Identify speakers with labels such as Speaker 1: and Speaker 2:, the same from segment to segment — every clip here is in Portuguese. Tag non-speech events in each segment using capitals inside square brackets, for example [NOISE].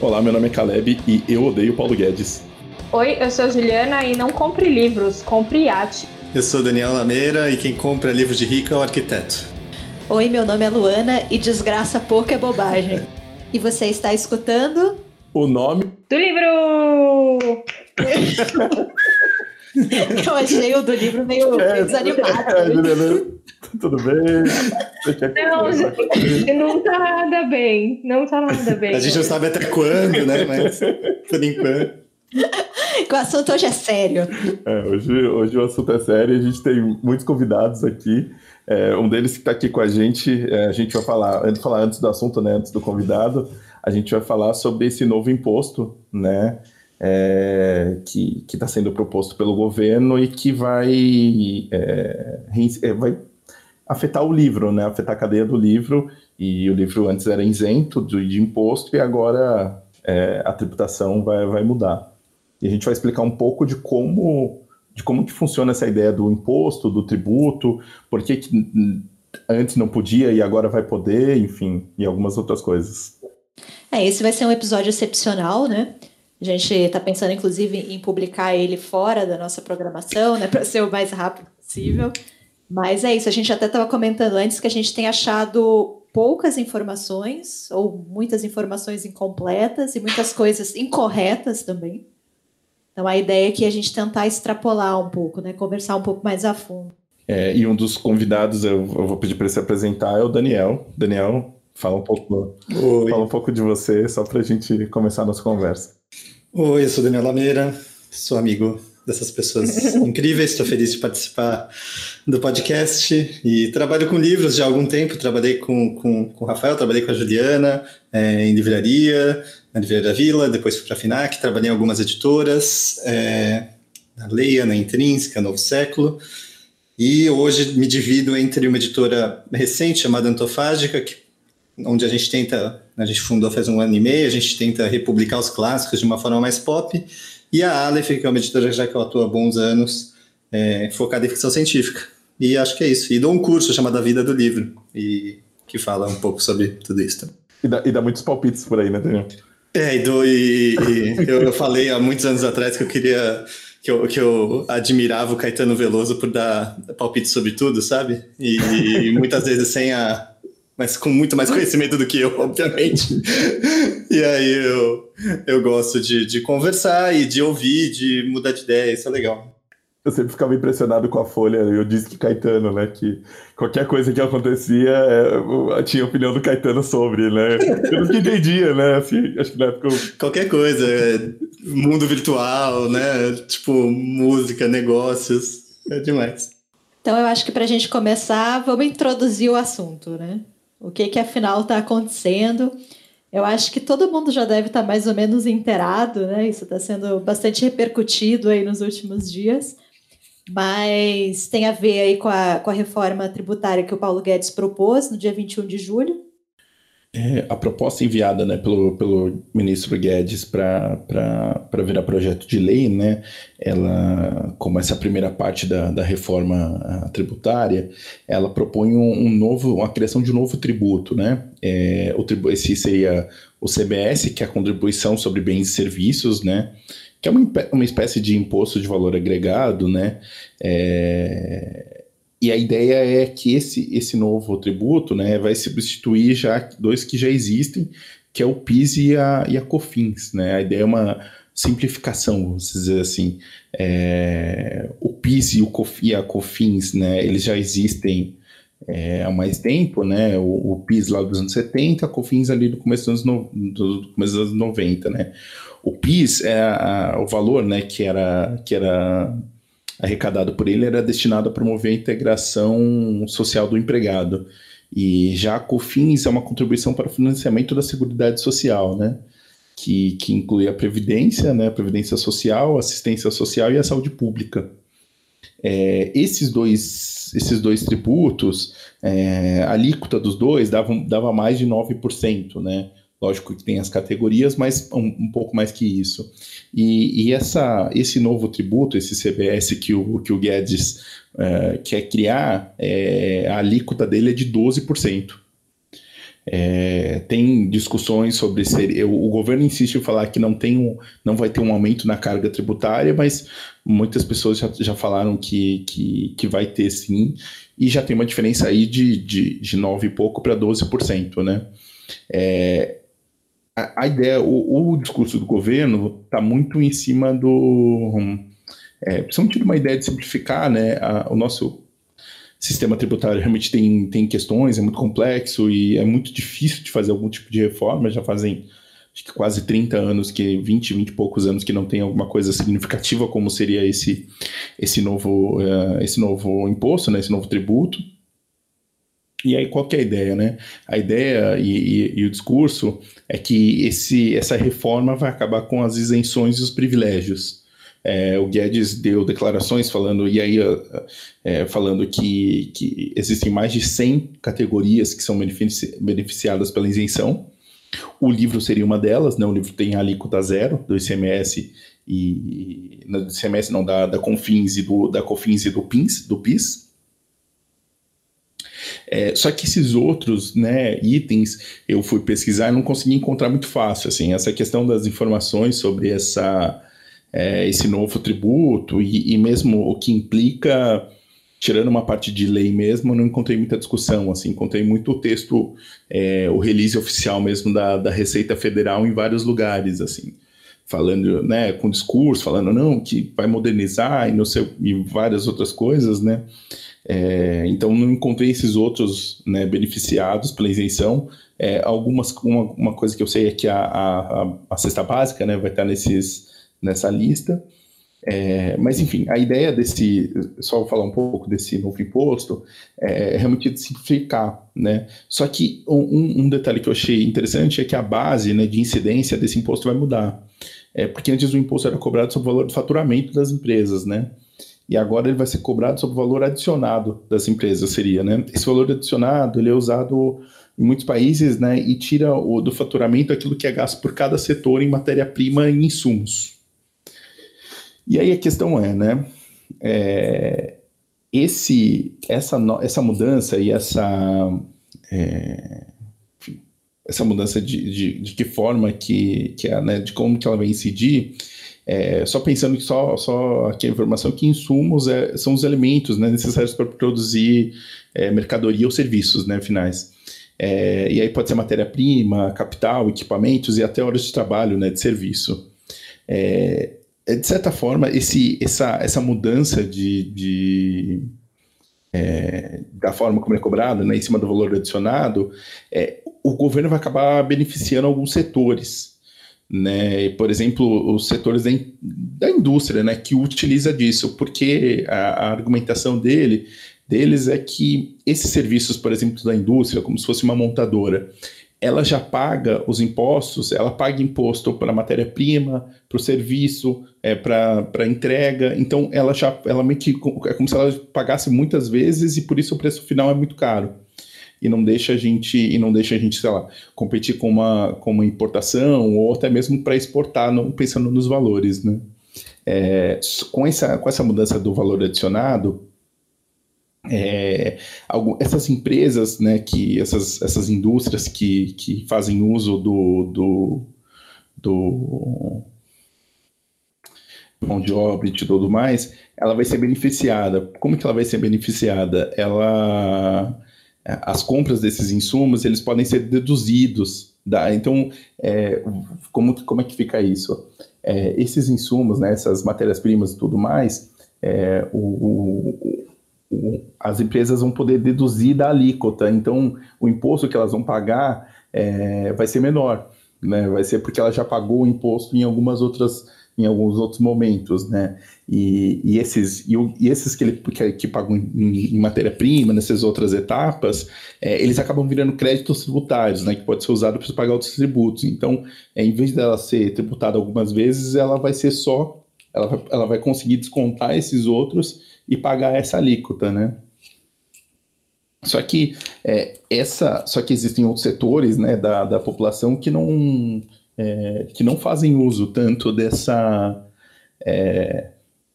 Speaker 1: Olá, meu nome é Caleb e eu odeio Paulo Guedes.
Speaker 2: Oi, eu sou a Juliana e não compre livros, compre iate.
Speaker 3: Eu sou Daniel Lameira e quem compra livros de rico é o arquiteto.
Speaker 4: Oi, meu nome é Luana e desgraça pouco é bobagem. [LAUGHS] E você está escutando?
Speaker 1: O nome
Speaker 2: do livro! [LAUGHS] [LAUGHS]
Speaker 4: Eu achei o do livro meio, é, desanimado. É,
Speaker 1: né? Tudo bem?
Speaker 2: Não, gente, não tá nada bem. Não tá nada bem.
Speaker 3: A gente não sabe até quando, né? Mas por enquanto.
Speaker 4: O assunto hoje é sério.
Speaker 1: É, hoje, hoje o assunto é sério. A gente tem muitos convidados aqui. É, um deles que está aqui com a gente, é, a gente vai falar, antes de falar antes do assunto, né, antes do convidado, a gente vai falar sobre esse novo imposto, né, é, que está sendo proposto pelo governo e que vai, é, é, vai afetar o livro, né? Afetar a cadeia do livro. E o livro antes era isento de, de imposto e agora é, a tributação vai, vai mudar. E a gente vai explicar um pouco de como de como que funciona essa ideia do imposto, do tributo, por que, que antes não podia e agora vai poder, enfim, e algumas outras coisas.
Speaker 4: É, esse vai ser um episódio excepcional, né? A gente está pensando, inclusive, em publicar ele fora da nossa programação, né, para ser o mais rápido possível. Mas é isso, a gente até estava comentando antes que a gente tem achado poucas informações, ou muitas informações incompletas e muitas coisas incorretas também. Então a ideia é que a gente tentar extrapolar um pouco, né, conversar um pouco mais a fundo.
Speaker 1: É, e um dos convidados, eu, eu vou pedir para ele se apresentar, é o Daniel. Daniel, fala um pouco, fala um pouco de você, só para a gente começar a nossa conversa.
Speaker 3: Oi, eu sou Daniel Lameira, sou amigo dessas pessoas [LAUGHS] incríveis, estou feliz de participar do podcast e trabalho com livros já há algum tempo, trabalhei com, com, com o Rafael, trabalhei com a Juliana é, em livraria, na Livraria da Vila, depois fui para a FINAC, trabalhei em algumas editoras, é, na Leia, na Intrínseca, Novo Século, e hoje me divido entre uma editora recente chamada Antofágica, que onde a gente tenta, a gente fundou faz um ano e meio, a gente tenta republicar os clássicos de uma forma mais pop, e a Aleph, que é uma editora já que eu atuo há bons anos, é, focada em ficção científica. E acho que é isso. E dou um curso chamado A Vida do Livro, e que fala um pouco sobre tudo isso.
Speaker 1: E dá, e dá muitos palpites por aí, né, Daniel?
Speaker 3: É, e, do, e, e eu, eu falei há muitos anos atrás que eu queria que eu, que eu admirava o Caetano Veloso por dar palpite sobre tudo, sabe? E, e, muitas vezes sem a, mas com muito mais conhecimento do que eu, [LAUGHS] obviamente. e aí eu, eu gosto de, de conversar e de ouvir, de mudar de ideia, isso é legal.
Speaker 1: Eu sempre ficava impressionado com a Folha, eu disse que Caetano, né, que qualquer coisa que acontecia, é, tinha opinião do Caetano sobre, né? Eu nunca entendia, né, assim, acho que na época... Eu...
Speaker 3: Qualquer coisa, é, mundo virtual, né, tipo, música, negócios, é demais.
Speaker 4: Então eu acho que para a gente começar, vamos introduzir o assunto, né? O que que afinal está acontecendo. Eu acho que todo mundo já deve estar tá mais ou menos inteirado, né? Isso está sendo bastante repercutido aí nos últimos dias, mas tem a ver aí com a, com a reforma tributária que o Paulo Guedes propôs no dia 21 de julho,
Speaker 1: é, a proposta enviada né, pelo, pelo ministro Guedes para virar projeto de lei, né, ela, como essa primeira parte da, da reforma tributária, ela propõe um, um, novo, a criação de um novo tributo. Né? É, o, esse seria o CBS, que é a contribuição sobre bens e serviços, né, que é uma, uma espécie de imposto de valor agregado, né, é, e a ideia é que esse, esse novo tributo né, vai substituir já dois que já existem, que é o PIS e a, e a COFINS. Né? A ideia é uma simplificação, vamos dizer assim. É, o PIS e, o COF, e a COFINS, né, eles já existem é, há mais tempo, né? O, o, PIS lá dos anos 70, a COFINS ali do começo dos anos, no, do começo dos anos 90, né? O PIS é a, o valor, né, que era, que era arrecadado por ele era destinado a promover a integração social do empregado. E já a COFINS é uma contribuição para o financiamento da Seguridade Social, né? Que, que inclui a Previdência, né? a Previdência Social, Assistência Social e a Saúde Pública. É, esses, dois, esses dois tributos, é, a alíquota dos dois dava, dava mais de 9%, né? Lógico que tem as categorias, mas um, um pouco mais que isso. E, e, essa, esse novo tributo, esse CBS que o, que o Guedes uh, quer criar, é, a alíquota dele é de 12%. É, tem discussões sobre ser. O governo insiste em falar que não, tem um, não vai ter um aumento na carga tributária, mas muitas pessoas já, já falaram que, que, que vai ter sim, e já tem uma diferença aí de, de, de 9 e pouco para 12%. Né? É, a, ideia, o, o, discurso do governo está muito em cima do. É, principalmente de uma ideia de simplificar né, a, o nosso sistema tributário realmente tem, tem questões, é muito complexo e é muito difícil de fazer algum tipo de reforma. Já fazem acho que quase 30 anos, que 20, 20 e poucos anos que não tem alguma coisa significativa como seria esse, esse, novo, uh, esse novo imposto, né, esse novo tributo. E aí, qual que é a ideia, né? A ideia e, e, e, o discurso é que esse, essa reforma vai acabar com as isenções e os privilégios. É, o Guedes deu declarações falando, e aí, é, falando que, que existem mais de 100 categorias que são benefici beneficiadas pela isenção. O livro seria uma delas, né? O livro tem a alíquota zero do ICMS e do ICMS não da, da Confins e do da Cofins e do PIS, do PIS. É, só que esses outros né, itens eu fui pesquisar e não consegui encontrar muito fácil. Assim, essa questão das informações sobre essa é, esse novo tributo e, e, mesmo o que implica, tirando uma parte de lei mesmo, não encontrei muita discussão, assim, encontrei muito o texto, é, o release oficial mesmo da, da Receita Federal em vários lugares, assim, falando, né, com discurso, falando, não, que vai modernizar e, não sei, e várias outras coisas, né, é, então não encontrei esses outros né, beneficiados pela isenção. É, algumas uma, uma, coisa que eu sei é que a, a, a cesta básica né, vai estar nesses nessa lista. É, mas, enfim, a ideia desse, só falar um pouco desse novo imposto, é realmente de simplificar, né? Só que um, um, detalhe que eu achei interessante é que a base né, de incidência desse imposto vai mudar. É, porque antes o imposto era cobrado sobre o valor do faturamento das empresas, né? E agora ele vai ser cobrado sobre o valor adicionado das empresas, seria, né? Esse valor adicionado, ele é usado em muitos países, né? E tira o, do faturamento aquilo que é gasto por cada setor em matéria-prima e insumos. E aí a questão é, né? É, esse, essa, essa mudança e essa, é, essa mudança de, de, de, que forma que, que é, né, de como que ela vai incidir, é, só pensando que só, só aqui a informação que insumos é, são os elementos né, necessários para produzir é, mercadoria ou serviços né, finais. É, e aí pode ser matéria-prima, capital, equipamentos e até horas de trabalho, né, de serviço. É, é, de certa forma, esse, essa, essa mudança de, de é, da forma como é cobrado, né, em cima do valor adicionado, é, o governo vai acabar beneficiando alguns setores. Né? Por exemplo, os setores da, in, da indústria né, que utiliza disso, porque a, a argumentação dele deles é que esses serviços, por exemplo, da indústria, como se fosse uma montadora, ela já paga os impostos, ela paga imposto para matéria-prima, para o serviço, é, para entrega, então ela já ela meio que é como se ela pagasse muitas vezes e por isso o preço final é muito caro. E não deixa a gente, e não deixa a gente, sei lá, competir com uma, com uma importação ou até mesmo para exportar, não, pensando nos valores, né? É, com, essa, com essa mudança do valor adicionado, é, essas empresas, né, que essas, essas indústrias que, que fazem uso do, do, do mão de obra e tudo mais, ela vai ser beneficiada. Como que ela vai ser beneficiada? Ela, as compras desses insumos, eles podem ser deduzidos. Da, então, é, como, como é que fica isso? É, esses insumos, né, essas matérias-primas e tudo mais, é, o, as empresas vão poder deduzir da alíquota, então o imposto que elas vão pagar é, vai ser menor, né? Vai ser porque ela já pagou o imposto em algumas outras, em alguns outros momentos, né? E, e esses, e, e, esses que ele que, que pagam em, em matéria-prima, nessas outras etapas, é, eles acabam virando créditos tributários, né? Que pode ser usado para pagar outros tributos. Então, é, em vez dela ser tributada algumas vezes, ela vai ser só, ela vai, ela vai conseguir descontar esses outros e pagar essa alíquota, né? Só que é, essa, só que existem outros setores, né, da, da população que não é, que não fazem uso tanto dessa é,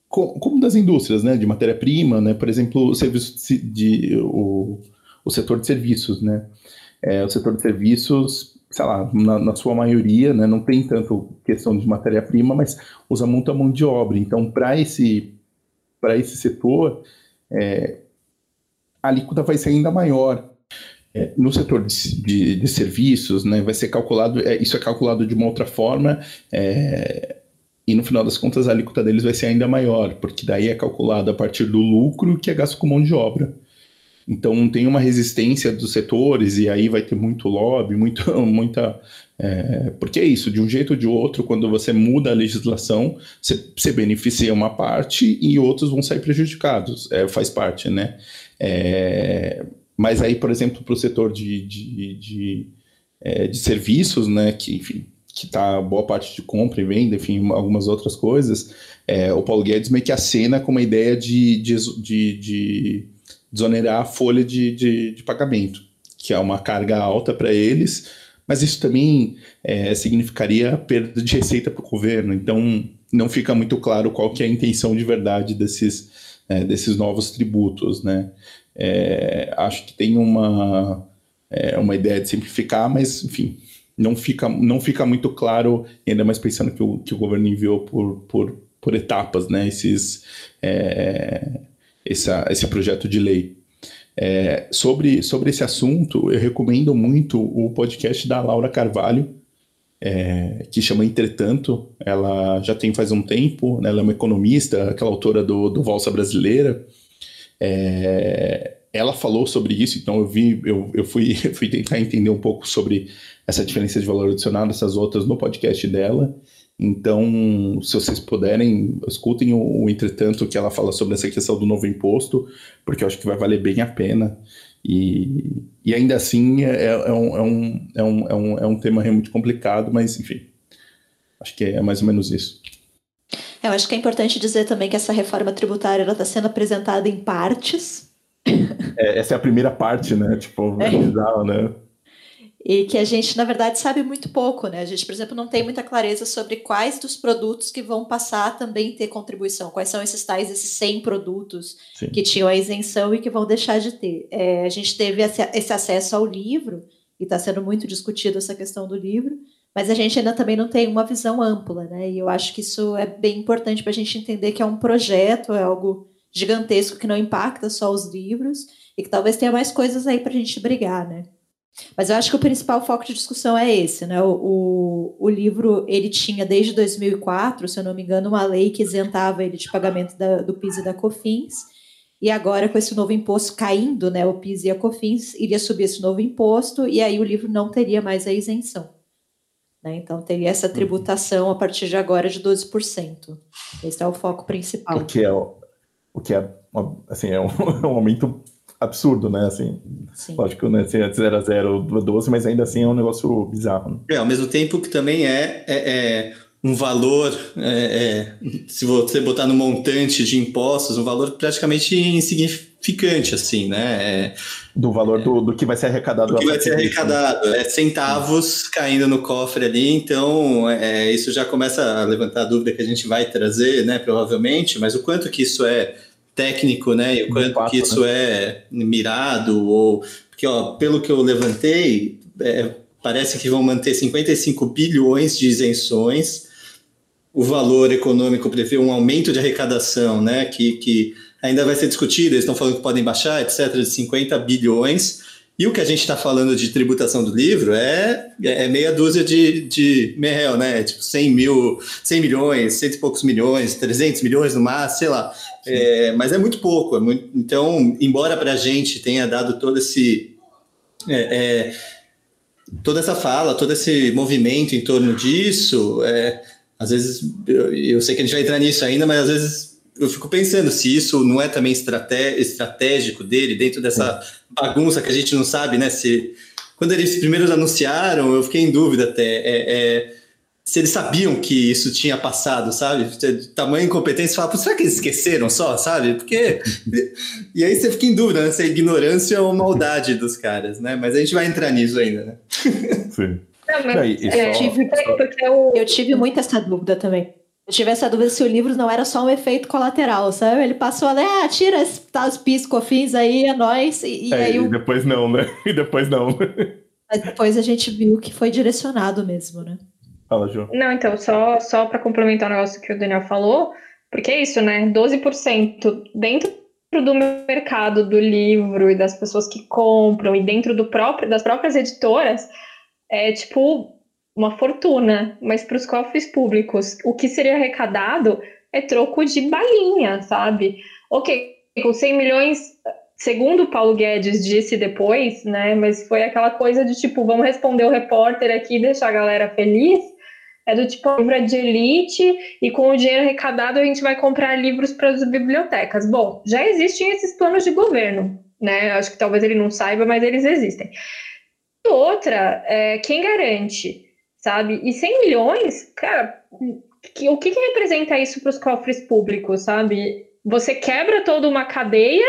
Speaker 1: como das indústrias, né, de matéria-prima, né, por exemplo, o serviço de, o, o setor de serviços, né, é, o setor de serviços, sei lá, na, na sua maioria, né, não tem tanto questão de matéria-prima, mas usa muita mão de obra. Então, para esse, esse setor, é, a alíquota vai ser ainda maior. É, no setor de, de, de, serviços, né, vai ser calculado, é, isso é calculado de uma outra forma, é, e no final das contas a alíquota deles vai ser ainda maior, porque daí é calculado a partir do lucro que é gasto com mão de obra. Então tem uma resistência dos setores e aí vai ter muito lobby, muito, [LAUGHS] muita. É, porque é isso, de um jeito ou de outro, quando você muda a legislação, você, você beneficia uma parte e outros vão sair prejudicados. É, faz parte, né? É, mas aí, por exemplo, para o setor de, de, de, é, de, serviços, né, que, enfim, que está boa parte de compra e venda, enfim, algumas outras coisas, é, o Paulo Guedes meio que acena com uma ideia de, de, de, de desonerar a folha de, de, de pagamento, que é uma carga alta para eles, mas isso também é, significaria perda de receita para o governo. Então, não fica muito claro qual que é a intenção de verdade desses, é, desses novos tributos, né? É, acho que tem uma, é, uma ideia de simplificar, mas, enfim, não fica, não fica muito claro, ainda mais pensando que o, que o governo enviou por, por, por etapas, né? Esses, é, essa, esse projeto de lei. É, sobre, sobre esse assunto, eu recomendo muito o podcast da Laura Carvalho, é, que chama Entretanto. Ela já tem faz um tempo, né, ela é uma economista, aquela autora do, do Valsa Brasileira. É, ela falou sobre isso, então eu vi, eu, eu fui, [LAUGHS] fui tentar entender um pouco sobre essa diferença de valor adicionado, essas outras no podcast dela. Então, se vocês puderem, escutem o, o, entretanto que ela fala sobre essa questão do novo imposto, porque eu acho que vai valer bem a pena. E, e ainda assim é, é, um, é, um, é, um, é, um, é um tema muito complicado, mas enfim, acho que é mais ou menos isso.
Speaker 4: Eu acho que é importante dizer também que essa reforma tributária está sendo apresentada em partes. [LAUGHS]
Speaker 1: É, essa é a primeira parte, né? Tipo, é. bizarro, né?
Speaker 4: e que a gente, na verdade, sabe muito pouco, né? A gente, por exemplo, não tem muita clareza sobre quais dos produtos que vão passar a também ter contribuição, quais são esses tais, esses 100 produtos Sim. que tinham a isenção e que vão deixar de ter. É, a gente teve esse acesso ao livro, e está sendo muito discutido essa questão do livro, mas a gente ainda também não tem uma visão ampla, né? E eu acho que isso é bem importante para a gente entender que é um projeto, é algo gigantesco que não impacta só os livros e que talvez tenha mais coisas aí para a gente brigar, né? Mas eu acho que o principal foco de discussão é esse, né? O, o, o, livro, ele tinha desde 2004, se eu não me engano, uma lei que isentava ele de pagamento da, do PIS e da COFINS, e agora com esse novo imposto caindo, né, o PIS e a COFINS, iria subir esse novo imposto, e aí o livro não teria mais a isenção. Né? Então teria essa uhum. tributação a partir de agora de 12%. Esse é o foco principal.
Speaker 1: O que é, o que é, assim, é um, [LAUGHS] é um aumento absurdo, né? Assim, Sim. lógico, né? Se é 0 a 0 12, mas ainda assim é um negócio bizarro. Né?
Speaker 3: É, ao mesmo tempo que também é, é, é um valor, é, é, se você botar no montante de impostos, um valor praticamente insignificante, assim, né? É,
Speaker 1: do valor do, do que vai ser arrecadado.
Speaker 3: Do que vai ser arrecadado, é centavos caindo no cofre ali, então é, isso já começa a levantar a dúvida que a gente vai trazer, né, provavelmente, mas o quanto que isso é técnico, né? E o quanto fato, que isso né? é mirado, ou. Porque, ó, pelo que eu levantei, é, parece que vão manter 55 bilhões de isenções. O valor econômico prevê um aumento de arrecadação, né? Que, que ainda vai ser discutido, eles estão falando que podem baixar, etc., de 50 bilhões. E o que a gente está falando de tributação do livro é, é meia dúzia de, de merrel, né? Tipo 100 mil, 100 milhões, cento e poucos milhões, 300 milhões no máximo, sei lá. É, mas é muito pouco. É muito, então, embora para a gente tenha dado todo esse. É, é, toda essa fala, todo esse movimento em torno disso, é, às vezes, eu, eu, sei que a gente vai entrar nisso ainda, mas às vezes eu fico pensando se isso não é também estratégico dele, dentro dessa bagunça que a gente não sabe, né? Se, quando eles primeiros anunciaram, eu fiquei em dúvida até. É, é se eles sabiam que isso tinha passado, sabe? Tamanha incompetência, fala, será que eles esqueceram só, sabe? Porque. e aí você fica em dúvida, né? Se é ignorância ou maldade dos caras, né? Mas a gente vai entrar nisso ainda, né?
Speaker 1: Sim.
Speaker 2: Não, mas, aí, é, só, tive,
Speaker 4: só... eu tive muito essa dúvida também. Eu tive essa dúvida se o livro não era só um efeito colateral, sabe? Ele passou a ler, ah, tira os tá, piscofins aí, é nóis. E,
Speaker 1: é,
Speaker 4: aí
Speaker 1: o... e depois não, né? [LAUGHS] E depois não.
Speaker 4: Mas depois a gente viu que foi direcionado mesmo, né?
Speaker 1: Fala, Ju.
Speaker 2: Não, então, só, só para complementar o negócio que o Daniel falou, porque é isso, né? 12% dentro do mercado do livro e das pessoas que compram e dentro do próprio, das próprias editoras, é tipo uma fortuna, mas para os cofres públicos, o que seria arrecadado é troco de balinha, sabe? Ok, com 100 milhões, segundo Paulo Guedes disse depois, né? Mas foi aquela coisa de tipo, vamos responder o repórter aqui e deixar a galera feliz. É do tipo livro de elite e com o dinheiro arrecadado a gente vai comprar livros para as bibliotecas. Bom, já existem esses planos de governo, né? Acho que talvez ele não saiba, mas eles existem. Outra, é, quem garante, sabe? E 100 milhões, cara, que, o que, que representa isso para os cofres públicos, sabe? Você quebra toda uma cadeia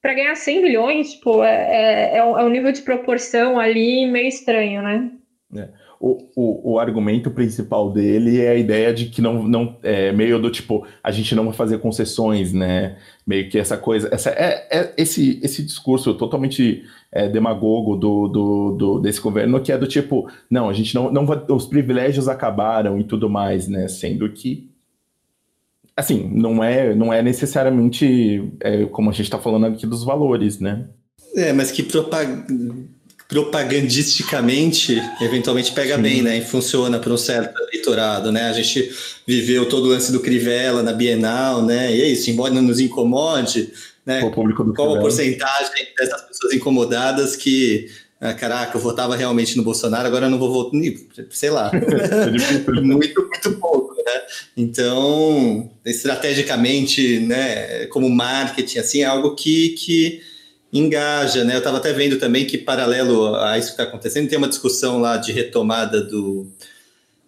Speaker 2: para ganhar 100 milhões, tipo, é, é, é, um, é um nível de proporção ali meio estranho, né?
Speaker 1: É o, o, o, argumento principal dele é a ideia de que não, não é meio do tipo, a gente não vai fazer concessões, né? Meio que essa coisa, essa, é, é esse, esse discurso totalmente é, demagogo do, do, do, desse governo, que é do tipo, não, a gente não, não vai, os privilégios acabaram e tudo mais, né? Sendo que assim, não é, não é necessariamente é, como a gente está falando aqui dos valores, né?
Speaker 3: É, mas que propaganda propagandisticamente, eventualmente pega Sim. bem, né? E funciona para um certo eleitorado, né? A gente viveu todo o lance do Crivella na Bienal, né? E é isso, embora não nos incomode, né?
Speaker 1: O público do
Speaker 3: Qual a porcentagem dessas pessoas incomodadas que ah, caraca, eu votava realmente no Bolsonaro, agora eu não vou votar, sei lá, [LAUGHS] é [LAUGHS] muito, muito pouco, né? Então, estrategicamente, né, como marketing, assim, é algo que, que engaja, né? Eu estava até vendo também que, paralelo a isso que está acontecendo, tem uma discussão lá de retomada do,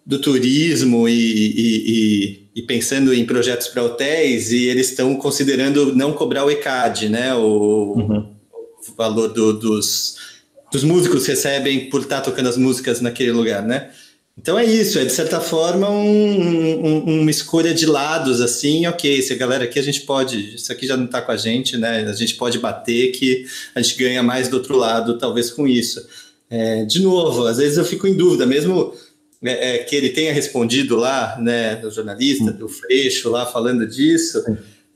Speaker 3: do turismo e, e, e, e pensando em projetos para hotéis, e eles estão considerando não cobrar o ECAD, né? O, uhum. o valor do, dos, dos músicos recebem por estar tá tocando as músicas naquele lugar, né? Então é isso, é de certa forma um, um, uma escolha de lados, assim, ok, se a galera aqui a gente pode, isso aqui já não está com a gente, né? A gente pode bater que a gente ganha mais do outro lado, talvez com isso. É, de novo, às vezes eu fico em dúvida, mesmo é, é, que ele tenha respondido lá, né, do jornalista, do Freixo lá falando disso,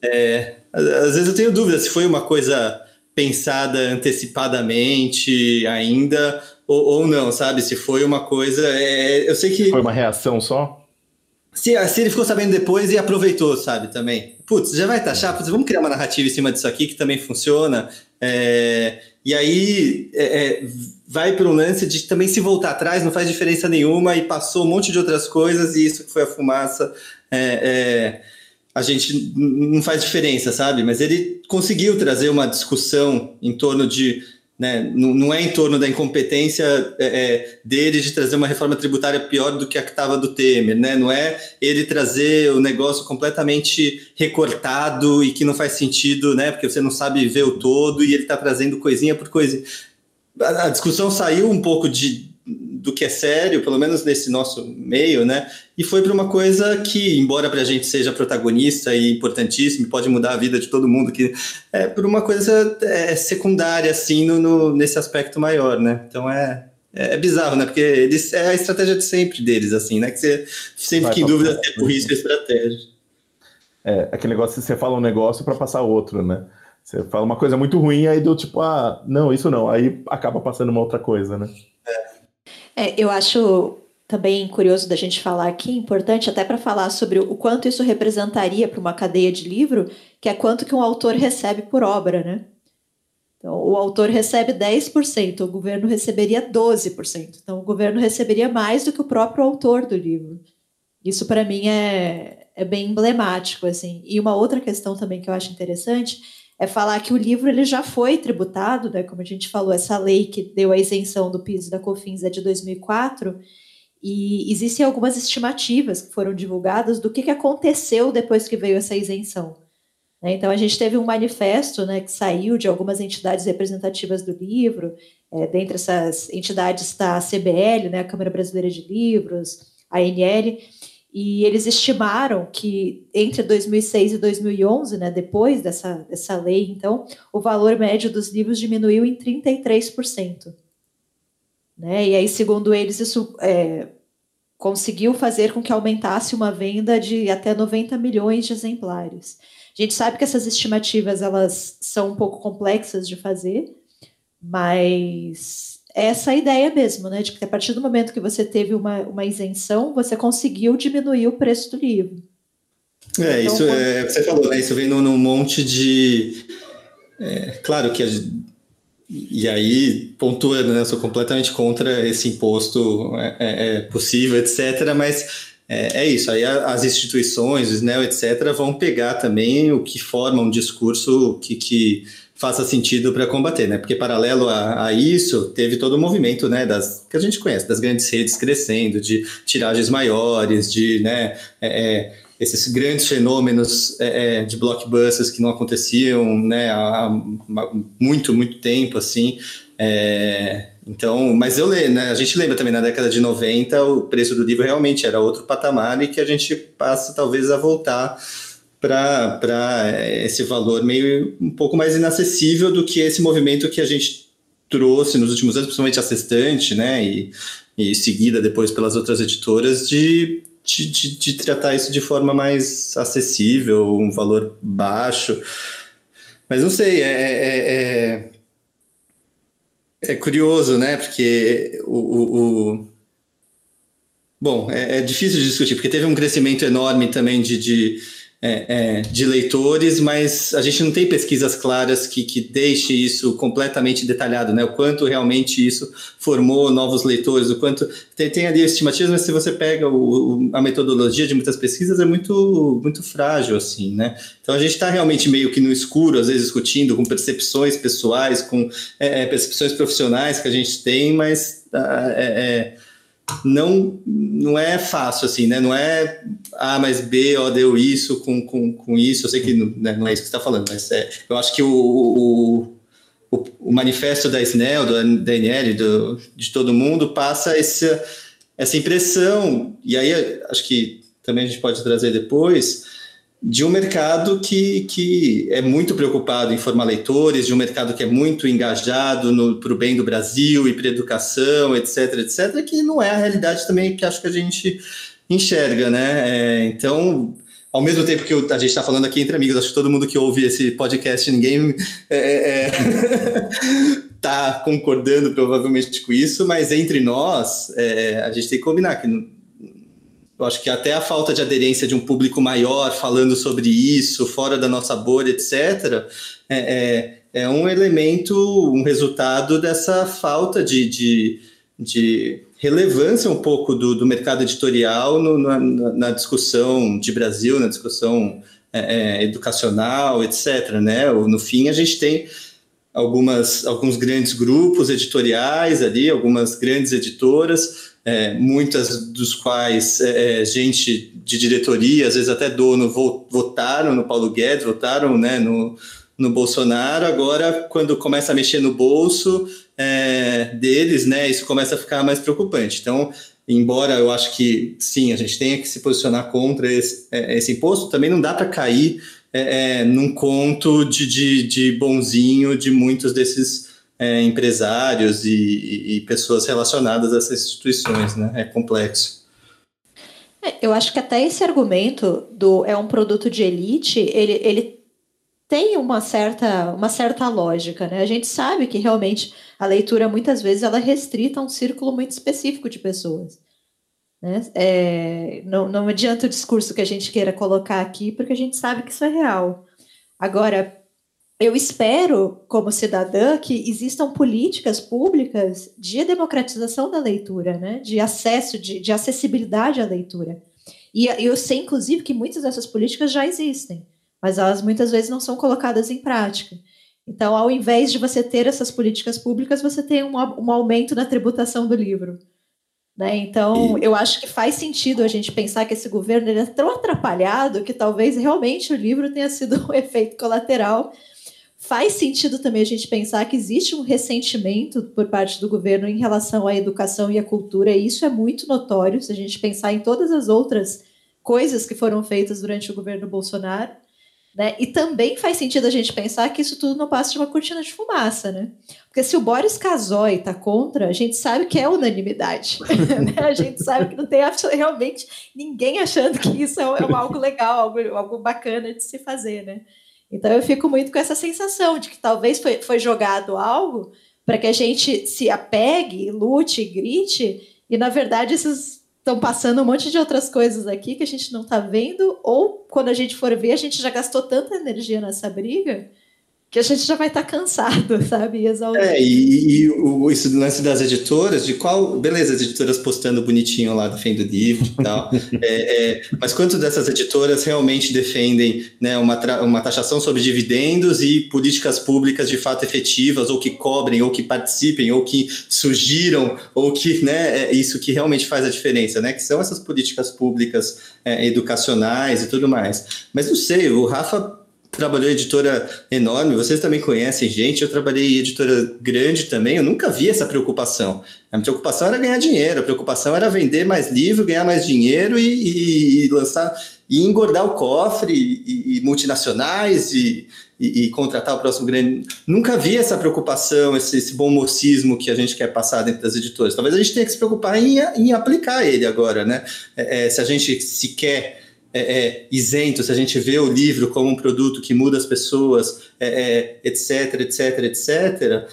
Speaker 3: é, às vezes eu tenho dúvida se foi uma coisa pensada antecipadamente ainda ou, ou não, sabe? Se foi uma coisa. É, eu sei que.
Speaker 1: Foi uma reação só?
Speaker 3: Se, se ele ficou sabendo depois e aproveitou, sabe, também. Putz, já vai taxar, putz, vamos criar uma narrativa em cima disso aqui que também funciona. É, e aí é, é vai para um lance de também se voltar atrás, não faz diferença nenhuma, e passou um monte de outras coisas, e isso que foi a fumaça. É, é, a gente não faz diferença, sabe? Mas ele conseguiu trazer uma discussão em torno de né? Não, é em torno da incompetência é, é, dele de trazer uma reforma tributária pior do que a que estava do Temer, né? não é ele trazer o negócio completamente recortado e que não faz sentido, né? porque você não sabe ver o todo e ele está trazendo coisinha por coisinha. A, a discussão saiu um pouco de, do que é sério, pelo menos nesse nosso meio, né? E foi para uma coisa que, embora para a gente seja protagonista e importantíssimo, pode mudar a vida de todo mundo, que é por uma coisa é, secundária, assim, no, no, nesse aspecto maior, né? Então é, é, é, bizarro, né? Porque eles, é a estratégia de sempre deles, assim, né? Que você sempre fica em dúvida se é burrice ou estratégia.
Speaker 1: É, aquele negócio, você fala um negócio para passar outro, né? Você fala uma coisa muito ruim, aí do tipo, ah, não, isso não. Aí acaba passando uma outra coisa, né?
Speaker 4: É. É, eu acho também curioso da gente falar aqui, importante até para falar sobre o quanto isso representaria para uma cadeia de livro, que é quanto que um autor recebe por obra, né? Então, o autor recebe 10%, o governo receberia 12%. Então, o governo receberia mais do que o próprio autor do livro. Isso, para mim, é, é bem emblemático. assim. E uma outra questão também que eu acho interessante é falar que o livro ele já foi tributado, né? Como a gente falou, essa lei que deu a isenção do piso da COFINS é de 2004, e existem algumas estimativas que foram divulgadas do que, que aconteceu depois que veio essa isenção. Né? Então, a gente teve um manifesto né, que saiu de algumas entidades representativas do livro, é, dentre essas entidades está a CBL, né, a Câmara Brasileira de Livros, a ANL, e eles estimaram que entre 2006 e 2011, né, depois dessa, dessa lei, então, o valor médio dos livros diminuiu em 33%. Né? E aí, segundo eles, isso é, conseguiu fazer com que aumentasse uma venda de até 90 milhões de exemplares. A gente sabe que essas estimativas elas são um pouco complexas de fazer, mas essa a ideia mesmo, né? De que a partir do momento que você teve uma, uma isenção, você conseguiu diminuir o preço do livro.
Speaker 3: É, então, isso quando... é, você falou, né? Isso vem num, monte de. É, claro que a, e aí, pontuando, né, eu sou completamente contra esse imposto é, é, é possível, etc., mas é, é, isso, aí as instituições, o SNEL, etc., vão pegar também o que forma um discurso que, que faça sentido para combater, né? Porque paralelo a, a, isso, teve todo o movimento, né, das, que a gente conhece, das grandes redes crescendo, de tiragens maiores, de, né, é, é esses grandes fenômenos é, é, de blockbusters que não aconteciam né, há, muito, muito tempo, assim. É, então, mas eu lembro, né, a gente lembra também na década de 90 o preço do livro realmente era outro patamar e que a gente passa talvez a voltar para esse valor meio um pouco mais inacessível do que esse movimento que a gente trouxe nos últimos anos, principalmente a Sextante, né, e, e seguida depois pelas outras editoras, de de, de, de, tratar isso de forma mais acessível, um valor baixo. Mas não sei, é, é, é, é curioso, né? Porque o, o, o... Bom, é, é, difícil de discutir, porque teve um crescimento enorme também de, de é, é, de leitores, mas a gente não tem pesquisas claras que, que deixe isso completamente detalhado, né? O quanto realmente isso formou novos leitores, o quanto tem, tem ali estimativas, mas se você pega o, a metodologia de muitas pesquisas é muito muito frágil assim, né? Então a gente está realmente meio que no escuro, às vezes discutindo com percepções pessoais, com é, é percepções profissionais que a gente tem, mas ah, é, é não não é fácil assim, né? Não é A mais B, ó, deu isso com, com, com isso. Eu sei que não, né, não é isso que você está falando, mas é, eu acho que o, o, o, o manifesto da SNEL, do DNL, do, de todo mundo, passa essa, essa impressão, e aí acho que também a gente pode trazer depois, de um mercado que, que é muito preocupado em formar leitores, de um mercado que é muito engajado para o bem do Brasil e para educação, etc, etc, que não é a realidade também que acho que a gente enxerga, né? É, então, ao mesmo tempo que a gente está falando aqui entre amigos, acho que todo mundo que ouve esse podcast, ninguém é, é, [LAUGHS] tá concordando provavelmente com isso, mas entre nós, é, a gente tem que combinar que eu acho que até a falta de aderência de um público maior falando sobre isso, fora da nossa bolha, etc., é, é, é um elemento, um resultado dessa falta de, de, de relevância um pouco do, do mercado editorial no, na, na, discussão de Brasil, na discussão é, é educacional, etc. Né? No fim, a gente tem algumas, alguns grandes grupos editoriais ali, algumas grandes editoras, é, muitas dos quais é, é, gente de diretoria, às vezes até dono, votaram no Paulo Guedes, votaram né, no, no Bolsonaro. Agora, quando começa a mexer no bolso é, deles, né, isso começa a ficar mais preocupante. Então, embora eu acho que sim, a gente tenha que se posicionar contra esse, é, esse imposto, também não dá para cair é, num conto de, de, de bonzinho de muitos desses é, empresários e, e, e, pessoas relacionadas a essas instituições, né? É complexo.
Speaker 4: É, eu acho que até esse argumento do é um produto de elite, ele, ele tem uma certa, uma certa lógica, né? A gente sabe que realmente a leitura muitas vezes ela é restrita a um círculo muito específico de pessoas. Né? É, não, não adianta o discurso que a gente queira colocar aqui, porque a gente sabe que isso é real. Agora, eu espero, como cidadã, que existam políticas públicas de democratização da leitura, né? de acesso, de, de acessibilidade à leitura. E eu sei, inclusive, que muitas dessas políticas já existem, mas elas muitas vezes não são colocadas em prática. Então, ao invés de você ter essas políticas públicas, você tem um, um aumento na tributação do livro. Né? Então, eu acho que faz sentido a gente pensar que esse governo ele é tão atrapalhado que talvez realmente o livro tenha sido [LAUGHS] um efeito colateral Faz sentido também a gente pensar que existe um ressentimento por parte do governo em relação à educação e à cultura, e isso é muito notório se a gente pensar em todas as outras coisas que foram feitas durante o governo Bolsonaro. Né? E também faz sentido a gente pensar que isso tudo não passa de uma cortina de fumaça, né? Porque se o Boris Casoy está contra, a gente sabe que é unanimidade. [LAUGHS] né? A gente sabe que não tem realmente ninguém achando que isso é, é algo legal, algo, algo bacana de se fazer, né? Então eu fico muito com essa sensação de que talvez foi, foi jogado algo para que a gente se apegue, lute, grite, e na verdade esses estão passando um monte de outras coisas aqui que a gente não está vendo, ou quando a gente for ver, a gente já gastou tanta energia nessa briga que a gente já vai estar tá cansado, [LAUGHS] sabe?
Speaker 3: Exausto. É, e, e o, esse lance das editoras, de qual. Beleza, as editoras postando bonitinho lá defendendo o livro e tal. [LAUGHS] é, é, mas quanto dessas editoras realmente defendem né, uma, uma taxação sobre dividendos e políticas públicas de fato efetivas, ou que cobrem, ou que participem, ou que surgiram, ou que né, é isso que realmente faz a diferença, né? Que são essas políticas públicas é, educacionais e tudo mais. Mas não sei, o Rafa trabalhou em editora enorme, vocês também conhecem gente, eu trabalhei em editora grande também, eu nunca vi essa preocupação. A preocupação era ganhar dinheiro, a preocupação era vender mais livro, ganhar mais dinheiro e, e, e lançar e engordar o cofre e, e multinacionais e, e, contratar o próximo grande. Nunca vi essa preocupação, esse, esse bom mocismo que a gente quer passar dentro das editoras. Talvez a gente tenha que se preocupar em, em aplicar ele agora, né? É, é, se a gente se quer é, é, isento, se a gente vê o livro como um produto que muda as pessoas, é, etc, etc, etc,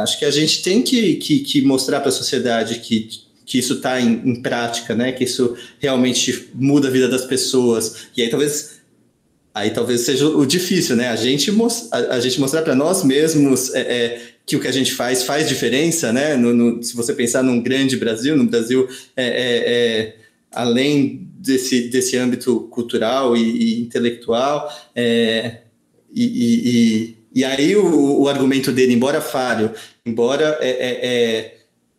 Speaker 3: acho que a gente tem que, que, que mostrar para a sociedade que, que isso está em, em, prática, né? que isso realmente muda a vida das pessoas. E aí talvez aí talvez seja o difícil, né? A gente, a, a gente mostrar para nós mesmos é, é, que o que a gente faz faz diferença, né? No, no, se você pensar num grande Brasil, no Brasil é, é, é além desse, desse âmbito cultural e, e intelectual. É, e, e, e, aí o, o, argumento dele, embora falho, embora é, é, é,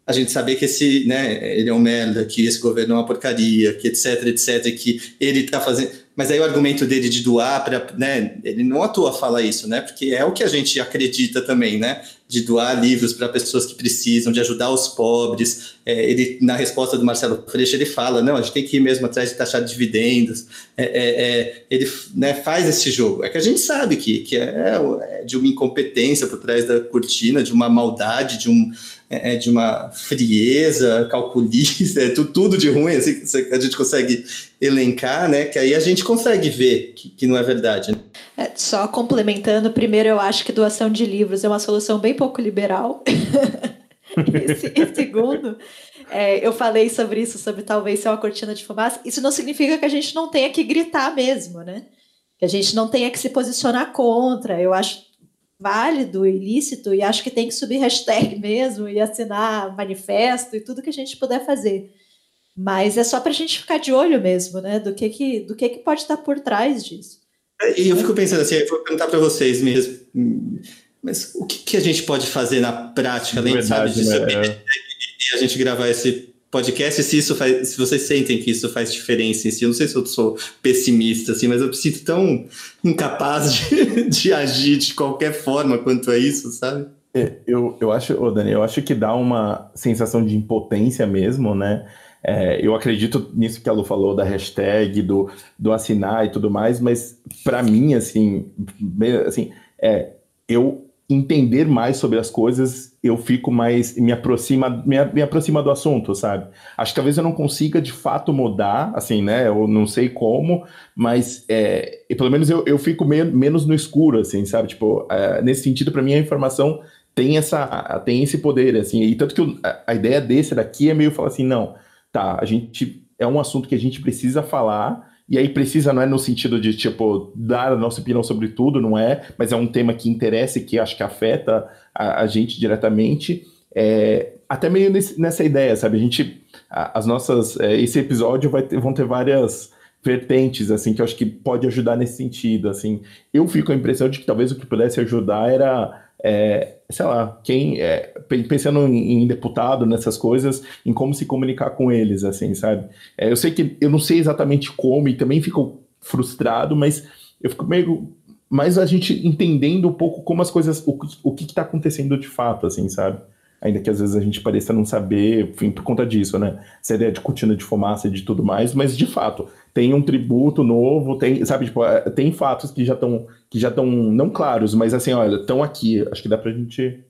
Speaker 3: a gente saber que esse, né, ele é um merda, que esse governo é uma porcaria, que etc, etc, que ele está fazendo mas aí o argumento dele de doar para, né, ele não atua fala isso, né? Porque é o que a gente acredita também, né? De doar livros para pessoas que precisam, de ajudar os pobres. É, ele na resposta do Marcelo Freixo ele fala, não, a gente tem que ir mesmo atrás de taxar dividendos. É, é, é ele né, faz esse jogo. É que a gente sabe que, que é, é de uma incompetência por trás da cortina, de uma maldade, de um de uma frieza calculista, [LAUGHS] tudo, tudo de ruim, assim, a gente consegue elencar, né? Que aí a gente consegue ver que, que não é verdade. Né?
Speaker 4: É, só complementando, primeiro eu acho que doação de livros é uma solução bem pouco liberal. [LAUGHS] e, e segundo, é, eu falei sobre isso, sobre talvez ser uma cortina de fumaça. Isso não significa que a gente não tenha que gritar mesmo, né? Que a gente não tenha que se posicionar contra. Eu acho válido, ilícito, e acho que tem que subir hashtag [LAUGHS] mesmo e assinar manifesto e tudo que a gente puder fazer. Mas é só para a gente ficar de olho mesmo, né? Do que, que, do que, que pode estar por trás disso.
Speaker 3: E eu fico pensando assim, eu vou perguntar para vocês mesmo, mas o que, que, a gente pode fazer na prática, além Verdade, sabe, disso, né? e a gente gravar esse podcast se isso faz, se vocês sentem que isso faz diferença em si. Eu não sei se eu sou pessimista, assim, mas eu me sinto tão incapaz de, [LAUGHS] de agir de qualquer forma quanto a isso, sabe?
Speaker 1: É, eu, eu acho, ô Dani, eu acho que dá uma sensação de impotência mesmo, né? É, eu acredito nisso que a Lu falou, da hashtag, do, do assinar e tudo mais, mas para mim, assim, assim é, eu entender mais sobre as coisas, eu fico mais me aproxima me, me, aproxima do assunto, sabe? Acho que talvez eu não consiga de fato mudar, assim, né? Eu não sei como, mas é, pelo menos eu, eu fico me, menos no escuro, assim, sabe? Tipo, é, nesse sentido, para mim a informação tem essa tem esse poder, assim, e tanto que a ideia desse daqui é meio falar assim, não, tá, a gente é um assunto que a gente precisa falar e aí precisa, não é no sentido de, tipo, dar a nossa opinião sobre tudo, não é, mas é um tema que interessa e que acho que afeta a, a gente diretamente. É, até meio nesse, nessa ideia, sabe? A gente, as nossas, é, esse episódio vai ter, vão ter várias vertentes, assim, que eu acho que pode ajudar nesse sentido, assim. Eu fico com a impressão de que talvez o que pudesse ajudar era é, sei lá, quem é, pensando em, em, deputado, nessas coisas, em como se comunicar com eles, assim, sabe? É, eu sei que eu não sei exatamente como e também fico frustrado, mas eu fico meio mais a gente entendendo um pouco como as coisas, o, o que está acontecendo de fato, assim, sabe? Ainda que às vezes a gente pareça não saber, enfim, por conta disso, né? Essa ideia de cortina de fumaça e de tudo mais, mas de fato, tem um tributo novo, tem, sabe, tipo, é, tem fatos que já estão que já estão não claros, mas assim, olha, estão aqui. Acho que dá pra gente.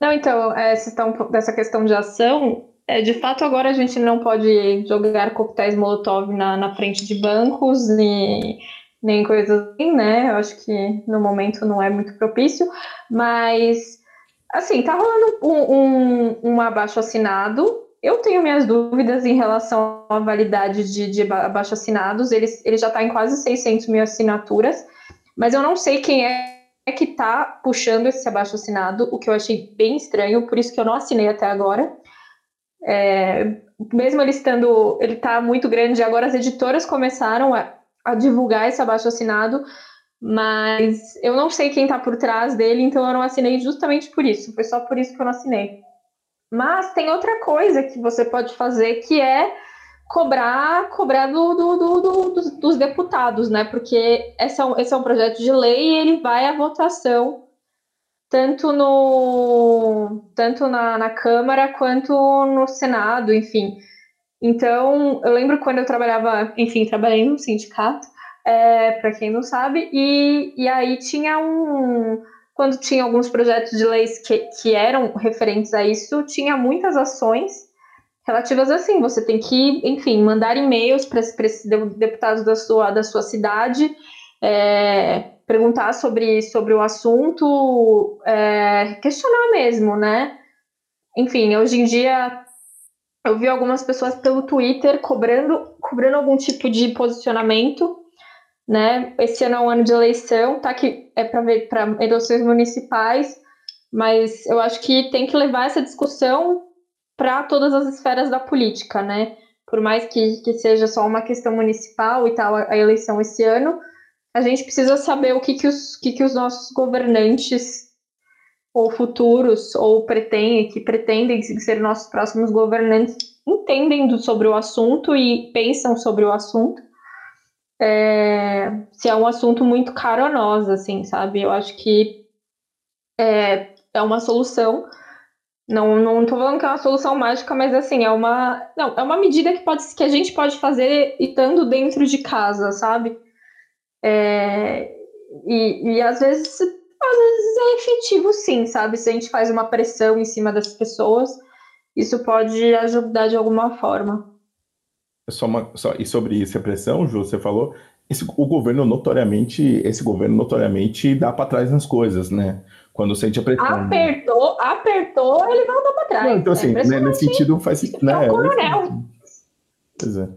Speaker 2: Não, então, é, estão dessa questão de ação, é, de fato agora a gente não pode jogar coquetéis Molotov na, na frente de bancos e nem coisas assim, né? Eu acho que no momento não é muito propício, mas assim, tá rolando um, um, um abaixo assinado eu tenho minhas dúvidas em relação à validade de, de abaixo assinados. Ele, ele já está em quase 600 mil assinaturas, mas eu não sei quem é que está puxando esse abaixo assinado, o que eu achei bem estranho, por isso que eu não assinei até agora. É, mesmo ele estando, ele está muito grande, agora as editoras começaram a, a divulgar esse abaixo assinado, mas eu não sei quem está por trás dele, então eu não assinei justamente por isso. Foi só por isso que eu não assinei. Mas tem outra coisa que você pode fazer que é cobrar cobrar do, do, do, dos, dos, deputados, né? Porque esse é, um, esse é um projeto de lei e ele vai à votação tanto no tanto na, na Câmara quanto no Senado, enfim. Então, eu lembro quando eu trabalhava, enfim, trabalhei no sindicato, é, para quem não sabe, e, e aí tinha um quando tinha alguns projetos de leis que, que eram referentes a isso, tinha muitas ações relativas assim. Você tem que, enfim, mandar e-mails para esses deputados da sua, da sua cidade, é, perguntar sobre, sobre o assunto, é, questionar mesmo, né? Enfim, hoje em dia eu vi algumas pessoas pelo Twitter cobrando, cobrando algum tipo de posicionamento né? Esse ano é um ano de eleição, tá? Que é para ver para eleições municipais, mas eu acho que tem que levar essa discussão para todas as esferas da política, né? Por mais que, que seja só uma questão municipal e tal, a eleição esse ano, a gente precisa saber o que, que, os, que, que os nossos governantes ou futuros ou pretendem, que pretendem ser nossos próximos governantes entendem do, sobre o assunto e pensam sobre o assunto é, se é um assunto muito caro a nós, assim, sabe? Eu acho que é, é uma solução. Não, não tô falando que é uma solução mágica, mas assim, é uma. Não, é uma medida que, pode, que a gente pode fazer estando dentro de casa, sabe? É, e, e às vezes, às vezes é efetivo sim, sabe? Se a gente faz uma pressão em cima das pessoas, isso pode ajudar de alguma forma.
Speaker 1: Só uma, só, e sobre essa pressão, Ju, você falou, esse, o governo notoriamente, esse governo notoriamente dá para trás nas coisas, né? Quando sente a pressão.
Speaker 2: Apertou, apertou, ele volta para trás. Não,
Speaker 1: então, assim, é né, nesse sentido faz sentido. Né,
Speaker 2: é o coronel.
Speaker 1: Pois é.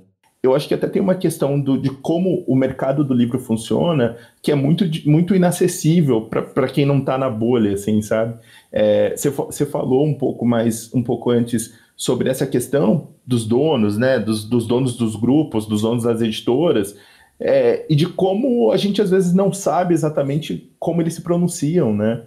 Speaker 1: Eu acho que até tem uma questão do, de como o mercado do livro funciona, que é muito, muito inacessível para quem não está na bolha, assim, sabe? É, você é, falou um pouco mais, um pouco antes sobre essa questão dos donos, né, dos, dos donos dos grupos, dos donos das editoras, é, e de como a gente às vezes não sabe exatamente como eles se pronunciam, né?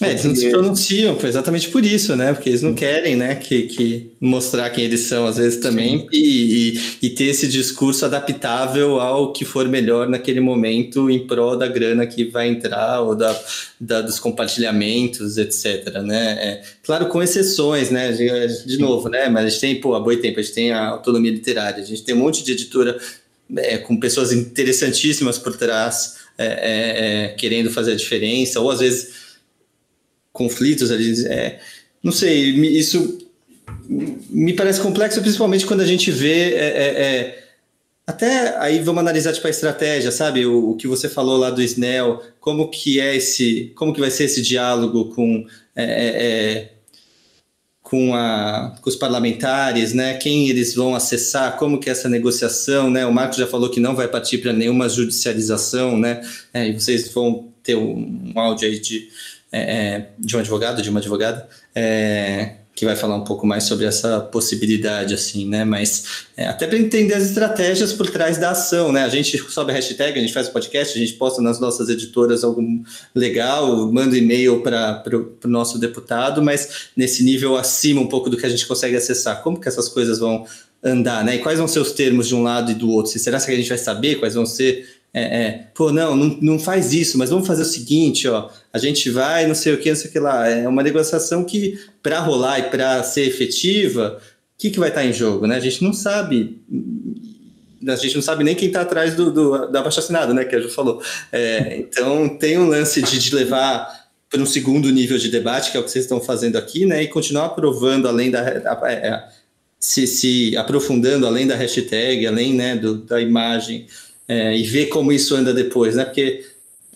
Speaker 3: É, eles não se pronunciam, foi exatamente por isso, né? Porque eles não querem, né, que, que mostrar quem eles são, às vezes também, e, e, e, ter esse discurso adaptável ao que for melhor naquele momento em prol da grana que vai entrar, ou da, da dos compartilhamentos, etc, né? É, claro, com exceções, né? De, de novo, né? Mas a gente tem, pô, a Boitempo, a gente tem a autonomia literária, a gente tem um monte de editora é, com pessoas interessantíssimas por trás, é, é, é querendo fazer a diferença, ou às vezes conflitos ali. É, não sei, isso me parece complexo, principalmente quando a gente vê. É, é, é, até aí vamos analisar tipo, a estratégia, sabe? O, o, que você falou lá do Snell, como que é esse. Como que vai ser esse diálogo com. É, com, a, com os parlamentares, né? Quem eles vão acessar, como que é essa negociação, né? O Marcos já falou que não vai partir para nenhuma judicialização, né? e vocês vão ter um, um áudio aí de, é, é, de um advogado, de uma advogada, é, que vai falar um pouco mais sobre essa possibilidade, assim, né? Mas é, até para entender as estratégias por trás da ação, né? A gente sobe a hashtag, a gente faz o podcast, a gente posta nas nossas editoras algo legal, manda e-mail para o nosso deputado, mas nesse nível acima um pouco do que a gente consegue acessar. Como que essas coisas vão andar, né? E quais vão ser os termos de um lado e do outro? Será que a gente vai saber quais vão ser é, é, pô, não, não, não faz isso, mas vamos fazer o seguinte, ó, a gente vai, não sei o que, não sei o que lá. É uma negociação que, para rolar e para ser efetiva, o que, que vai estar tá em jogo, né? A gente não sabe. a gente não sabe nem quem está atrás do, do, da baixa assinada, né? Que a Ju falou. É, então tem um lance de, de levar para um segundo nível de debate, que é o que vocês estão fazendo aqui, né? E continuar aprovando além da. É, se, se, aprofundando além da hashtag, além né, do, da imagem, é, e ver como isso anda depois, né? Porque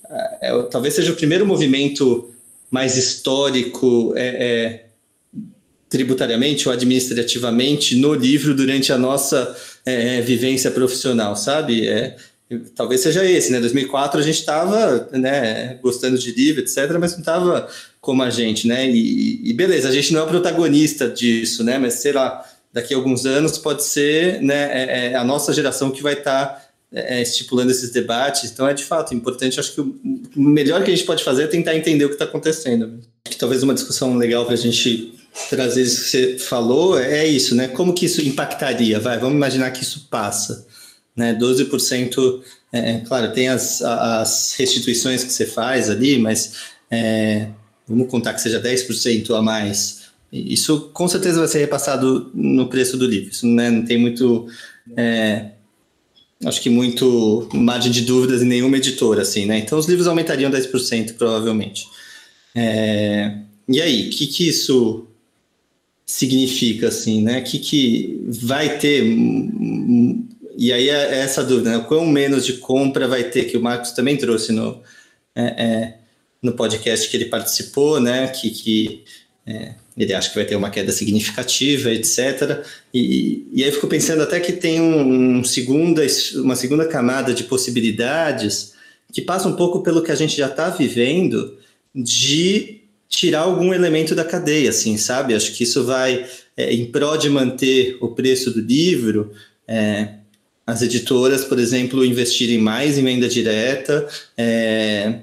Speaker 3: é, é talvez seja o primeiro movimento mais histórico é, tributariamente ou administrativamente no livro durante a nossa vivência profissional, sabe? É, talvez seja esse, né? 2004 a gente estava, né, gostando de livro, etc, mas não estava como a gente, né? E, e, beleza, a gente não é o protagonista disso, né? Mas sei lá, daqui a alguns anos pode ser, né, é, é a nossa geração que vai estar tá, é, estipulando esses debates. Então é de fato importante. Acho que o melhor que a gente pode fazer é tentar entender o que está acontecendo. Acho que talvez uma discussão legal para a gente trazer isso que você falou é isso, né? Como que isso impactaria? Vai, vamos imaginar que isso passa né? 12%, é, é, claro, tem as, as restituições que você faz ali, mas é, vamos contar que seja 10% a mais. Isso com certeza vai ser repassado no preço do livro. Isso né, não tem muito. É, acho que muito margem de dúvidas em nenhuma editora, assim, né? Então os livros aumentariam 10%, provavelmente. É, e aí, o que, que isso significa, assim, né? O que, que vai ter e aí é, é essa dúvida, né? quão menos de compra vai ter, que o Marcos também trouxe no, é, é, no podcast que ele participou, né? Que, que é, ele acha que vai ter uma queda significativa, etc. E, e aí fico pensando até que tem um, um segunda, uma segunda camada de possibilidades que passa um pouco pelo que a gente já está vivendo de tirar algum elemento da cadeia, assim, sabe? Acho que isso vai, é, em prol de manter o preço do livro, é, as editoras, por exemplo, investirem mais em venda direta, é,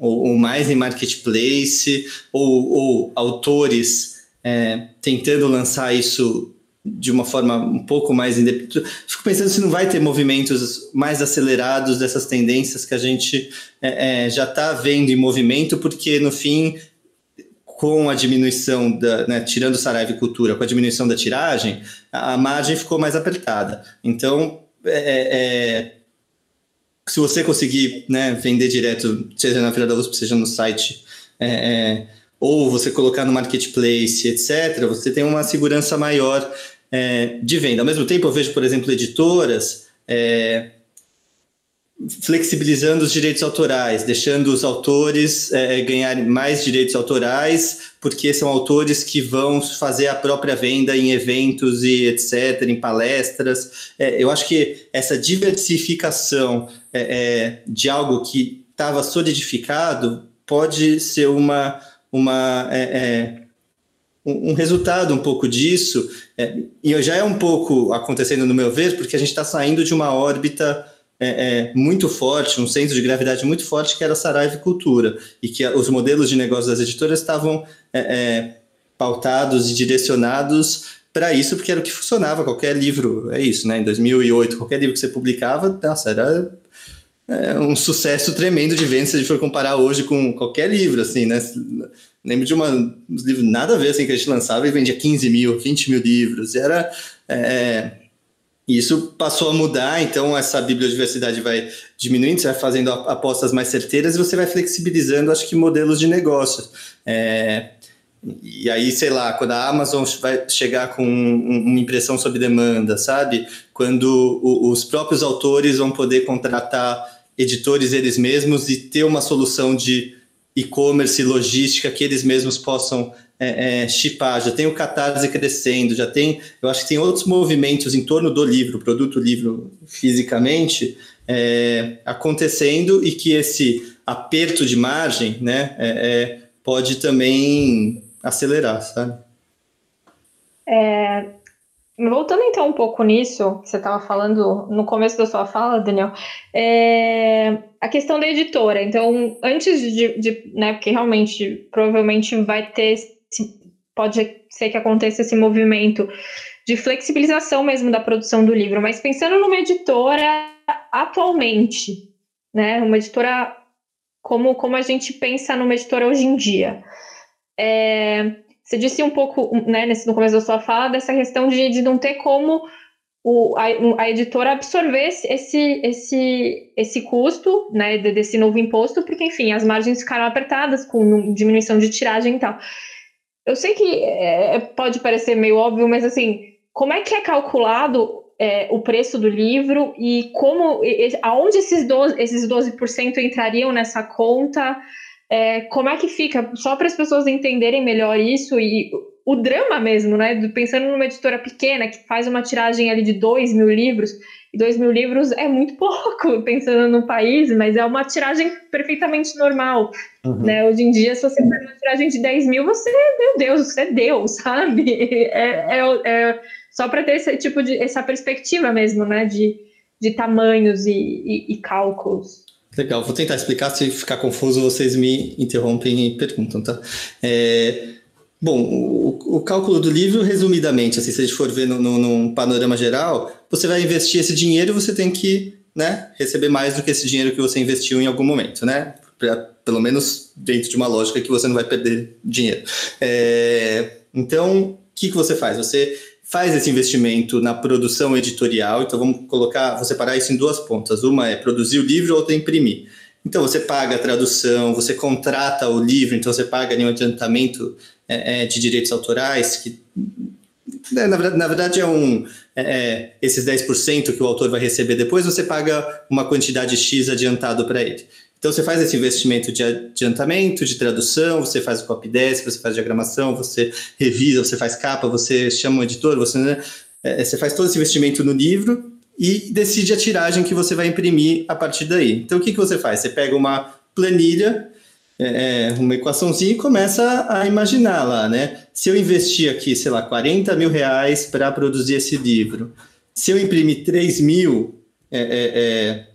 Speaker 3: ou, ou, mais em marketplace, ou, ou autores é, tentando lançar isso de uma forma um pouco mais independente. Fico pensando se não vai ter movimentos mais acelerados dessas tendências que a gente é, é já está vendo em movimento, porque no fim com a diminuição da, né, tirando o Saraiva e Cultura, com a diminuição da tiragem, a margem ficou mais apertada. Então, é, é, é, se você conseguir né, vender direto, seja na Feira da USP, seja no site, é, é, ou você colocar no marketplace, etc., você tem uma segurança maior de venda. Ao mesmo tempo, eu vejo, por exemplo, editoras flexibilizando os direitos autorais, deixando os autores é, ganharem mais direitos autorais, porque são autores que vão fazer a própria venda em eventos e etc., em palestras. É, eu acho que essa diversificação é, é de algo que estava solidificado pode ser uma, uma é, é, um, resultado um pouco disso, e já é um pouco acontecendo no meu ver, porque a gente está saindo de uma órbita é, é, muito forte, um centro de gravidade muito forte, que era Saraiva Cultura, e que os modelos de negócio das editoras estavam é, é pautados e direcionados para isso, porque era o que funcionava. Qualquer livro, é isso, né? Em 2008, qualquer livro que você publicava, nossa, era é, um sucesso tremendo de venda se a gente for comparar hoje com qualquer livro, assim, né? Lembro de uma, uns livros nada a ver, assim, que a gente lançava e vendia 15 mil, 20 mil livros. E era... É, e isso passou a mudar, então essa biodiversidade vai diminuindo, você vai fazendo apostas mais certeiras e você vai flexibilizando, acho que, modelos de negócio. É, e aí, sei lá, quando a Amazon vai chegar com uma impressão sob demanda, sabe? Quando os próprios autores vão poder contratar editores eles mesmos e ter uma solução de e-commerce, logística que eles mesmos possam é, é, chipar, já tem o Catarse crescendo, já tem, eu acho que tem outros movimentos em torno do livro, produto livro fisicamente, é, acontecendo e que esse aperto de margem, né, é, é pode também acelerar, sabe?
Speaker 2: É, voltando então um pouco nisso que você estava falando no começo da sua fala, Daniel, é, a questão da editora. Então, antes de, de, né, porque realmente provavelmente vai ter pode ser que aconteça esse movimento de flexibilização mesmo da produção do livro, mas pensando numa editora atualmente, né, uma editora como, como a gente pensa numa editora hoje em dia. É, você disse um pouco, né, nesse, no começo da sua fala, dessa questão de, de não ter como o, a, a, editora absorvesse esse, esse, esse custo né, desse novo imposto, porque, enfim, as margens ficaram apertadas com diminuição de tiragem e tal. Eu sei que é, pode parecer meio óbvio, mas assim, como é que é calculado é, o preço do livro e como aonde esses 12%, esses 12% entrariam nessa conta? É, como é que fica? Só para as pessoas entenderem melhor isso e o drama mesmo, né? Pensando numa editora pequena que faz uma tiragem ali de 2 mil livros, e 2 mil livros é muito [LAUGHS] pouco, pensando no país, mas é uma tiragem perfeitamente normal. Uhum. Né? Hoje em dia, se você faz uma tiragem de 10 mil, você, meu Deus, você é Deus, [LAUGHS] sabe? É, é, é só para ter esse tipo de essa perspectiva mesmo, né? De, de tamanhos e, e, e cálculos.
Speaker 3: Legal, vou tentar explicar. Se ficar confuso, vocês me interrompem e perguntam, tá? É, bom, o, o, cálculo do livro, resumidamente, assim, se a gente for ver no, no, num panorama geral, você vai investir esse dinheiro, você tem que né, receber mais do que esse dinheiro que você investiu em algum momento, né? Pra, pelo menos dentro de uma lógica que você não vai perder dinheiro. É, então, o que, que você faz? Você faz esse investimento na produção editorial. Então, vamos colocar, vou separar isso em duas pontas. Uma é produzir o livro, outra é imprimir. Então, você paga a tradução, você contrata o livro, então você paga ali um adiantamento é, é, de direitos autorais, que né, na verdade, na verdade é um. É, é esses 10% que o autor vai receber depois, você paga uma quantidade X adiantado para ele. Então você faz esse investimento de adiantamento, de tradução, você faz o copy desk, você faz diagramação, você revisa, você faz capa, você chama um editor, você, né, é, você faz todo esse investimento no livro e decide a tiragem que você vai imprimir a partir daí. Então o que, que você faz? Você pega uma planilha, é, é uma equaçãozinha e começa a imaginar lá, né? Se eu investir aqui, sei lá, 40 mil reais para produzir esse livro, se eu imprimir 3 mil, é, é, é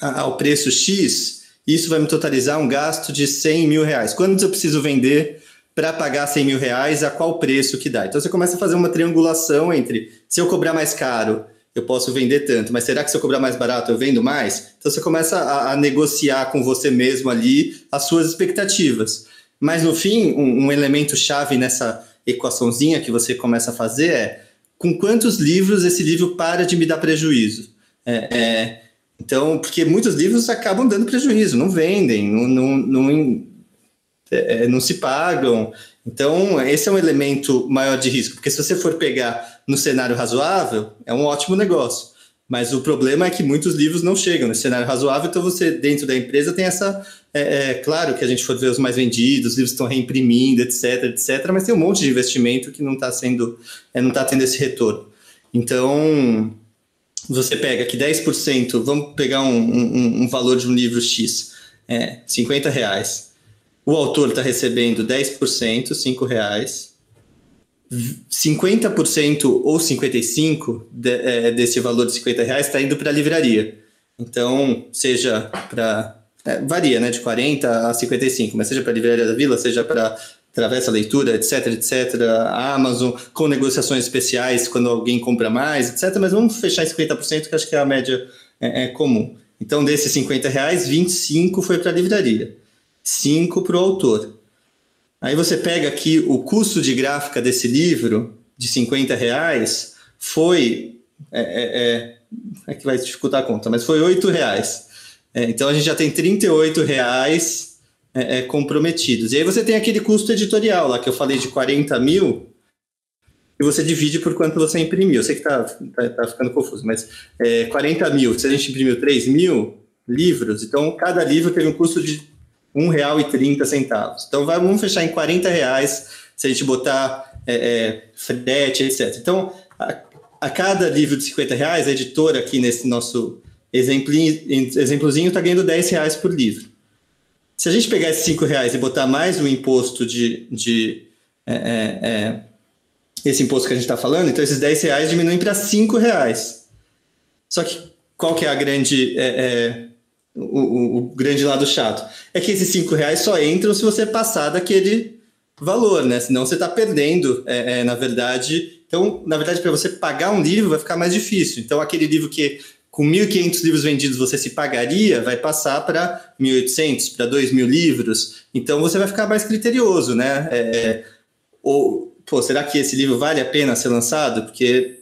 Speaker 3: ao preço X, isso vai me totalizar um gasto de 100 mil reais. Quantos eu preciso vender para pagar 100 mil reais? A qual preço que dá? Então você começa a fazer uma triangulação entre se eu cobrar mais caro, eu posso vender tanto, mas será que se eu cobrar mais barato eu vendo mais? Então você começa a, a negociar com você mesmo ali as suas expectativas. Mas no fim, um, um elemento chave nessa equaçãozinha que você começa a fazer é com quantos livros esse livro para de me dar prejuízo? É, é, então, porque muitos livros acabam dando prejuízo, não vendem, não, não, não, é, é, não se pagam. Então, esse é um elemento maior de risco, porque se você for pegar no cenário razoável, é um ótimo negócio. Mas o problema é que muitos livros não chegam nesse cenário razoável, então você, dentro da empresa, tem essa. É, é claro que a gente for ver os mais vendidos, os livros estão reimprimindo, etc, etc, mas tem um monte de investimento que não está sendo. É, não está tendo esse retorno. Então, você pega aqui 10%, vamos pegar um, um, um valor de um livro X, é 50 reais. O autor está recebendo 10%, 5 reais. 50% ou 55% de, é, desse valor de 50 reais está indo para a livraria. Então, seja para. É, varia, né? De 40 a 55, mas seja para a livraria da vila, seja para Travessa Leitura, etc, etc, a Amazon, com negociações especiais quando alguém compra mais, etc. Mas vamos fechar em 50%, que acho que é a média é, é comum. Então, desses 50 reais, 25 foi para a livraria, 5 para o autor. Aí você pega aqui o custo de gráfica desse livro, de 50 reais, foi. É, é, é, é que vai dificultar a conta, mas foi 8 reais. É, então a gente já tem 38 reais é, é, comprometidos. E aí você tem aquele custo editorial lá que eu falei de 40 mil, e você divide por quanto você imprimiu. Eu sei que está tá, tá, ficando confuso, mas é, 40 mil, se a gente imprimiu 3 mil livros, então cada livro teve um custo de R$ 1,30. Então vai, vamos fechar em 40 reais se a gente botar é, é, frete, etc. Então, a, a, cada livro de 50 reais, a editora aqui nesse nosso exemplozinho está ganhando 10 reais por livro. Se a gente pegar esses cinco reais e botar mais o imposto de, de é, é, é esse imposto que a gente está falando, então esses 10 reais diminuem para cinco reais. Só que qual que é a grande é, é, o, o, grande lado chato? É que esses cinco reais só entram se você passar daquele valor, né? Senão você está perdendo, é, na verdade. Então, na verdade, para você pagar um livro vai ficar mais difícil. Então, aquele livro que com 1.500 livros vendidos você se pagaria, vai passar para 1.800, para 2.000 livros. Então você vai ficar mais criterioso, né? É, ou, pô, será que esse livro vale a pena ser lançado? Porque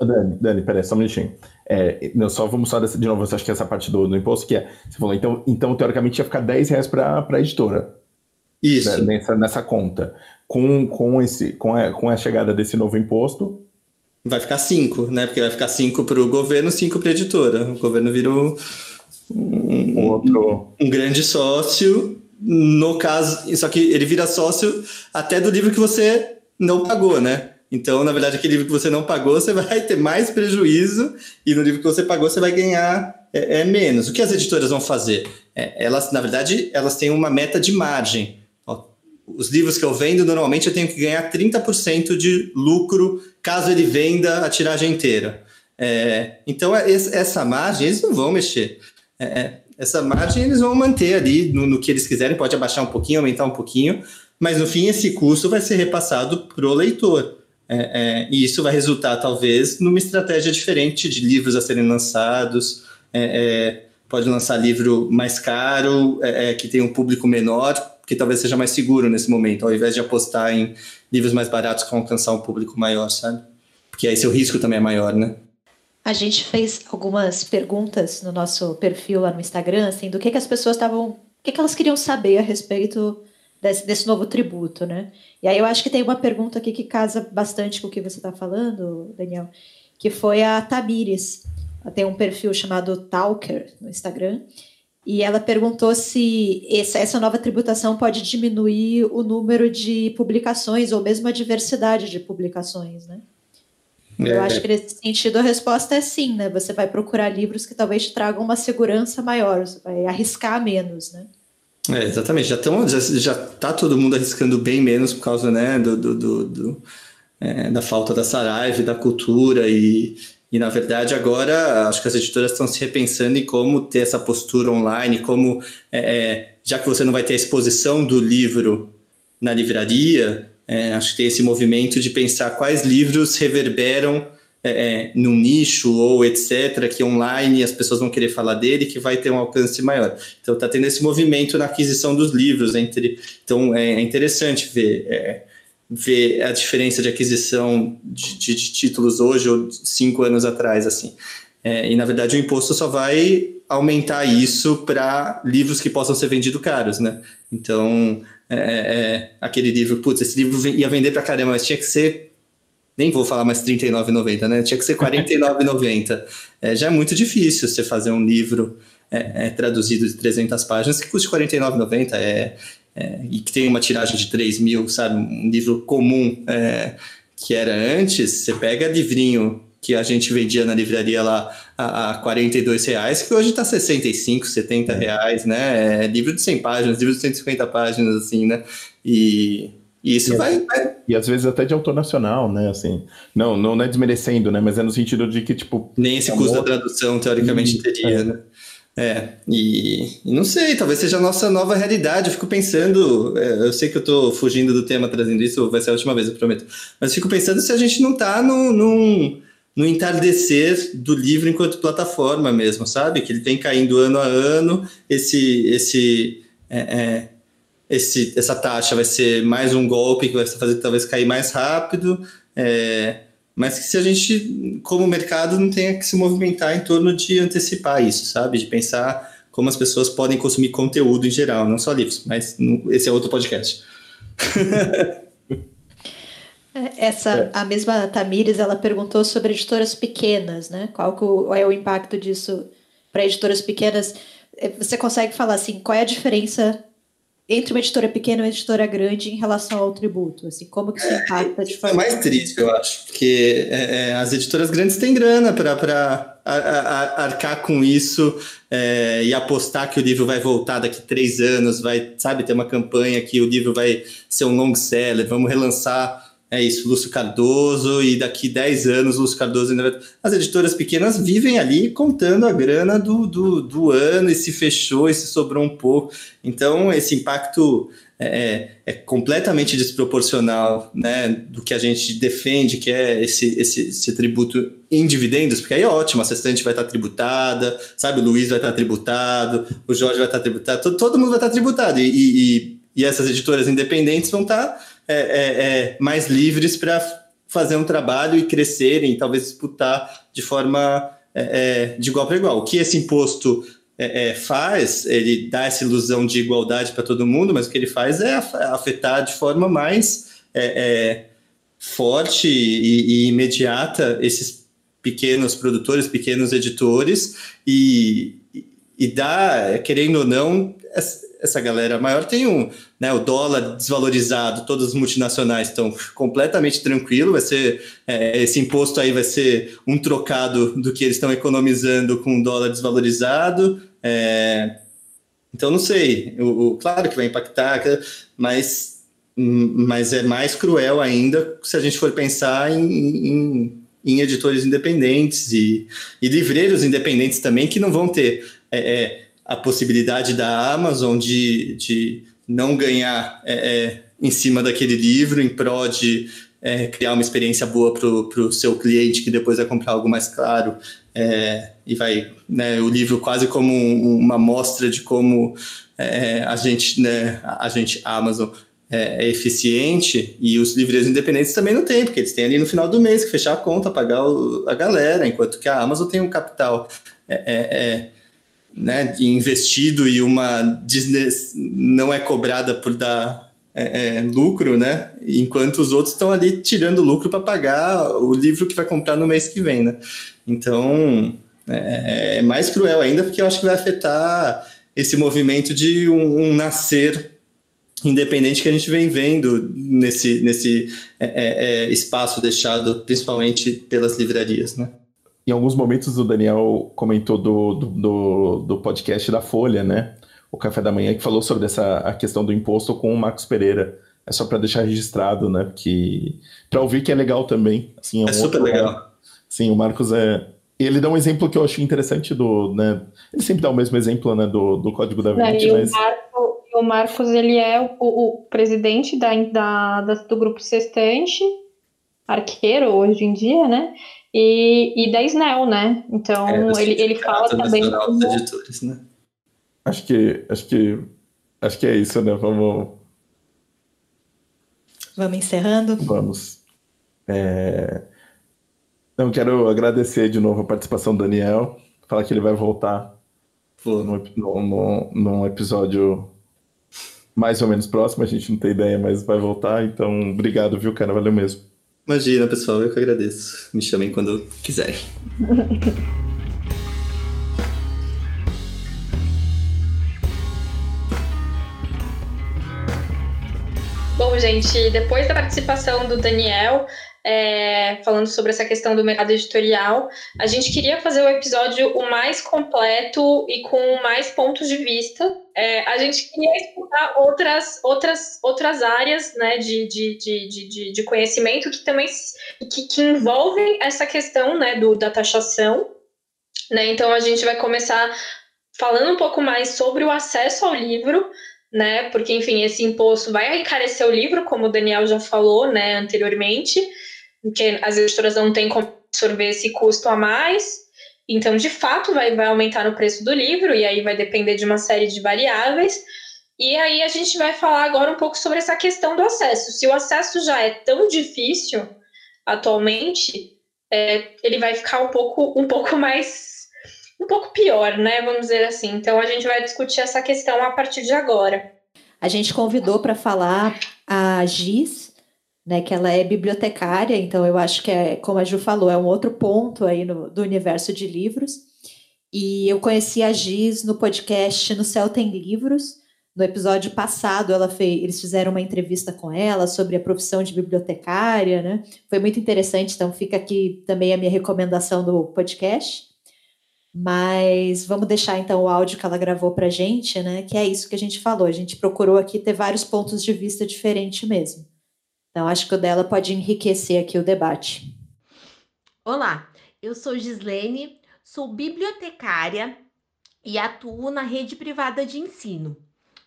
Speaker 1: Dani, Dani, peraí, só um minutinho. É, não, só vamos só dessa, de novo, você acha que essa parte do, do imposto que é. Você falou, então, então teoricamente ia ficar 10 reais para a editora.
Speaker 3: Isso.
Speaker 1: Né, nessa, nessa conta. Com, com, esse, com, a, com a chegada desse novo imposto.
Speaker 3: Vai ficar 5, né? Porque vai ficar 5 para o governo, 5 para a editora. O governo virou um, Outro... um grande sócio. No caso, só que ele vira sócio até do livro que você não pagou, né? Então, na verdade, aquele livro que você não pagou, você vai ter mais prejuízo, e no livro que você pagou, você vai ganhar é, é menos. O que as editoras vão fazer? É, elas, na verdade, elas têm uma meta de margem. Ó, os livros que eu vendo, normalmente eu tenho que ganhar 30% de lucro caso ele venda a tiragem inteira. É, então, é, essa margem, eles não vão mexer. É, é, essa margem eles vão manter ali no, no, que eles quiserem, pode abaixar um pouquinho, aumentar um pouquinho, mas no fim esse custo vai ser repassado para o leitor. É, é, e isso vai resultar, talvez, numa estratégia diferente de livros a serem lançados. É, é pode lançar livro mais caro, é, é, que tem um público menor, que talvez seja mais seguro nesse momento, ao invés de apostar em livros mais baratos que vão alcançar um público maior, sabe? Porque aí seu risco também é maior, né?
Speaker 4: A gente fez algumas perguntas no nosso perfil lá no Instagram, assim, do que, que as pessoas estavam. O que, que elas queriam saber a respeito desse, desse novo tributo, né? E aí eu acho que tem uma pergunta aqui que casa bastante com o que você está falando, Daniel, que foi a Tamires. Ela tem um perfil chamado Talker no Instagram. E ela perguntou se essa nova tributação pode diminuir o número de publicações ou mesmo a diversidade de publicações, né? Eu acho que nesse sentido a resposta é sim, né? Você vai procurar livros que talvez te tragam uma segurança maior, você vai arriscar menos, né?
Speaker 3: É, exatamente. Já, tão, já, já tá todo mundo arriscando bem menos por causa né, do, do, do, do é, da falta da Saraiva, da cultura e, e, na verdade, agora acho que as editoras estão se repensando em como ter essa postura online, como, é, é já que você não vai ter a exposição do livro na livraria, é, acho que tem esse movimento de pensar quais livros reverberam é, é, num nicho ou etc., que online as pessoas vão querer falar dele, que vai ter um alcance maior. Então está tendo esse movimento na aquisição dos livros. Entre, então é, é interessante ver, é, ver a diferença de aquisição de, de, de, títulos hoje ou cinco anos atrás. assim. É, e na verdade o imposto só vai aumentar isso para livros que possam ser vendidos caros, né? Então, aquele livro, putz, esse livro ia vender para caramba, mas tinha que ser nem vou falar mais R$39,90, né? Tinha que ser R$49,90. é, já é muito difícil você fazer um livro é, é, traduzido de 300 páginas que custe R$49,90 é, é, e que tem uma tiragem de 3 mil, sabe? Um livro comum é, que era antes, você pega livrinho que a gente vendia na livraria lá a, a 42 reais, que hoje está 65, 70 é. reais, né? É livro de 100 páginas, livro de 150 páginas, assim, né? E e isso e vai, vai,
Speaker 1: E às vezes até de autor nacional, né? Assim, não, não é desmerecendo, né? Mas é no sentido de que, tipo.
Speaker 3: Nem esse custo da tradução, teoricamente, teria, é. né? É, e, e, não sei, talvez seja a nossa nova realidade. Eu fico pensando, é, eu sei que eu estou fugindo do tema trazendo isso, vai ser a última vez, eu prometo. Mas fico pensando se a gente não está no, num, no entardecer do livro enquanto plataforma mesmo, sabe? Que ele vem caindo ano a ano, esse, esse é, é, esse, essa taxa vai ser mais um golpe que vai fazer talvez cair mais rápido, é, mas que se a gente, como mercado, não tenha que se movimentar em torno de antecipar isso, sabe? De pensar como as pessoas podem consumir conteúdo em geral, não só livros, mas esse é outro podcast. [LAUGHS]
Speaker 4: É, essa, a mesma Tamires, ela perguntou sobre editoras pequenas, né? Qual, qual é o impacto disso para editoras pequenas? É, você consegue falar assim, qual é a diferença entre uma editora pequena e uma editora grande em relação ao tributo? Assim, como que isso é, impacta de
Speaker 3: forma... É mais triste, eu acho, porque é, é as editoras grandes têm grana para arcar com isso é, e apostar que o livro vai voltar daqui três anos, vai, sabe, ter uma campanha que o livro vai ser um long seller, vamos relançar é isso, Lúcio Cardoso, e daqui 10 anos Lúcio Cardoso ainda vai... As editoras pequenas vivem ali contando a grana do, do, do ano, e se fechou, e se sobrou um pouco. Então, esse impacto é, é, é completamente desproporcional né, do que a gente defende, que é esse, esse, esse tributo em dividendos, porque aí é ótimo, a Sextante vai estar tributada, sabe, o Luiz vai estar tributado, o Jorge vai estar tributado, todo, todo mundo vai estar tributado, e, e, e essas editoras independentes vão estar é, é, é, mais livres para fazer um trabalho e crescerem, talvez disputar de forma é, é, de igual para igual. O que esse imposto faz, ele dá essa ilusão de igualdade para todo mundo, mas o que ele faz é afetar de forma mais forte e, e, imediata esses pequenos produtores, pequenos editores, e, e dá, querendo ou não, essa galera maior tem um, né, o dólar desvalorizado, todas as multinacionais estão completamente tranquilo, vai ser é, esse imposto aí vai ser um trocado do que eles estão economizando com o dólar desvalorizado. É, então não sei, o, o, claro que vai impactar, mas, mas é mais cruel ainda se a gente for pensar em, em, em editores independentes e, e livreiros independentes também que não vão ter é, é a possibilidade da Amazon de, de não ganhar é, é, em cima daquele livro em prol de é, criar uma experiência boa para o seu cliente que depois vai comprar algo mais claro é, e vai né, o livro quase como um, uma mostra de como é, a gente né, a gente Amazon é, é, eficiente e os livreiros independentes também não têm porque eles têm ali no final do mês que fechar a conta pagar o, a galera enquanto que a Amazon tem um capital é, né, investido e uma Disney não é cobrada por dar é, é, lucro, né? Enquanto os outros estão ali tirando lucro para pagar o livro que vai comprar no mês que vem, né? Então é, é, mais cruel ainda porque eu acho que vai afetar esse movimento de um, um nascer independente que a gente vem vendo nesse, nesse é, é, é espaço deixado principalmente pelas livrarias, né?
Speaker 1: Em alguns momentos o Daniel comentou do, do, do, do podcast da Folha, né? O Café da Manhã, que falou sobre essa, a questão do imposto com o Marcos Pereira. É só para deixar registrado, né? Porque para ouvir que é legal também. Assim,
Speaker 3: é, um é super outro... legal.
Speaker 1: Sim, o Marcos é. Ele dá um exemplo que eu acho interessante do, né? Ele sempre dá o mesmo exemplo, né? Do, do Código da Vinci,
Speaker 2: mas... o, Marco, o Marcos, ele é o, o presidente da, da, da, do grupo Sextante, arqueiro hoje em dia, né? E, e da Snell, né? Então é, ele, ele fala também. Como...
Speaker 1: Editores, né? Acho que acho que acho que é isso, né? Vamos.
Speaker 4: Vamos encerrando.
Speaker 1: Vamos. É... Então quero agradecer de novo a participação do Daniel. Falar que ele vai voltar no, no, num episódio mais ou menos próximo, a gente não tem ideia, mas vai voltar. Então, obrigado, viu, cara? Valeu mesmo.
Speaker 3: Imagina, pessoal, eu que agradeço. Me chamem quando quiserem.
Speaker 2: Bom, gente, depois da participação do Daniel, é, falando sobre essa questão do mercado editorial. A gente queria fazer o episódio o mais completo e com mais pontos de vista. É, a gente queria explorar outras, outras, outras áreas né, de, de, de, de, de conhecimento que também que, que envolvem essa questão né, do, da taxação. Né? Então a gente vai começar falando um pouco mais sobre o acesso ao livro, né? Porque, enfim, esse imposto vai encarecer o livro, como o Daniel já falou, né, anteriormente porque as editoras não têm como absorver esse custo a mais. Então, de fato, vai, vai aumentar o preço do livro, e aí vai depender de uma série de variáveis. E aí a gente vai falar agora um pouco sobre essa questão do acesso. Se o acesso já é tão difícil atualmente, é, ele vai ficar um pouco, um pouco mais um pouco pior, né? Vamos dizer assim. Então a gente vai discutir essa questão a partir de agora.
Speaker 4: A gente convidou para falar a Giz, né, que ela é bibliotecária, então eu acho que é, como a Ju falou, é um outro ponto aí no, do universo de livros. E eu conheci a Giz no podcast No Céu Tem Livros. No episódio passado, ela fez, eles fizeram uma entrevista com ela sobre a profissão de bibliotecária, né? Foi muito interessante, então fica aqui também a minha recomendação do podcast. Mas vamos deixar então o áudio que ela gravou para gente, né? Que é isso que a gente falou. A gente procurou aqui ter vários pontos de vista diferentes mesmo. Então, acho que o dela pode enriquecer aqui o debate.
Speaker 5: Olá, eu sou Gislene, sou bibliotecária e atuo na rede privada de ensino.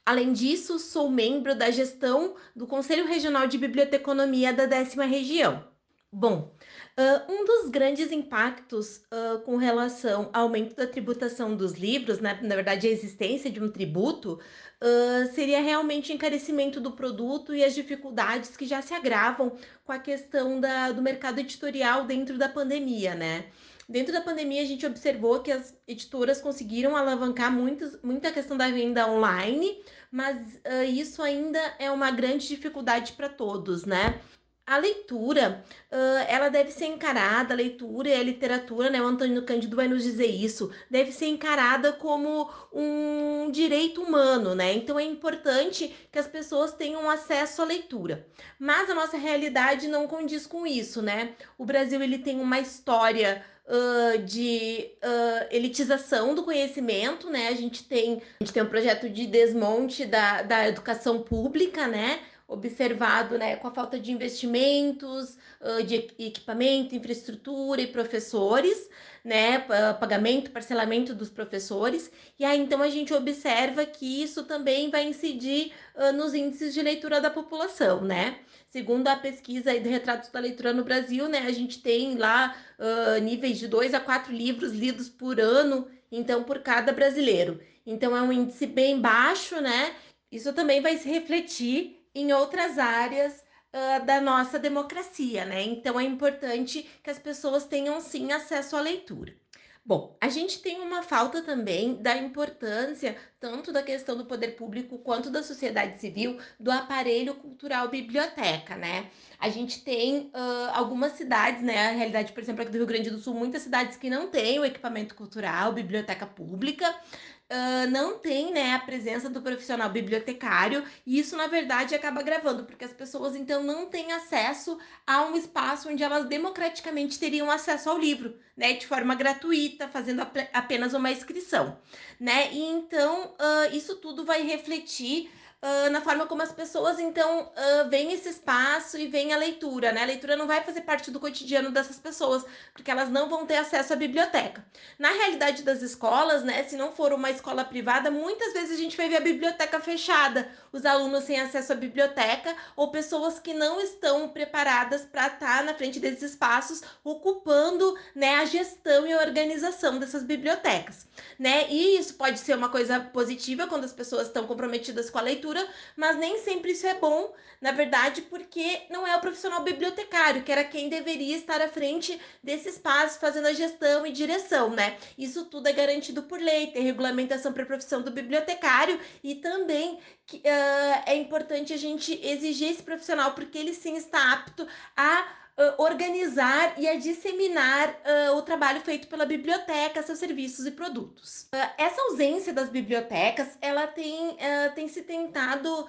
Speaker 5: Além disso, sou membro da gestão do Conselho Regional de Biblioteconomia da décima região. Bom, uh, um dos grandes impactos uh, com relação ao aumento da tributação dos livros, né, na verdade a existência de um tributo, uh, seria realmente encarecimento do produto e as dificuldades que já se agravam com a questão da, do mercado editorial dentro da pandemia, né? Dentro da pandemia, a gente observou que as editoras conseguiram alavancar muitos, muita questão da venda online, mas isso ainda é uma grande dificuldade para todos, né? A leitura, uh, ela deve ser encarada, a leitura e a literatura, né? O Antônio Cândido vai nos dizer isso, deve ser encarada como um direito humano, né? Então é importante que as pessoas tenham acesso à leitura. Mas a nossa realidade não condiz com isso, né? O Brasil ele tem uma história Uh, de uh, elitização do conhecimento, né? A gente tem, a gente tem um projeto de desmonte da, da educação pública, né? Observado né, com a falta de investimentos, de equipamento, infraestrutura e professores, né, pagamento, parcelamento dos professores, e aí então a gente observa que isso também vai incidir nos índices de leitura da população, né? Segundo a pesquisa de retratos da leitura no Brasil, né, a gente tem lá uh, níveis de dois a quatro livros lidos por ano, então por cada brasileiro. Então é um índice bem baixo, né? Isso também vai se refletir em outras áreas uh, da nossa democracia, né? Então é importante que as pessoas tenham sim acesso à leitura. Bom, a gente tem uma falta também da importância, tanto da questão do poder público quanto da sociedade civil, do aparelho cultural biblioteca, né? A gente tem uh, algumas cidades, né? A realidade, por exemplo, aqui do Rio Grande do Sul, muitas cidades que não têm o equipamento cultural, biblioteca pública, uh, não tem né, a presença do profissional bibliotecário, e isso, na verdade, acaba gravando, porque as pessoas então não têm acesso a um espaço onde elas democraticamente teriam acesso ao livro, né, de forma gratuita, fazendo ap apenas uma inscrição, né? E então uh, isso tudo vai refletir uh, na forma como as pessoas, então, uh, veem esse espaço e veem a leitura, né? A leitura não vai fazer parte do cotidiano dessas pessoas, porque elas não vão ter acesso à biblioteca. Na realidade das escolas, né, se não for uma escola privada, muitas vezes a gente vai ver a biblioteca fechada, os alunos sem acesso à biblioteca ou pessoas que não estão preparadas para estar na frente desses espaços, ocupando, né, a gestão e a organização dessas bibliotecas, né? E isso pode ser uma coisa positiva quando as pessoas estão comprometidas com a leitura mas nem sempre isso é bom, na verdade, porque não é o profissional bibliotecário, que era quem deveria estar à frente desse espaço, fazendo a gestão e direção, né? Isso tudo é garantido por lei, tem regulamentação para a profissão do bibliotecário e também que, uh, é importante a gente exigir esse profissional, porque ele sim está apto a uh, organizar e a disseminar uh, o trabalho feito pela biblioteca, seus serviços e produtos. Uh, essa ausência das bibliotecas, ela tem, tem se tentado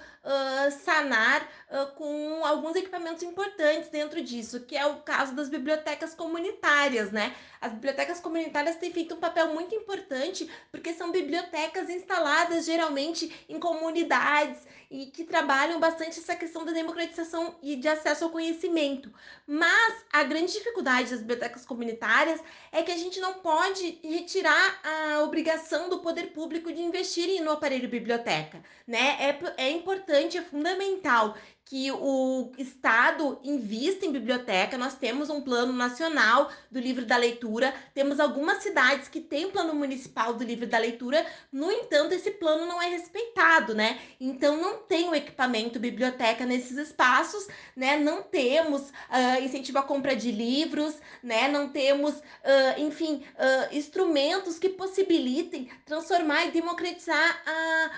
Speaker 5: sanar com alguns equipamentos importantes dentro disso, que é o caso das bibliotecas comunitárias, né? As bibliotecas comunitárias têm feito um papel muito importante porque são bibliotecas instaladas geralmente em comunidades e que trabalham bastante essa questão da democratização e de acesso ao conhecimento. Mas a grande dificuldade das bibliotecas comunitárias é que a gente não pode retirar a obrigação do poder público de investir no aparelho biblioteca, né? É, é importante, é fundamental que o Estado invista em biblioteca. Nós temos um plano nacional do livro da leitura, temos algumas cidades que têm plano municipal do livro da leitura, no entanto, esse plano não é respeitado, né? Então, não tem o equipamento biblioteca nesses espaços, né? Não temos uh, incentivo à compra de livros, né? Não temos, uh, enfim, uh, instrumentos que possibilitem transformar e democratizar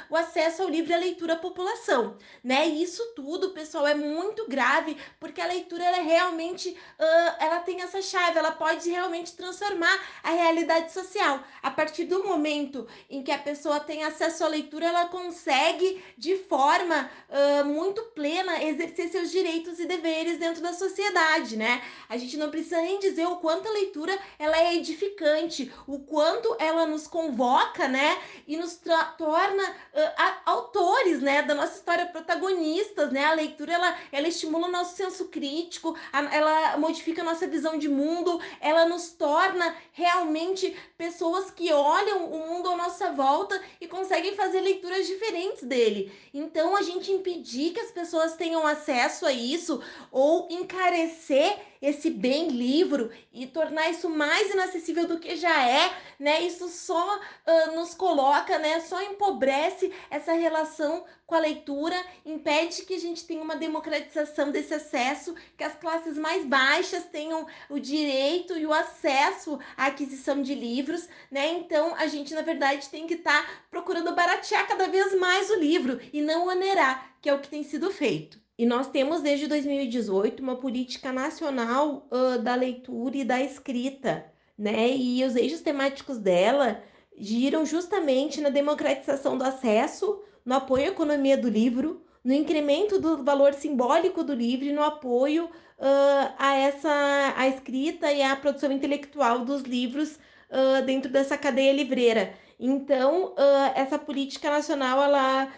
Speaker 5: o acesso ao livro à leitura à população, né? E isso tudo, pessoal, é muito grave, porque a leitura ela é realmente uh, ela tem essa chave, ela pode realmente transformar a realidade social. A partir do momento em que a pessoa tem acesso à leitura, ela consegue, de forma uh, muito plena, exercer seus direitos e deveres dentro da sociedade, né? A gente não precisa nem dizer o quanto a leitura ela é edificante, o quanto ela nos convoca, né? E nos torna uh, autores, né? Da nossa história, protagonistas, né? A leitura leitura ela, ela estimula o nosso senso crítico, ela modifica a nossa visão de mundo, ela nos torna realmente pessoas que olham o mundo à nossa volta e conseguem fazer leituras diferentes dele. Então, a gente impedir que as pessoas tenham acesso a isso ou encarecer esse bem livro e tornar isso mais inacessível do que já é, né? Isso só uh, nos coloca, né? Só empobrece essa relação com a leitura, impede que a gente tenha uma democratização desse acesso, que as classes mais baixas tenham o direito e o acesso à aquisição de livros, né? Então a gente, na verdade, tem que estar tá procurando baratear cada vez mais o livro e não onerar, que é o que tem sido feito. E nós temos desde 2018 uma política nacional uh, da leitura e da escrita, né? E os eixos temáticos dela giram justamente na democratização do acesso, no apoio à economia do livro, no incremento do valor simbólico do livro e no apoio uh, a essa a escrita e a produção intelectual dos livros uh, dentro dessa cadeia livreira. Então, essa política nacional ela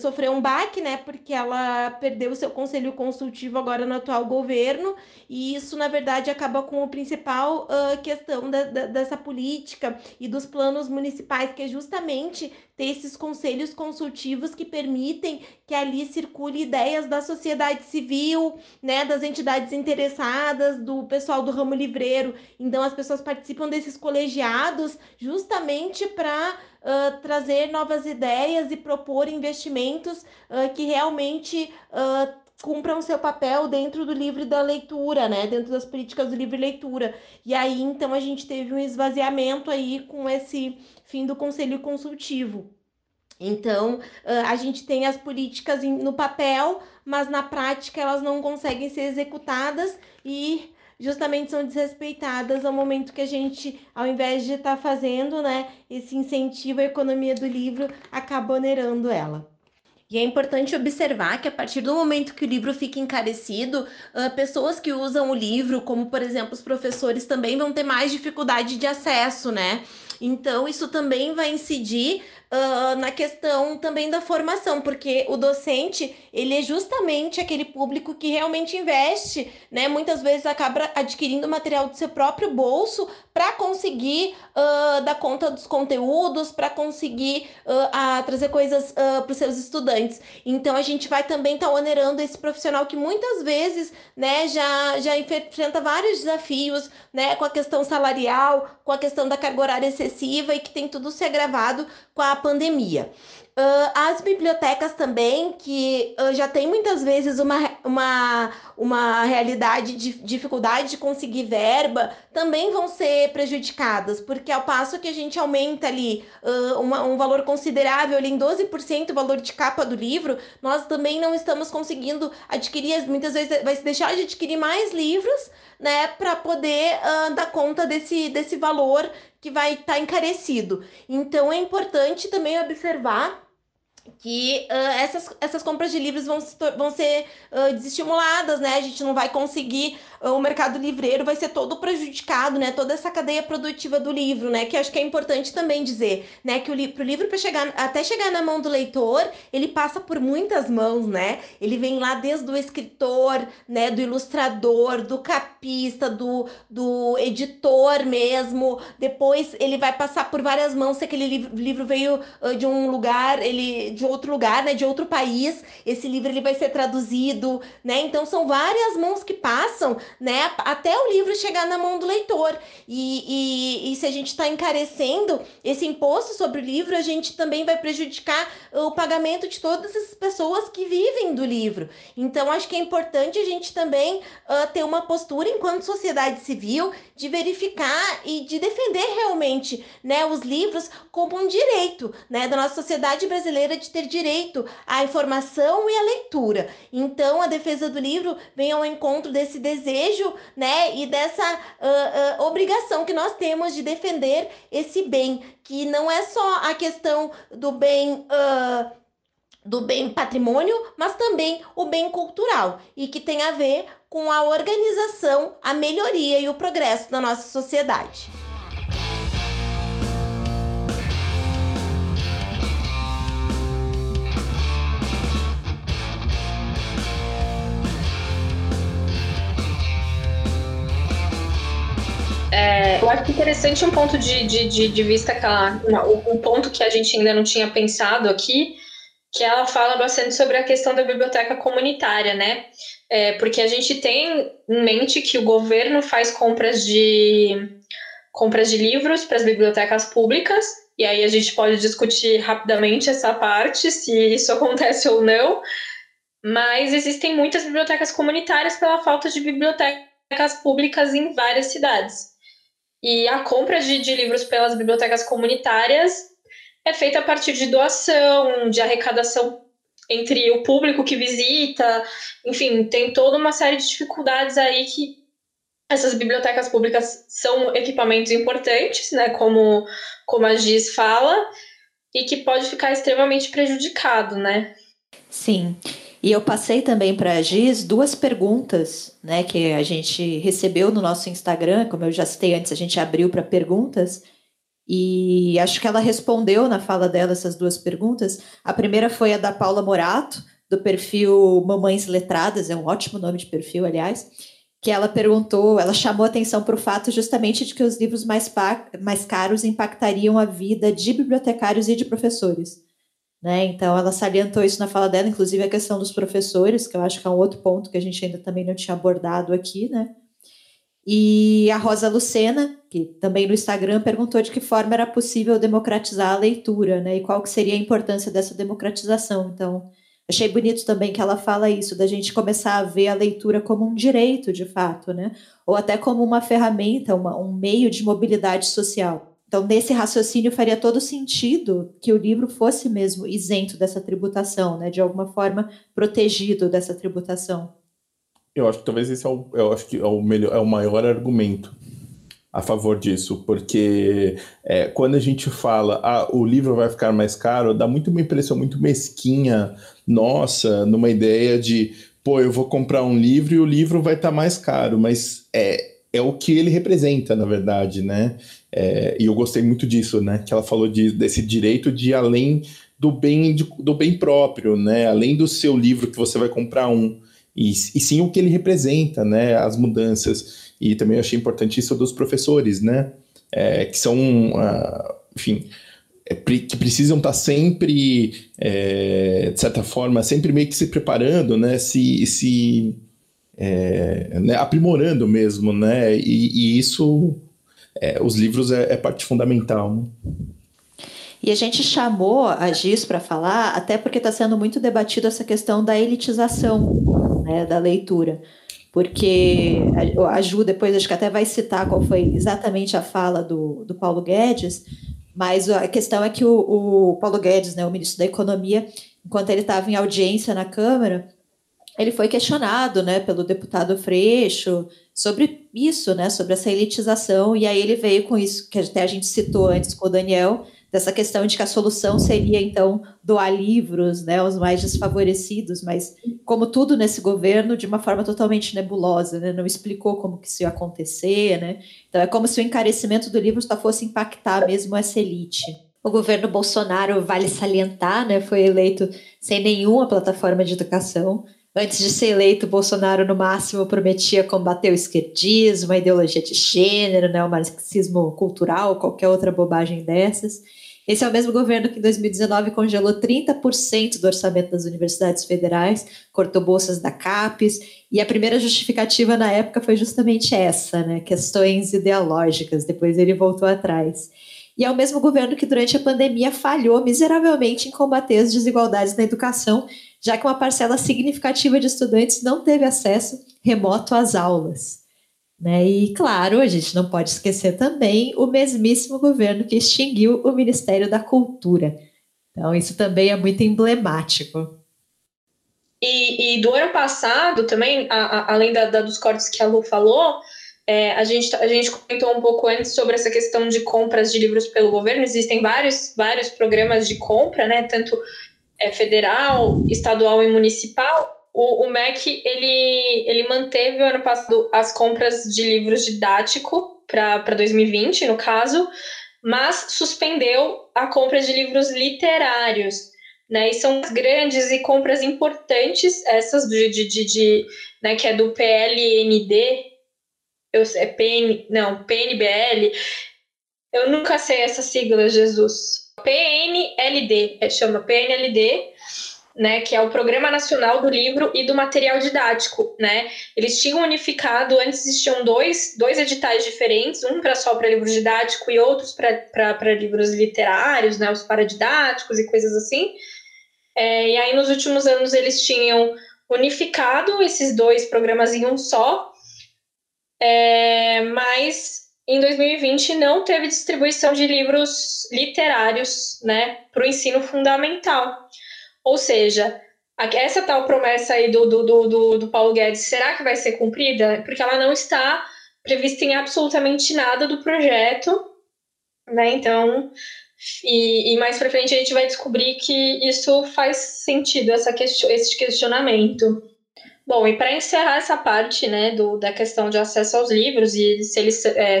Speaker 5: sofreu um baque, né? Porque ela perdeu o seu conselho consultivo agora no atual governo, e isso, na verdade, acaba com a principal uh, questão da, da, dessa política e dos planos municipais, que é justamente ter esses conselhos consultivos que permitem que ali circule ideias da sociedade civil, né, das entidades interessadas, do pessoal do ramo livreiro. Então, as pessoas participam desses colegiados justamente para uh, trazer novas ideias e propor investimentos uh, que realmente uh, cumpram seu papel dentro do livro da leitura, né? Dentro das políticas do livro e leitura. E aí, então, a gente teve um esvaziamento aí com esse fim do conselho consultivo. Então, a gente tem as políticas no papel, mas na prática elas não conseguem ser executadas e justamente são desrespeitadas ao momento que a gente, ao invés de estar tá fazendo, né, esse incentivo à economia do livro, acaba onerando ela. E é importante observar que a partir do momento que o livro fica encarecido, uh, pessoas que usam o livro, como por exemplo os professores, também vão ter mais dificuldade de acesso, né? Então, isso também vai incidir uh, na questão também da formação, porque o docente, ele é justamente aquele público que realmente investe, né? Muitas vezes acaba adquirindo material do seu próprio bolso para conseguir uh, dar conta dos conteúdos, para conseguir uh, trazer coisas para os seus estudantes. Então a gente vai também estar tá onerando esse profissional que muitas vezes né, já, já enfrenta vários desafios né, com a questão salarial, com a questão da carga horária excessiva e que tem tudo se agravado com a pandemia. Uh, as bibliotecas também, que uh, já tem muitas vezes uma, uma, uma realidade de dificuldade de conseguir verba, também vão ser prejudicadas, porque ao passo que a gente aumenta ali uh, uma, um valor considerável, ali em 12% o valor de capa do livro, nós também não estamos conseguindo adquirir, muitas vezes vai se deixar de adquirir mais livros, né, para poder dar conta desse, desse valor que vai estar tá encarecido. Então é importante também observar que uh, essas, essas compras de livros vão, vão ser uh, desestimuladas, né? A gente não vai conseguir, uh, o mercado livreiro vai ser todo prejudicado, né? Toda essa cadeia produtiva do livro, né? Que acho que é importante também dizer, né? Que o li livro para chegar até chegar na mão do leitor, ele passa por muitas mãos, né? Ele vem lá desde o escritor, né? Do ilustrador, do capista, do, do editor mesmo. Depois ele vai passar por várias mãos se aquele livro, livro veio de um lugar, ele de outro lugar, né, de outro país. Esse livro ele vai ser traduzido, né? Então são várias mãos que passam, né, até o livro chegar na mão do leitor. E, e, e se a gente está encarecendo esse imposto sobre o livro, a gente também vai prejudicar o pagamento de todas as pessoas que vivem do livro. Então acho que é importante a gente também uh, ter uma postura enquanto sociedade civil de verificar e de defender realmente, né, os livros como um direito, né, da nossa sociedade brasileira de de ter direito à informação e à leitura. Então, a defesa do livro vem ao encontro desse desejo, né, e dessa uh, uh, obrigação que nós temos de defender esse bem, que não é só a questão do bem. Uh, do bem patrimônio, mas também o bem cultural e que tem a ver com a organização, a melhoria e o progresso da nossa sociedade.
Speaker 2: Eu acho interessante um ponto de, de, de, de vista, aquela, um ponto que a gente ainda não tinha pensado aqui, que ela fala bastante sobre a questão da biblioteca comunitária, né? É, porque a gente tem em mente que o governo faz compras de compras de livros para as bibliotecas públicas, e aí a gente pode discutir rapidamente essa parte, se isso [LAUGHS] acontece ou não, mas existem muitas bibliotecas comunitárias pela falta de bibliotecas públicas em várias cidades. E a compra de, de livros pelas bibliotecas comunitárias é feita a partir de doação, de arrecadação entre o público que visita, enfim, tem toda uma série de dificuldades aí que essas bibliotecas públicas são equipamentos importantes, né, como, como a Giz fala, e que pode ficar extremamente prejudicado, né?
Speaker 4: Sim. E eu passei também para a Giz duas perguntas, né, que a gente recebeu no nosso Instagram, como eu já citei antes, a gente abriu para perguntas, e acho que ela respondeu na fala dela essas duas perguntas. A primeira foi a da Paula Morato, do perfil Mamães Letradas, é um ótimo nome de perfil, aliás, que ela perguntou, ela chamou atenção para o fato justamente de que os livros mais, mais caros impactariam a vida de bibliotecários e de professores. Né? Então, ela salientou isso na fala dela, inclusive a questão dos professores, que eu acho que é um outro ponto que a gente ainda também não tinha abordado aqui, né? E a Rosa Lucena, que também no Instagram perguntou de que forma era possível democratizar a leitura, né? E qual que seria a importância dessa democratização. Então, achei bonito também que ela fala isso, da gente começar a ver a leitura como um direito, de fato, né? Ou até como uma ferramenta, uma, um meio de mobilidade social. Então, nesse raciocínio faria todo sentido que o livro fosse mesmo isento dessa tributação, né? De alguma forma protegido dessa tributação.
Speaker 1: Eu acho que talvez esse é o, eu acho que é o melhor, é o maior argumento a favor disso, porque é, quando a gente fala, ah, o livro vai ficar mais caro, dá muito uma impressão muito mesquinha, nossa, numa ideia de, pô, eu vou comprar um livro e o livro vai estar tá mais caro, mas é, é o que ele representa, na verdade, né? É, e eu gostei muito disso, né? Que ela falou de, desse direito de além do bem, de, do bem próprio, né? Além do seu livro que você vai comprar um, e, e sim o que ele representa, né, as mudanças. E também achei importante isso dos professores, né, é, que são, uh, enfim, é, que precisam estar sempre, é, de certa forma, sempre meio que se preparando, né, se, se é, né, aprimorando mesmo, né, e, e isso, é, os livros é, é, parte fundamental, né?
Speaker 4: E a gente chamou a GIS para falar, até porque está sendo muito debatido essa questão da elitização né, da leitura. Porque a Ju depois acho que até vai citar qual foi exatamente a fala do, do Paulo Guedes, mas a questão é que o, o Paulo Guedes, né, o ministro da Economia, enquanto ele estava em audiência na Câmara, ele foi questionado né, pelo deputado Freixo sobre isso, né, sobre essa elitização, e aí ele veio com isso que até a gente citou antes com o Daniel, dessa questão de que a solução seria, então, doar livros né, aos mais desfavorecidos, mas, como tudo nesse governo, de uma forma totalmente nebulosa, né, não explicou como que isso ia acontecer, né? Então, é como se o encarecimento do livro só fosse impactar mesmo essa elite. O governo Bolsonaro, vale salientar, né, foi eleito sem nenhuma plataforma de educação, Antes de ser eleito, Bolsonaro, no máximo, prometia combater o esquerdismo, a ideologia de gênero, né, o marxismo cultural, qualquer outra bobagem dessas. Esse é o mesmo governo que em 2019 congelou 30% do orçamento das universidades federais, cortou bolsas da CAPES, e a primeira justificativa na época foi justamente essa, né? Questões ideológicas. Depois ele voltou atrás. E é o mesmo governo que, durante a pandemia, falhou miseravelmente em combater as desigualdades na educação, já que uma parcela significativa de estudantes não teve acesso remoto às aulas. Né? E, claro, a gente não pode esquecer também o mesmíssimo governo que extinguiu o Ministério da Cultura. Então, isso também é muito emblemático.
Speaker 2: E, e do ano passado também, a, a, além da, da, dos cortes que a Lu falou, é, a, gente, a gente comentou um pouco antes sobre essa questão de compras de livros pelo governo. Existem vários, vários programas de compra, né? Tanto é, federal, estadual e municipal o, o MEC ele, ele manteve o ano passado as compras de livros didático para 2020, no caso, mas suspendeu a compra de livros literários. Né, e são grandes e compras importantes, essas de, de, de, de né, que é do PLND, eu, é PN, não, PNBL, eu nunca sei essa sigla, Jesus. PNLD, é, chama PNLD, né, que é o Programa Nacional do Livro e do Material Didático, né? Eles tinham unificado, antes existiam dois, dois editais diferentes, um para só para livro didático e outros para livros literários, né, os paradidáticos e coisas assim. É, e aí, nos últimos anos, eles tinham unificado esses dois programas em um só, é, mas em 2020 não teve distribuição de livros literários né, para o ensino fundamental. Ou seja, essa tal promessa aí do, do, do, do, Paulo Guedes, será que vai ser cumprida? Porque ela não está prevista em absolutamente nada do projeto, né? Então, e, e mais para frente a gente vai descobrir que isso faz sentido, essa question, esse questionamento. Bom, e para encerrar essa parte, né, do, da questão de acesso aos livros e se eles é,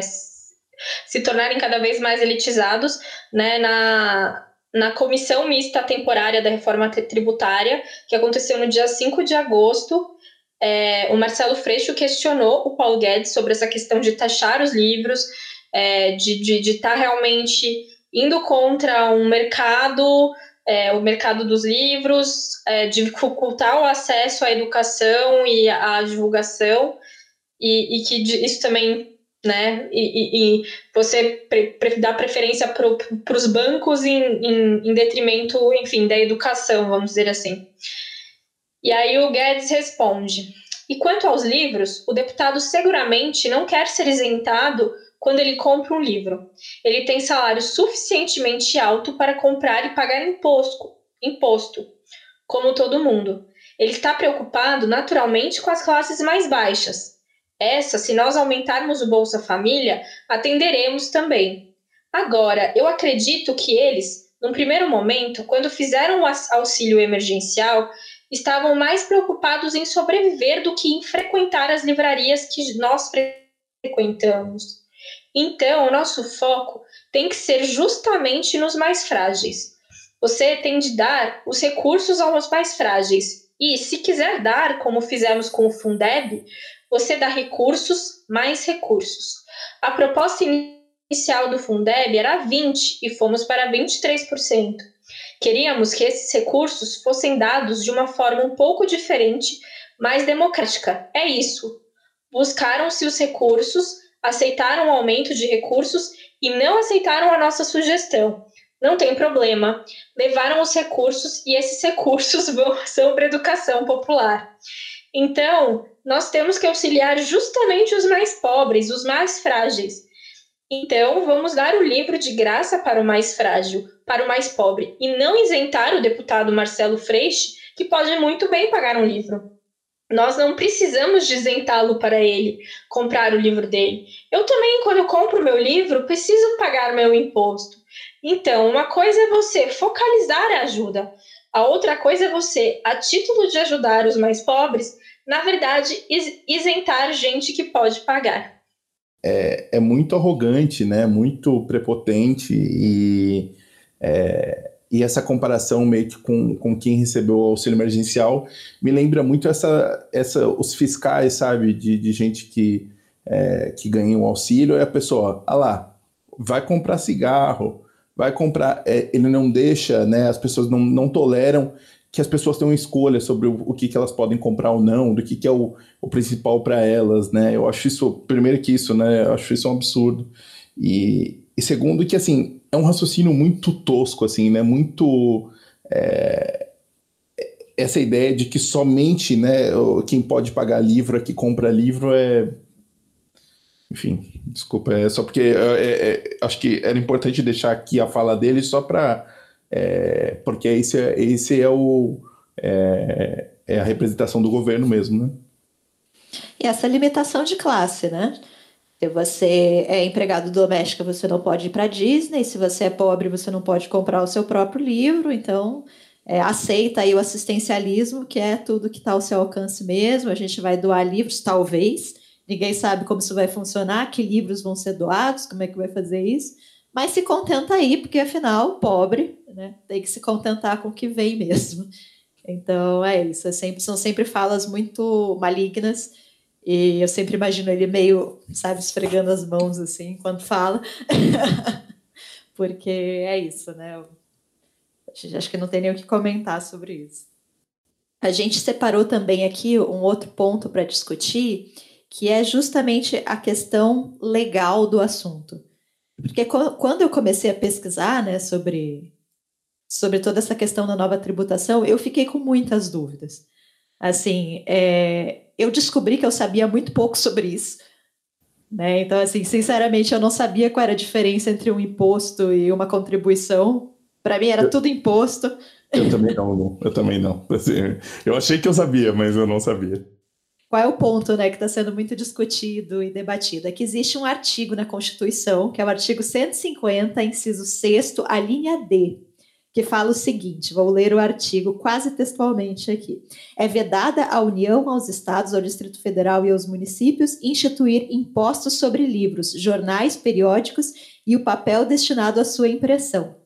Speaker 2: se tornarem cada vez mais elitizados, né, na, na comissão mista temporária da reforma tributária, que aconteceu no dia 5 de agosto, é, o Marcelo Freixo questionou o Paulo Guedes sobre essa questão de taxar os livros, é, de estar de, de tá realmente indo contra um mercado, é, o mercado dos livros, é, dificultar o acesso à educação e à divulgação, e, e que isso também né? E, e, e você pre, pre, dá preferência para os bancos em, em, em, detrimento, enfim, da educação, vamos dizer assim. E aí o Guedes responde: e quanto aos livros, o deputado seguramente não quer ser isentado quando ele compra um livro. Ele tem salário suficientemente alto para comprar e pagar imposto, imposto, como todo mundo. Ele está preocupado naturalmente com as classes mais baixas, essa, se nós aumentarmos o Bolsa Família, atenderemos também. Agora, eu acredito que eles, num primeiro momento, quando fizeram o auxílio emergencial, estavam mais preocupados em sobreviver do que em frequentar as livrarias que nós frequentamos. Então, o nosso foco tem que ser justamente nos mais frágeis. Você tem de dar os recursos aos mais frágeis. E, se quiser dar, como fizemos com o Fundeb, você dá recursos, mais recursos. A proposta inicial do Fundeb era 20% e fomos para 23%. Queríamos que esses recursos fossem dados de uma forma um pouco diferente, mais democrática. É isso. Buscaram-se os recursos, aceitaram o aumento de recursos e não aceitaram a nossa sugestão. Não tem problema. Levaram os recursos e esses recursos [LAUGHS] vão, são para educação popular. Então, nós temos que auxiliar justamente os mais pobres, os mais frágeis. Então, vamos dar o livro de graça para o mais frágil, para o mais pobre, e não isentar o deputado Marcelo Freixo, que pode muito bem pagar um livro. Nós não precisamos isentá-lo para ele comprar o livro dele. Eu também, quando eu compro meu livro, preciso pagar meu imposto. Então, uma coisa é você focalizar a ajuda, a outra coisa é você, a título de ajudar os mais pobres, na verdade, isentar gente que pode pagar.
Speaker 1: É, é muito arrogante, né? Muito prepotente e, é, e essa comparação meio que com, com quem recebeu o auxílio emergencial me lembra muito essa, essa os fiscais, sabe? De, de gente que, é, que ganha o um auxílio e a pessoa, ah lá, vai comprar cigarro, vai comprar. É, ele não deixa, né? As pessoas não, não toleram que as pessoas tenham escolha sobre o, o que, que elas podem comprar ou não, do que, que é o, o principal para elas, né? Eu acho isso, primeiro que isso, né? Eu acho isso um absurdo. E, e segundo que, assim, é um raciocínio muito tosco, assim, né? Muito... É, essa ideia de que somente, né, quem pode pagar livro é que compra livro é... Enfim, desculpa, é só porque é, é, é acho que era importante deixar aqui a fala dele só para é, porque esse é, esse é, o, é, a representação do governo mesmo, né?
Speaker 4: E essa limitação de classe, né? Se você é empregado doméstico, você não pode ir para Disney. Se você é pobre, você não pode comprar o seu próprio livro. Então, é, aceita aí o assistencialismo, que é tudo que está ao seu alcance mesmo. A gente vai doar livros, talvez. Ninguém sabe como isso vai funcionar, que livros vão ser doados, como é que vai fazer isso. Mas se contenta aí, porque afinal, pobre, né? Tem que se contentar com o que vem mesmo. Então é isso. É sempre, são sempre falas muito malignas. E eu sempre imagino ele meio, sabe, esfregando as mãos assim enquanto fala. [LAUGHS] porque é isso, né? Acho que não tem nem o que comentar sobre isso. A gente separou também aqui um outro ponto para discutir, que é justamente a questão legal do assunto. Porque quando eu comecei a pesquisar né, sobre, sobre toda essa questão da nova tributação, eu fiquei com muitas dúvidas. Assim, é, eu descobri que eu sabia muito pouco sobre isso. Né? Então, assim, sinceramente, eu não sabia qual era a diferença entre um imposto e uma contribuição. Para mim, era eu, tudo imposto.
Speaker 1: Eu também não, eu também não. [LAUGHS] Assim, eu achei que eu sabia, mas eu não sabia.
Speaker 4: Qual é o ponto né, que está sendo muito discutido e debatido? É que existe um artigo na Constituição, que é o artigo 150, inciso 6, a linha D, que fala o seguinte: vou ler o artigo quase textualmente aqui. É vedada à União, aos Estados, ao Distrito Federal e aos municípios instituir impostos sobre livros, jornais, periódicos e o papel destinado à sua impressão.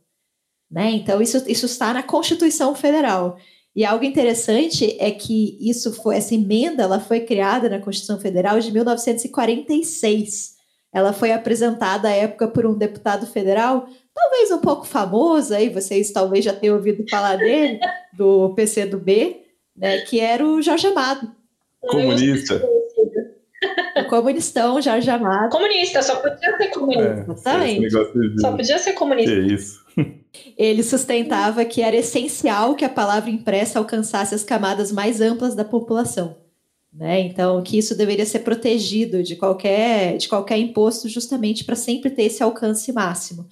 Speaker 4: Né? Então, isso, isso está na Constituição Federal. E algo interessante é que isso foi essa emenda, ela foi criada na Constituição Federal de 1946. Ela foi apresentada à época por um deputado federal, talvez um pouco famoso aí, vocês talvez já tenham ouvido falar dele, do PCdoB, né, que era o Jorge Amado.
Speaker 1: Comunista.
Speaker 4: O comunistão Jorge Amado.
Speaker 2: Comunista, só podia ser comunista. É, Exatamente. Só podia ser comunista.
Speaker 1: Que isso.
Speaker 4: Ele sustentava que era essencial que a palavra impressa alcançasse as camadas mais amplas da população. Né? Então, que isso deveria ser protegido de qualquer, de qualquer imposto, justamente para sempre ter esse alcance máximo.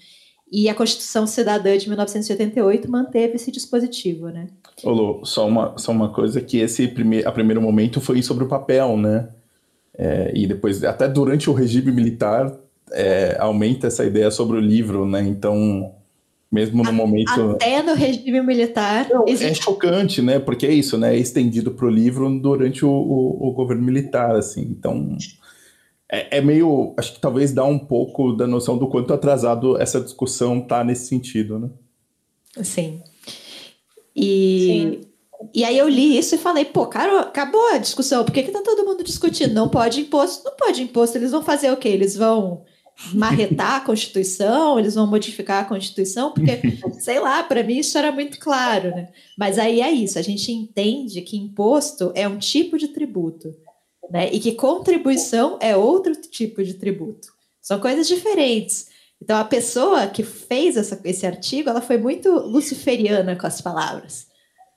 Speaker 4: E a Constituição Cidadã de 1988 manteve esse dispositivo, né?
Speaker 1: Olô, só uma, só uma coisa que esse prime a primeiro momento foi sobre o papel, né? É, e depois, até durante o regime militar, é, aumenta essa ideia sobre o livro, né? Então, mesmo no momento.
Speaker 4: Até no regime militar.
Speaker 1: Não, é existe... É chocante, né? Porque é isso, né? É estendido para o livro durante o, o, o, governo militar, assim. Então. É, é, meio. Acho que talvez dá um pouco da noção do quanto atrasado essa discussão tá nesse sentido, né?
Speaker 4: Sim. E. Sim. E aí eu li isso e falei, pô, cara, acabou a discussão, por que, que tá todo mundo discutindo? Não pode imposto, não pode imposto, eles vão fazer o quê? Eles vão marretar a Constituição, eles vão modificar a Constituição, porque, [LAUGHS] sei lá, para mim isso era muito claro, né? Mas aí é isso, a gente entende que imposto é um tipo de tributo, né? E que contribuição é outro tipo de tributo. São coisas diferentes. Então, a pessoa que fez essa, esse artigo, ela foi muito luciferiana com as palavras,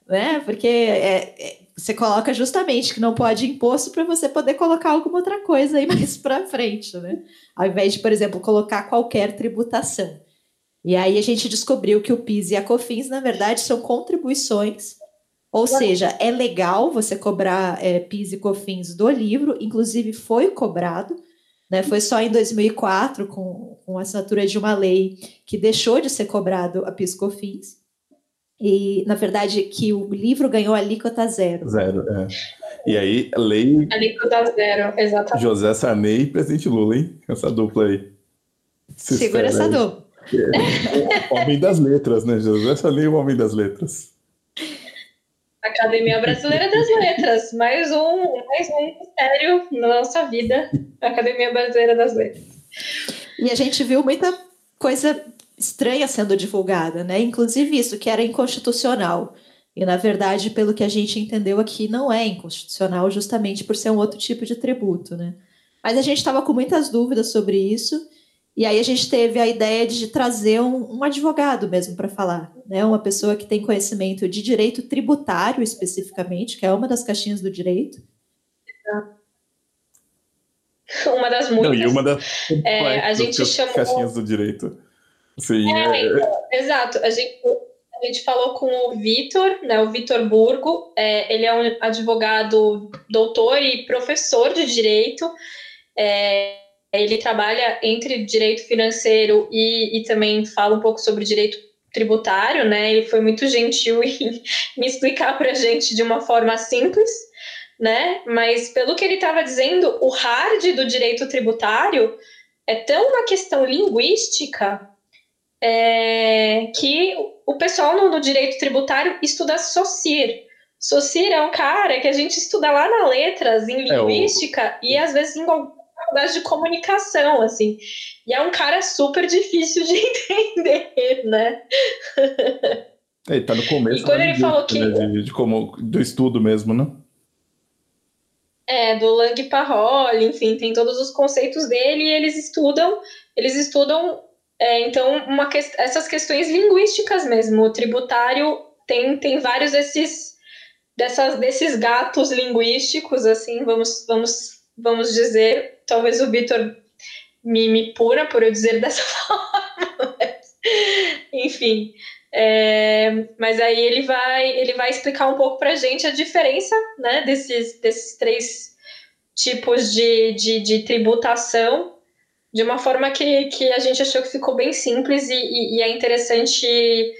Speaker 4: né? Porque é, é, você coloca justamente que não pode imposto para você poder colocar alguma outra coisa aí [LAUGHS] mais para frente, né? Ao invés de, por exemplo, colocar qualquer tributação. E aí a gente descobriu que o PIS e a COFINS, na verdade, são contribuições, ou seja, é legal você cobrar é, PIS e COFINS do livro, inclusive foi cobrado, né? Foi só em 2004, com, com a assinatura de uma lei, que deixou de ser cobrado a PIS e COFINS. E, na verdade, que o livro ganhou alíquota zero.
Speaker 1: Zero, é. E aí, lei.
Speaker 2: Alíquota zero, exatamente.
Speaker 1: José Sarney e presidente Lula, hein? Essa dupla aí.
Speaker 4: Se Segura essa dupla.
Speaker 1: É, homem das letras, né? José Sarney, o homem das letras.
Speaker 2: Academia Brasileira das Letras, mais um, mais um mistério na nossa vida, Academia Brasileira das Letras.
Speaker 4: E a gente viu muita coisa estranha sendo divulgada, né? Inclusive isso, que era inconstitucional. E, na verdade, pelo que a gente entendeu aqui, não é inconstitucional, justamente por ser um outro tipo de tributo, né? Mas a gente estava com muitas dúvidas sobre isso, e aí a gente teve a ideia de trazer um, um advogado mesmo para falar, né? Uma pessoa que tem conhecimento de direito tributário especificamente, que é uma das caixinhas do direito. [LAUGHS]
Speaker 2: Uma das muitas. Não,
Speaker 1: e uma das
Speaker 2: é, a gente chamou...
Speaker 1: caixinhas do direito. Sim.
Speaker 2: É, é... Então, exato. A gente, a gente falou com o Vitor, né, o Vitor Burgo. É, ele é um advogado doutor e professor de direito. É, ele trabalha entre direito financeiro e, e também fala um pouco sobre direito tributário, né? Ele foi muito gentil [LAUGHS] em me explicar para a gente de uma forma simples, né? Mas pelo que ele estava dizendo, o hard do direito tributário é tão uma questão linguística é, que o pessoal no, no, direito tributário estuda SOCIR. SOCIR é um cara que a gente estuda lá na letras, em linguística, é o... e às vezes em faculdade de comunicação, assim. E é um cara super difícil de [LAUGHS] entender, né?
Speaker 1: É, tá no começo.
Speaker 2: E quando ele falou que...
Speaker 1: Né, de, de, como, do estudo mesmo, né?
Speaker 2: É, do Lang Parole, enfim, tem todos os conceitos dele e eles estudam, eles estudam, é, então, uma que... essas questões linguísticas mesmo. O tributário tem, tem vários desses, dessas, desses gatos linguísticos, assim, vamos, vamos, vamos dizer. Talvez o Vitor me, me puna por eu dizer dessa [LAUGHS] forma, mas, enfim. É, mas aí ele vai, ele vai explicar um pouco para a gente a diferença né, desses, desses três tipos de, de, de, tributação, de uma forma que, que a gente achou que ficou bem simples e, e, e é interessante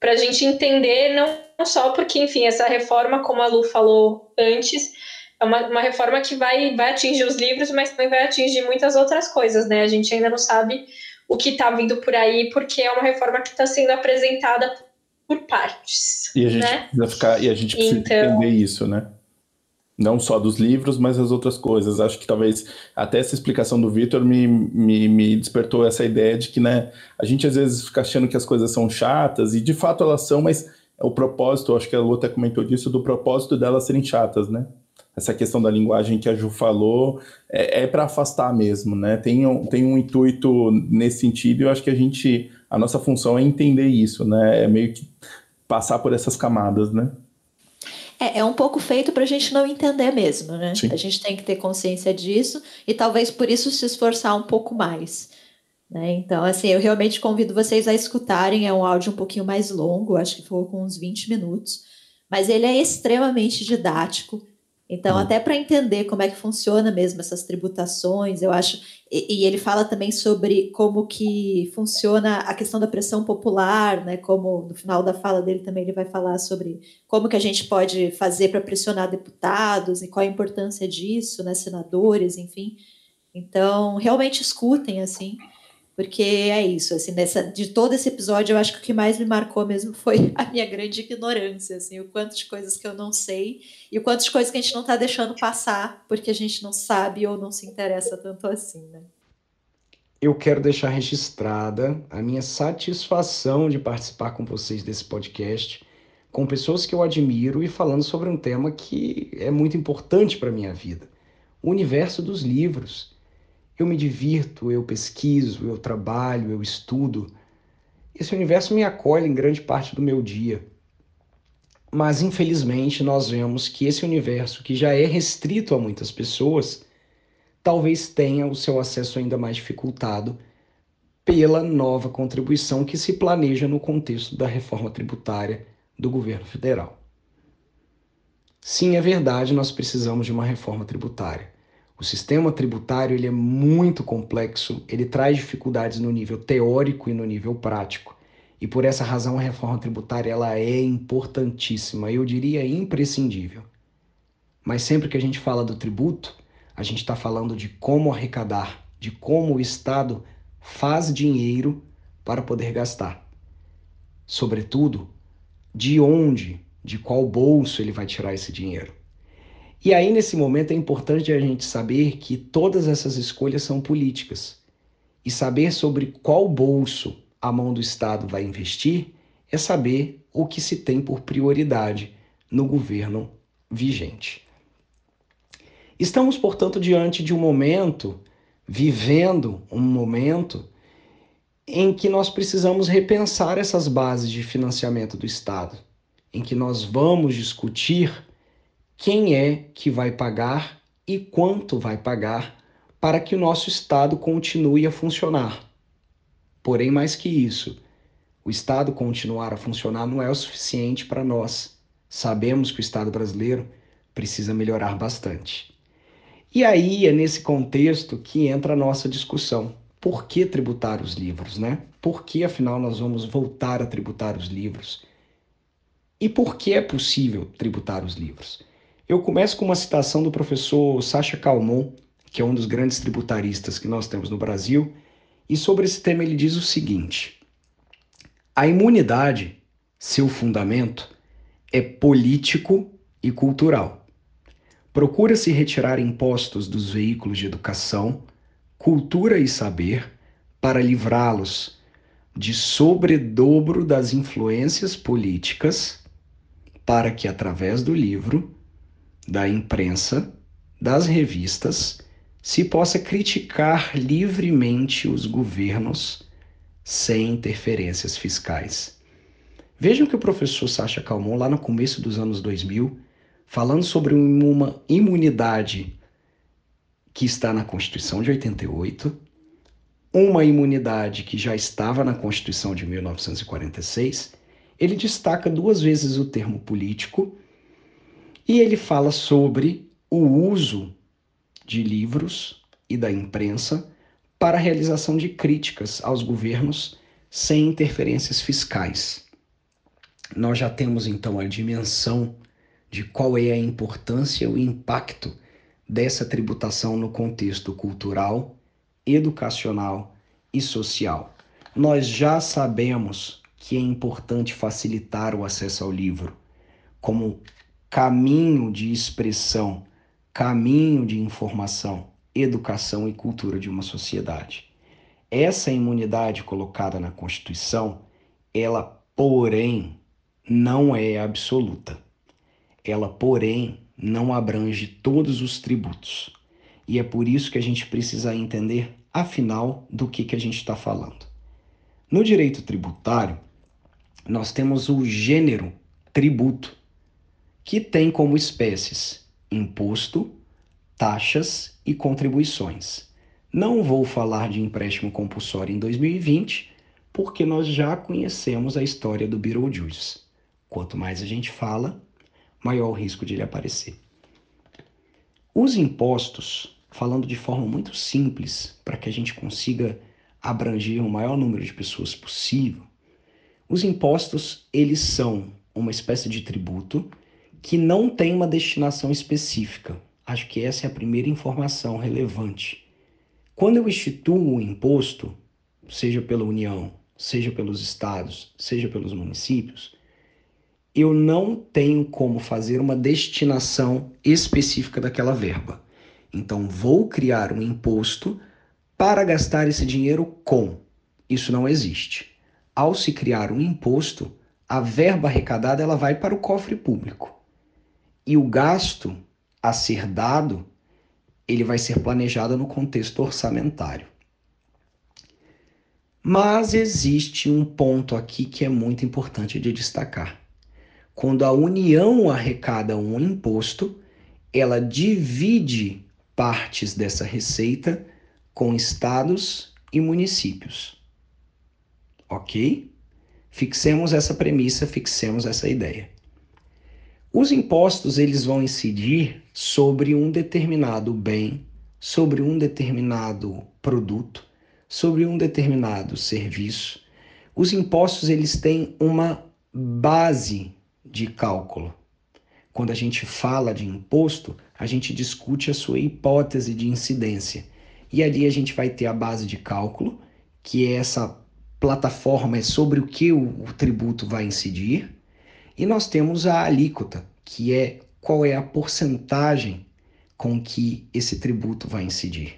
Speaker 2: para a gente entender, não só porque, enfim, essa reforma, como a Lu falou antes, é uma, uma reforma que vai, vai atingir os livros, mas também vai atingir muitas outras coisas, né? A gente ainda não sabe o que está vindo por aí, porque é uma reforma que está sendo apresentada por partes.
Speaker 1: E a gente
Speaker 2: né?
Speaker 1: precisa ficar, e a gente precisa então... entender isso, né? Não só dos livros, mas as outras coisas. Acho que talvez até essa explicação do Vitor me, me, me, despertou essa ideia de que, né, a gente às vezes fica achando que as coisas são chatas, e de fato elas são, mas o propósito, acho que a Lu até comentou disso, do propósito delas serem chatas, né? Essa questão da linguagem que a Ju falou é, é para afastar mesmo, né? Tem um, tem um intuito nesse sentido e eu acho que a gente, a nossa função é entender isso, né? É meio que passar por essas camadas, né?
Speaker 4: É, é um pouco feito para a gente não entender mesmo, né? Sim. A gente tem que ter consciência disso e talvez por isso se esforçar um pouco mais. Né? Então, assim, eu realmente convido vocês a escutarem. É um áudio um pouquinho mais longo, acho que foi com uns 20 minutos, mas ele é extremamente didático. Então, hum. até para entender como é que funciona mesmo essas tributações, eu acho. E, e, ele fala também sobre como que funciona a questão da pressão popular, né? Como no final da fala dele também ele vai falar sobre como que a gente pode fazer para pressionar deputados e qual a importância disso, né? Senadores, enfim. Então, realmente escutem, assim. Porque é isso, assim, nessa, de todo esse episódio, eu acho que o que mais me marcou mesmo foi [LAUGHS] a minha grande ignorância, assim, o quanto de coisas que eu não sei e o quanto de coisas que a gente não está deixando passar porque a gente não sabe ou não se interessa tanto assim, né?
Speaker 6: Eu quero deixar registrada a minha satisfação de participar com vocês desse podcast, com pessoas que eu admiro e falando sobre um tema que é muito importante para minha vida, o universo dos livros. Eu me divirto, eu pesquiso, eu trabalho, eu estudo. Esse universo me acolhe em grande parte do meu dia. Mas infelizmente nós vemos que esse universo, que já é restrito a muitas pessoas, talvez tenha o seu acesso ainda mais dificultado pela nova contribuição que se planeja no contexto da reforma tributária do governo federal. Sim, é verdade, nós precisamos de uma reforma tributária. O sistema tributário ele é muito complexo, ele traz dificuldades no nível teórico e no nível prático. E por essa razão a reforma tributária ela é importantíssima, eu diria imprescindível. Mas sempre que a gente fala do tributo, a gente está falando de como arrecadar, de como o Estado faz dinheiro para poder gastar. Sobretudo, de onde, de qual bolso ele vai tirar esse dinheiro. E aí, nesse momento, é importante a gente saber que todas essas escolhas são políticas. E saber sobre qual bolso a mão do Estado vai investir é saber o que se tem por prioridade no governo vigente. Estamos, portanto, diante de um momento, vivendo um momento em que nós precisamos repensar essas bases de financiamento do Estado, em que nós vamos discutir quem é que vai pagar e quanto vai pagar para que o nosso Estado continue a funcionar. Porém, mais que isso, o Estado continuar a funcionar não é o suficiente para nós. Sabemos que o Estado brasileiro precisa melhorar bastante. E aí é nesse contexto que entra a nossa discussão. Por que tributar os livros, né? Por que afinal nós vamos voltar a tributar os livros? E por que é possível tributar os livros? Eu começo com uma citação do professor Sacha Calmon, que é um dos grandes tributaristas que nós temos no Brasil, e sobre esse tema ele diz o seguinte: A imunidade, seu fundamento, é político e cultural. Procura-se retirar impostos dos veículos de educação, cultura e saber para livrá-los de sobredobro das influências políticas, para que através do livro, da imprensa, das revistas, se possa criticar livremente os governos sem interferências fiscais. Vejam que o professor Sacha Calmon, lá no começo dos anos 2000, falando sobre uma imunidade que está na Constituição de 88, uma imunidade que já estava na Constituição de 1946, ele destaca duas vezes o termo político e ele fala sobre o uso de livros e da imprensa para a realização de críticas aos governos sem interferências fiscais. Nós já temos então a dimensão de qual é a importância e o impacto dessa tributação no contexto cultural, educacional e social. Nós já sabemos que é importante facilitar o acesso ao livro como caminho de expressão, caminho de informação, educação e cultura de uma sociedade. Essa imunidade colocada na Constituição, ela, porém, não é absoluta. Ela, porém, não abrange todos os tributos. E é por isso que a gente precisa entender, afinal, do que, que a gente está falando. No direito tributário, nós temos o gênero tributo, que tem como espécies imposto, taxas e contribuições. Não vou falar de empréstimo compulsório em 2020, porque nós já conhecemos a história do Beetlejuice. Quanto mais a gente fala, maior o risco de ele aparecer. Os impostos, falando de forma muito simples, para que a gente consiga abranger o maior número de pessoas possível, os impostos, eles são uma espécie de tributo que não tem uma destinação específica. Acho que essa é a primeira informação relevante. Quando eu instituo um imposto, seja pela União, seja pelos estados, seja pelos municípios, eu não tenho como fazer uma destinação específica daquela verba. Então, vou criar um imposto para gastar esse dinheiro com. Isso não existe. Ao se criar um imposto, a verba arrecadada ela vai para o cofre público. E o gasto a ser dado, ele vai ser planejado no contexto orçamentário. Mas existe um ponto aqui que é muito importante de destacar. Quando a União arrecada um imposto, ela divide partes dessa receita com estados e municípios. Ok? Fixemos essa premissa, fixemos essa ideia. Os impostos eles vão incidir sobre um determinado bem, sobre um determinado produto, sobre um determinado serviço. Os impostos eles têm uma base de cálculo. Quando a gente fala de imposto, a gente discute a sua hipótese de incidência. E ali a gente vai ter a base de cálculo, que é essa plataforma é sobre o que o, o tributo vai incidir. E nós temos a alíquota, que é qual é a porcentagem com que esse tributo vai incidir.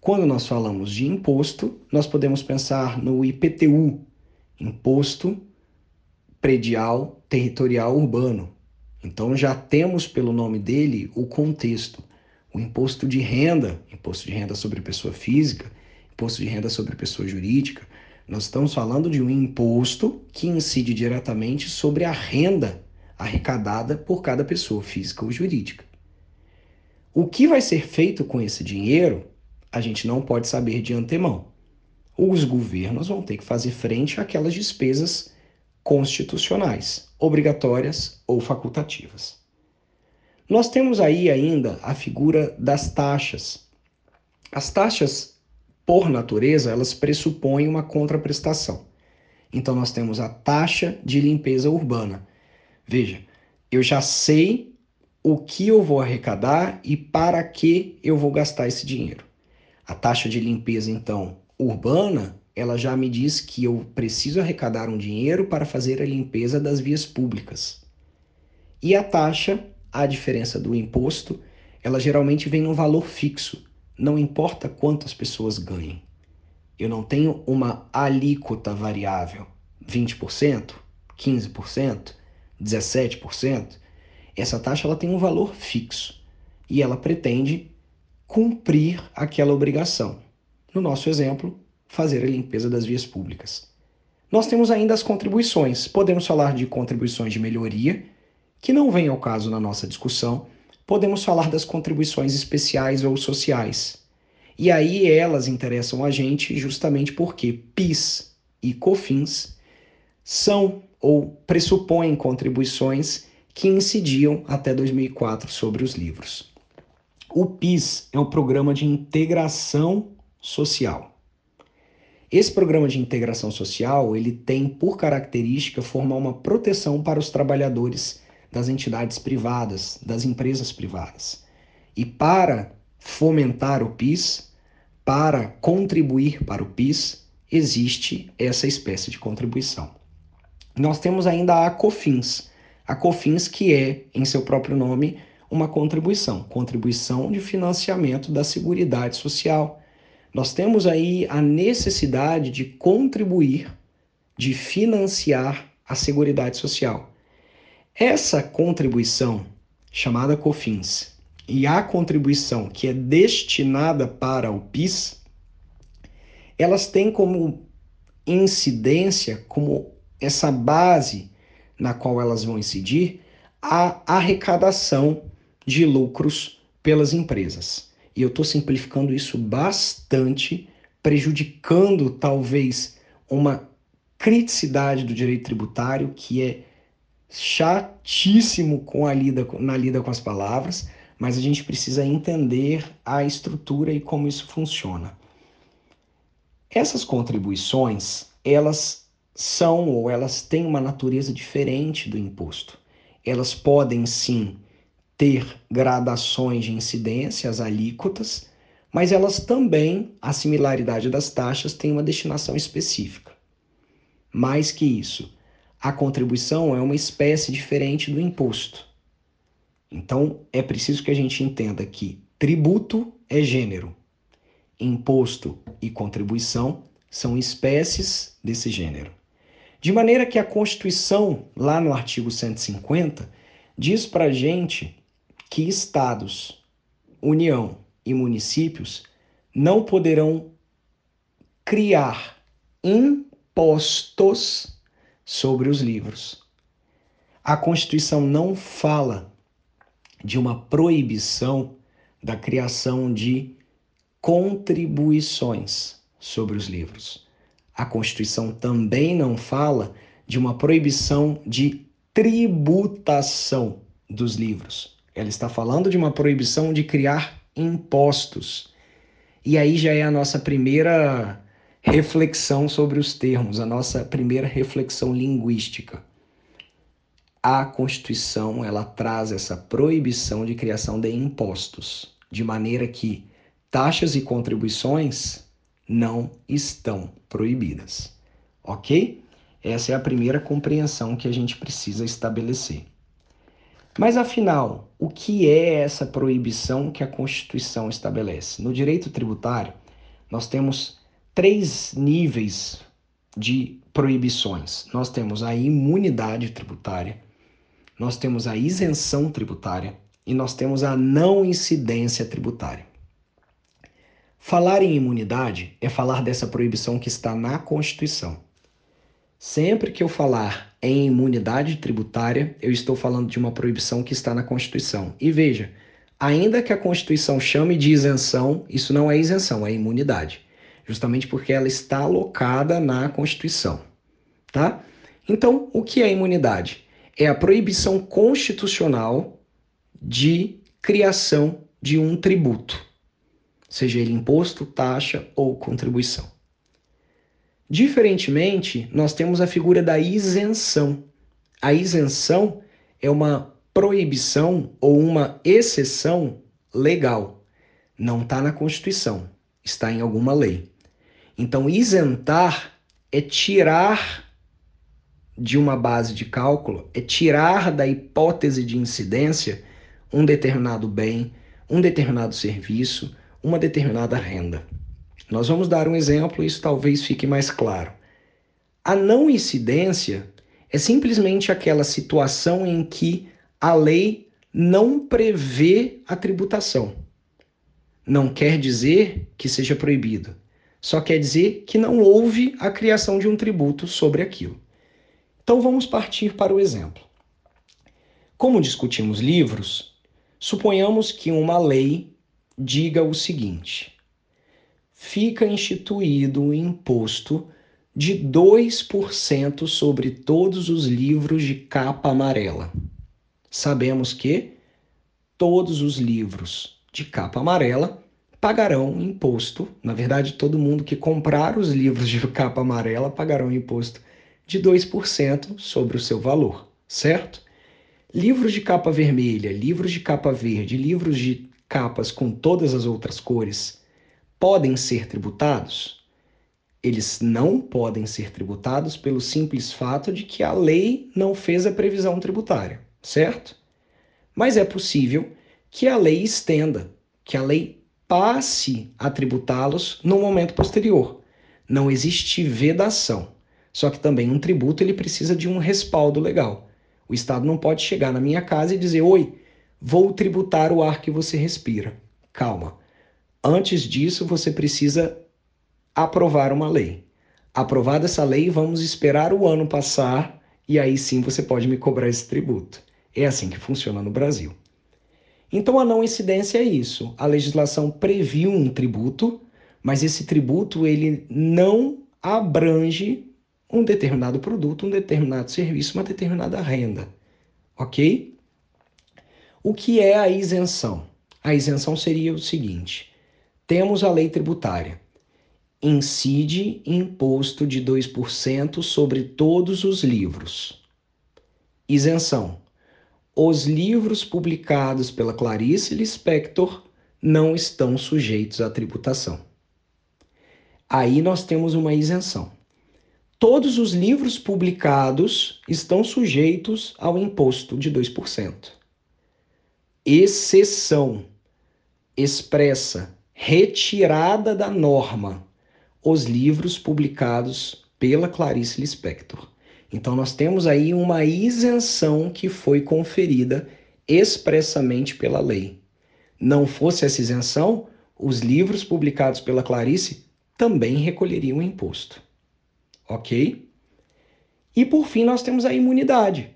Speaker 6: Quando nós falamos de imposto, nós podemos pensar no IPTU, Imposto predial territorial urbano. Então já temos pelo nome dele o contexto. O imposto de renda, imposto de renda sobre pessoa física, imposto de renda sobre pessoa jurídica. Nós estamos falando de um imposto que incide diretamente sobre a renda arrecadada por cada pessoa física ou jurídica. O que vai ser feito com esse dinheiro, a gente não pode saber de antemão. Os governos vão ter que fazer frente àquelas despesas constitucionais, obrigatórias ou facultativas. Nós temos aí ainda a figura das taxas. As taxas, por natureza, elas pressupõem uma contraprestação. Então nós temos a taxa de limpeza urbana. Veja, eu já sei o que eu vou arrecadar e para que eu vou gastar esse dinheiro. A taxa de limpeza, então, urbana, ela já me diz que eu preciso arrecadar um dinheiro para fazer a limpeza das vias públicas. E a taxa, a diferença do imposto, ela geralmente vem num valor fixo, não importa quantas pessoas ganhem. Eu não tenho uma alíquota variável, 20%, 15%, 17%. Essa taxa ela tem um valor fixo e ela pretende cumprir aquela obrigação. No nosso exemplo, fazer a limpeza das vias públicas. Nós temos ainda as contribuições. Podemos falar de contribuições de melhoria, que não vem ao caso na nossa discussão. Podemos falar das contribuições especiais ou sociais. E aí elas interessam a gente justamente porque PIS e COFINS são ou pressupõem contribuições que incidiam até 2004 sobre os livros. O PIS é um programa de integração social. Esse programa de integração social, ele tem por característica formar uma proteção para os trabalhadores das entidades privadas, das empresas privadas. E para fomentar o PIS, para contribuir para o PIS, existe essa espécie de contribuição. Nós temos ainda a COFINS, a COFINS que é, em seu próprio nome, uma contribuição, contribuição de financiamento da Seguridade Social. Nós temos aí a necessidade de contribuir, de financiar a Seguridade Social. Essa contribuição, chamada COFINS, e a contribuição que é destinada para o PIS, elas têm como incidência, como essa base na qual elas vão incidir, a arrecadação de lucros pelas empresas. E eu estou simplificando isso bastante, prejudicando talvez uma criticidade do direito tributário que é chatíssimo com a lida, na lida com as palavras, mas a gente precisa entender a estrutura e como isso funciona. Essas contribuições, elas são ou elas têm uma natureza diferente do imposto. Elas podem sim ter gradações de incidência, as alíquotas, mas elas também, a similaridade das taxas, tem uma destinação específica. Mais que isso, a contribuição é uma espécie diferente do imposto. Então, é preciso que a gente entenda que tributo é gênero, imposto e contribuição são espécies desse gênero. De maneira que a Constituição, lá no artigo 150, diz para a gente que estados, União e municípios não poderão criar impostos sobre os livros. A Constituição não fala de uma proibição da criação de contribuições sobre os livros. A Constituição também não fala de uma proibição de tributação dos livros. Ela está falando de uma proibição de criar impostos. E aí já é a nossa primeira reflexão sobre os termos, a nossa primeira reflexão linguística. A Constituição, ela traz essa proibição de criação de impostos, de maneira que taxas e contribuições não estão proibidas. OK? Essa é a primeira compreensão que a gente precisa estabelecer. Mas afinal, o que é essa proibição que a Constituição estabelece? No direito tributário, nós temos três níveis de proibições. Nós temos a imunidade tributária, nós temos a isenção tributária e nós temos a não incidência tributária. Falar em imunidade é falar dessa proibição que está na Constituição. Sempre que eu falar em imunidade tributária, eu estou falando de uma proibição que está na Constituição. E veja, ainda que a Constituição chame de isenção, isso não é isenção, é imunidade, justamente porque ela está alocada na Constituição, tá? Então, o que é imunidade? É a proibição constitucional de criação de um tributo, seja ele imposto, taxa ou contribuição. Diferentemente, nós temos a figura da isenção. A isenção é uma proibição ou uma exceção legal. Não está na Constituição, está em alguma lei. Então, isentar é tirar de uma base de cálculo, é tirar da hipótese de incidência um determinado bem, um determinado serviço, uma determinada renda. Nós vamos dar um exemplo, isso talvez fique mais claro. A não incidência é simplesmente aquela situação em que a lei não prevê a tributação. Não quer dizer que seja proibido, só quer dizer que não houve a criação de um tributo sobre aquilo. Então vamos partir para o exemplo. Como discutimos livros, suponhamos que uma lei diga o seguinte: fica instituído o imposto de 2% sobre todos os livros de capa amarela. Sabemos que todos os livros de capa amarela pagarão imposto. Na verdade, todo mundo que comprar os livros de capa amarela pagarão imposto de 2% sobre o seu valor, certo? Livros de capa vermelha, livros de capa verde, livros de capas com todas as outras cores podem ser tributados? eles não podem ser tributados pelo simples fato de que a lei não fez a previsão tributária, certo? Mas é possível que a lei estenda, que a lei passe a tributá-los no momento posterior. Não existe vedação. Só que também um tributo ele precisa de um respaldo legal. O Estado não pode chegar na minha casa e dizer: "Oi, vou tributar o ar que você respira". Calma. Antes disso, você precisa aprovar uma lei. Aprovada essa lei, vamos esperar o ano passar e aí sim você pode me cobrar esse tributo. É assim que funciona no Brasil. Então a não incidência é isso. A legislação previu um tributo, mas esse tributo ele não abrange um determinado produto, um determinado serviço, uma determinada renda. OK? O que é a isenção? A isenção seria o seguinte: temos a lei tributária incide imposto de 2% sobre todos os livros. Isenção. Os livros publicados pela Clarice Lispector não estão sujeitos à tributação. Aí nós temos uma isenção. Todos os livros publicados estão sujeitos ao imposto de 2%. Exceção expressa, retirada da norma os livros publicados pela Clarice Lispector. Então nós temos aí uma isenção que foi conferida expressamente pela lei. Não fosse essa isenção, os livros publicados pela Clarice também recolheriam imposto. OK? E por fim nós temos a imunidade.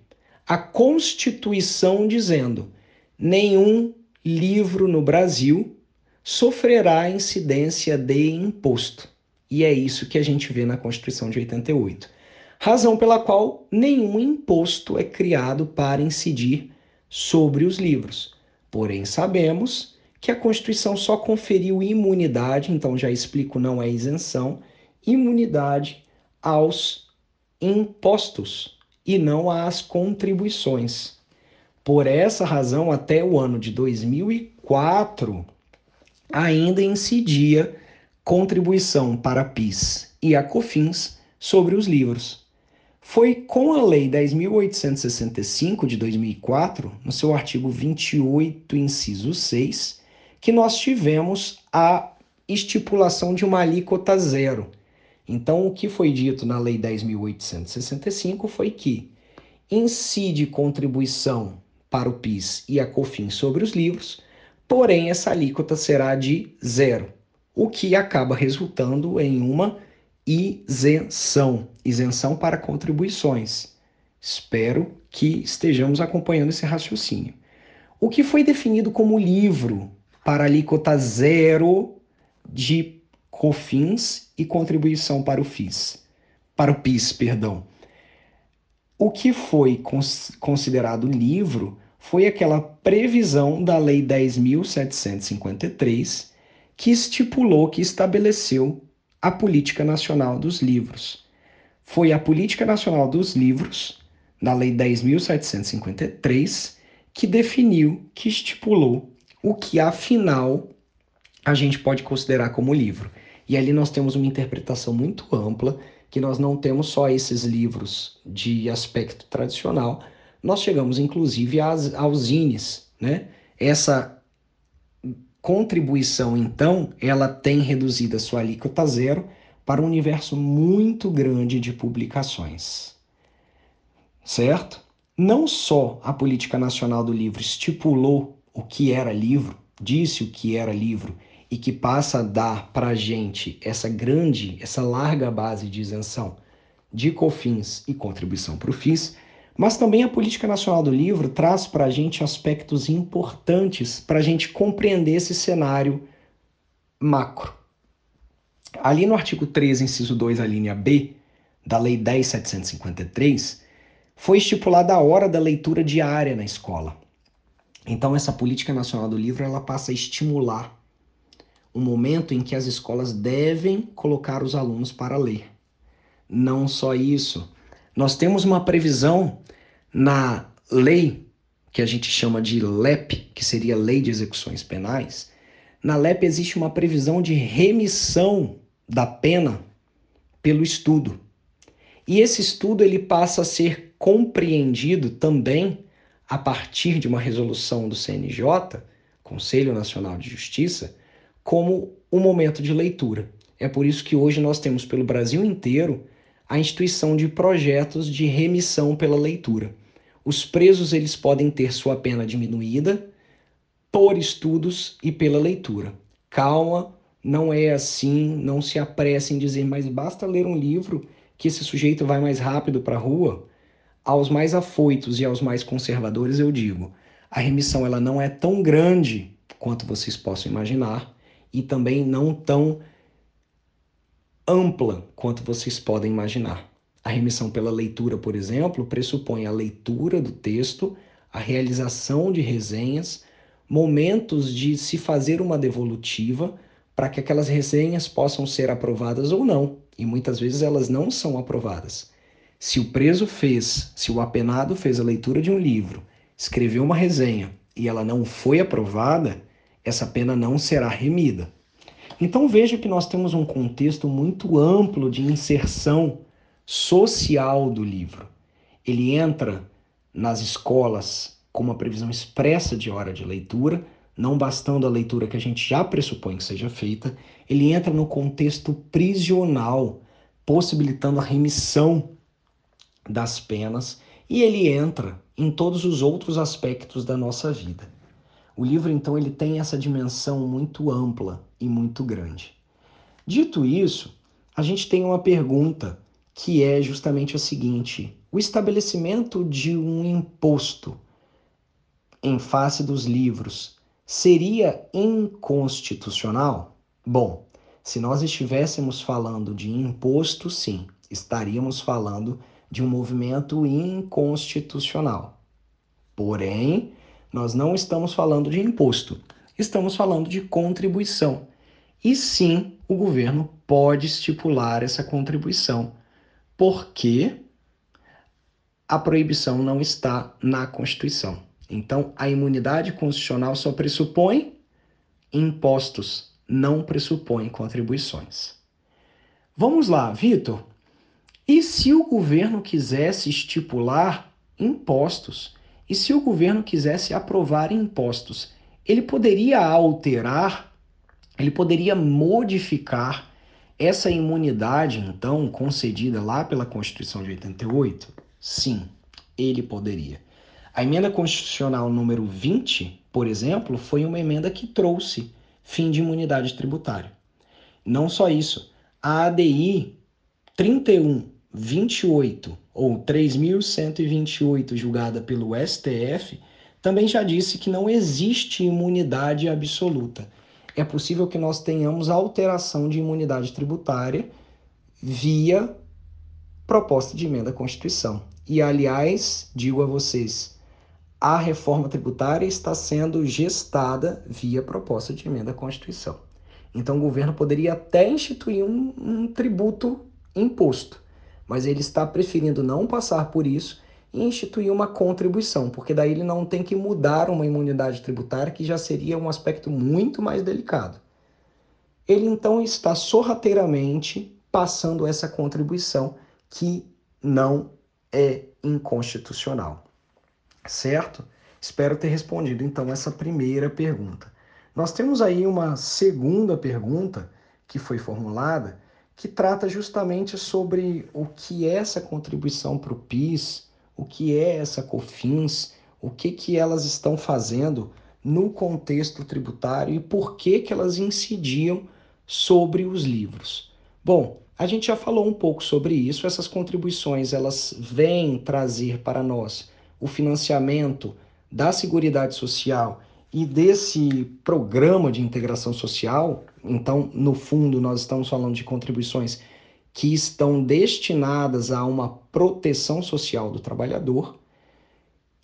Speaker 6: A Constituição dizendo: nenhum livro no Brasil sofrerá incidência de imposto. E é isso que a gente vê na Constituição de 88. Razão pela qual nenhum imposto é criado para incidir sobre os livros. Porém, sabemos que a Constituição só conferiu imunidade, então já explico, não é isenção, imunidade aos impostos e não às contribuições. Por essa razão, até o ano de 2004, ainda incidia contribuição para PIS e a COFINS sobre os livros. Foi com a Lei 10.865 de 2004, no seu artigo 28, inciso 6, que nós tivemos a estipulação de uma alíquota zero. Então, o que foi dito na Lei 10.865 foi que incide contribuição para o PIS e a COFINS sobre os livros, porém essa alíquota será de zero o que acaba resultando em uma isenção, isenção para contribuições. Espero que estejamos acompanhando esse raciocínio. O que foi definido como livro para alíquota zero de COFINS e contribuição para o FIS, para o PIS, perdão. O que foi considerado livro foi aquela previsão da Lei 10.753 que estipulou, que estabeleceu a Política Nacional dos Livros. Foi a Política Nacional dos Livros, na Lei 10.753, que definiu, que estipulou o que afinal a gente pode considerar como livro. E ali nós temos uma interpretação muito ampla, que nós não temos só esses livros de aspecto tradicional, nós chegamos inclusive aos, zines, né? Essa contribuição, então, ela tem reduzido a sua alíquota zero para um universo muito grande de publicações. Certo? Não só a Política Nacional do Livro estipulou o que era livro, disse o que era livro e que passa a dar para a gente essa grande, essa larga base de isenção de COFINS e contribuição para o FIS, mas também a Política Nacional do Livro traz para a gente aspectos importantes para a gente compreender esse cenário macro. Ali no artigo 13, inciso 2, a linha B, da Lei 10.753, foi estipulada a hora da leitura diária na escola. Então, essa Política Nacional do Livro ela passa a estimular um momento em que as escolas devem colocar os alunos para ler. Não só isso, nós temos uma previsão na lei que a gente chama de LEP, que seria Lei de Execuções Penais. Na LEP existe uma previsão de remissão da pena pelo estudo. E esse estudo ele passa a ser compreendido também a partir de uma resolução do CNJ, Conselho Nacional de Justiça, como um momento de leitura. É por isso que hoje nós temos pelo Brasil inteiro a instituição de projetos de remissão pela leitura. Os presos eles podem ter sua pena diminuída por estudos e pela leitura. Calma, não é assim, não se apresse em dizer, mas basta ler um livro que esse sujeito vai mais rápido para a rua. Aos mais afoitos e aos mais conservadores eu digo, a remissão ela não é tão grande quanto vocês possam imaginar e também não tão ampla quanto vocês podem imaginar. A remissão pela leitura, por exemplo, pressupõe a leitura do texto, a realização de resenhas, momentos de se fazer uma devolutiva para que aquelas resenhas possam ser aprovadas ou não, e muitas vezes elas não são aprovadas. Se o preso fez, se o apenado fez a leitura de um livro, escreveu uma resenha e ela não foi aprovada, essa pena não será remida. Então veja que nós temos um contexto muito amplo de inserção social do livro. Ele entra nas escolas com uma previsão expressa de hora de leitura, não bastando a leitura que a gente já pressupõe que seja feita, ele entra no contexto prisional, possibilitando a remissão das penas, e ele entra em todos os outros aspectos da nossa vida. O livro, então, ele tem essa dimensão muito ampla e muito grande. Dito isso, a gente tem uma pergunta que é justamente a seguinte: o estabelecimento de um imposto em face dos livros seria inconstitucional? Bom, se nós estivéssemos falando de imposto, sim, estaríamos falando de um movimento inconstitucional. Porém, nós não estamos falando de imposto, estamos falando de contribuição. E sim, o governo pode estipular essa contribuição, porque a proibição não está na Constituição. Então, a imunidade constitucional só pressupõe impostos, não pressupõe contribuições. Vamos lá, Vitor. E se o governo quisesse estipular impostos? E se o governo quisesse aprovar impostos? Ele poderia alterar, ele poderia modificar essa imunidade, então, concedida lá pela Constituição de 88? Sim, ele poderia. A emenda constitucional número 20, por exemplo, foi uma emenda que trouxe fim de imunidade tributária. Não só isso, a ADI 3128 ou 3128 julgada pelo STF também já disse que não existe imunidade absoluta. É possível que nós tenhamos alteração de imunidade tributária via proposta de emenda à Constituição. E, aliás, digo a vocês, a reforma tributária está sendo gestada via proposta de emenda à Constituição. Então, o governo poderia até instituir um, um tributo imposto, mas ele está preferindo não passar por isso e instituir uma contribuição, porque daí ele não tem que mudar uma imunidade tributária, que já seria um aspecto muito mais delicado. Ele então está sorrateiramente passando essa contribuição que não é inconstitucional certo? Espero ter respondido então essa primeira pergunta. Nós temos aí uma segunda pergunta que foi formulada que trata justamente sobre o que é essa contribuição para o PIS, o que é essa COFINS, o que, que elas estão fazendo no contexto tributário e por que, que elas incidiam sobre os livros. Bom, a gente já falou um pouco sobre isso, essas contribuições elas vêm trazer para nós o financiamento da Seguridade Social e desse programa de integração social, então, no fundo, nós estamos falando de contribuições que estão destinadas a uma proteção social do trabalhador,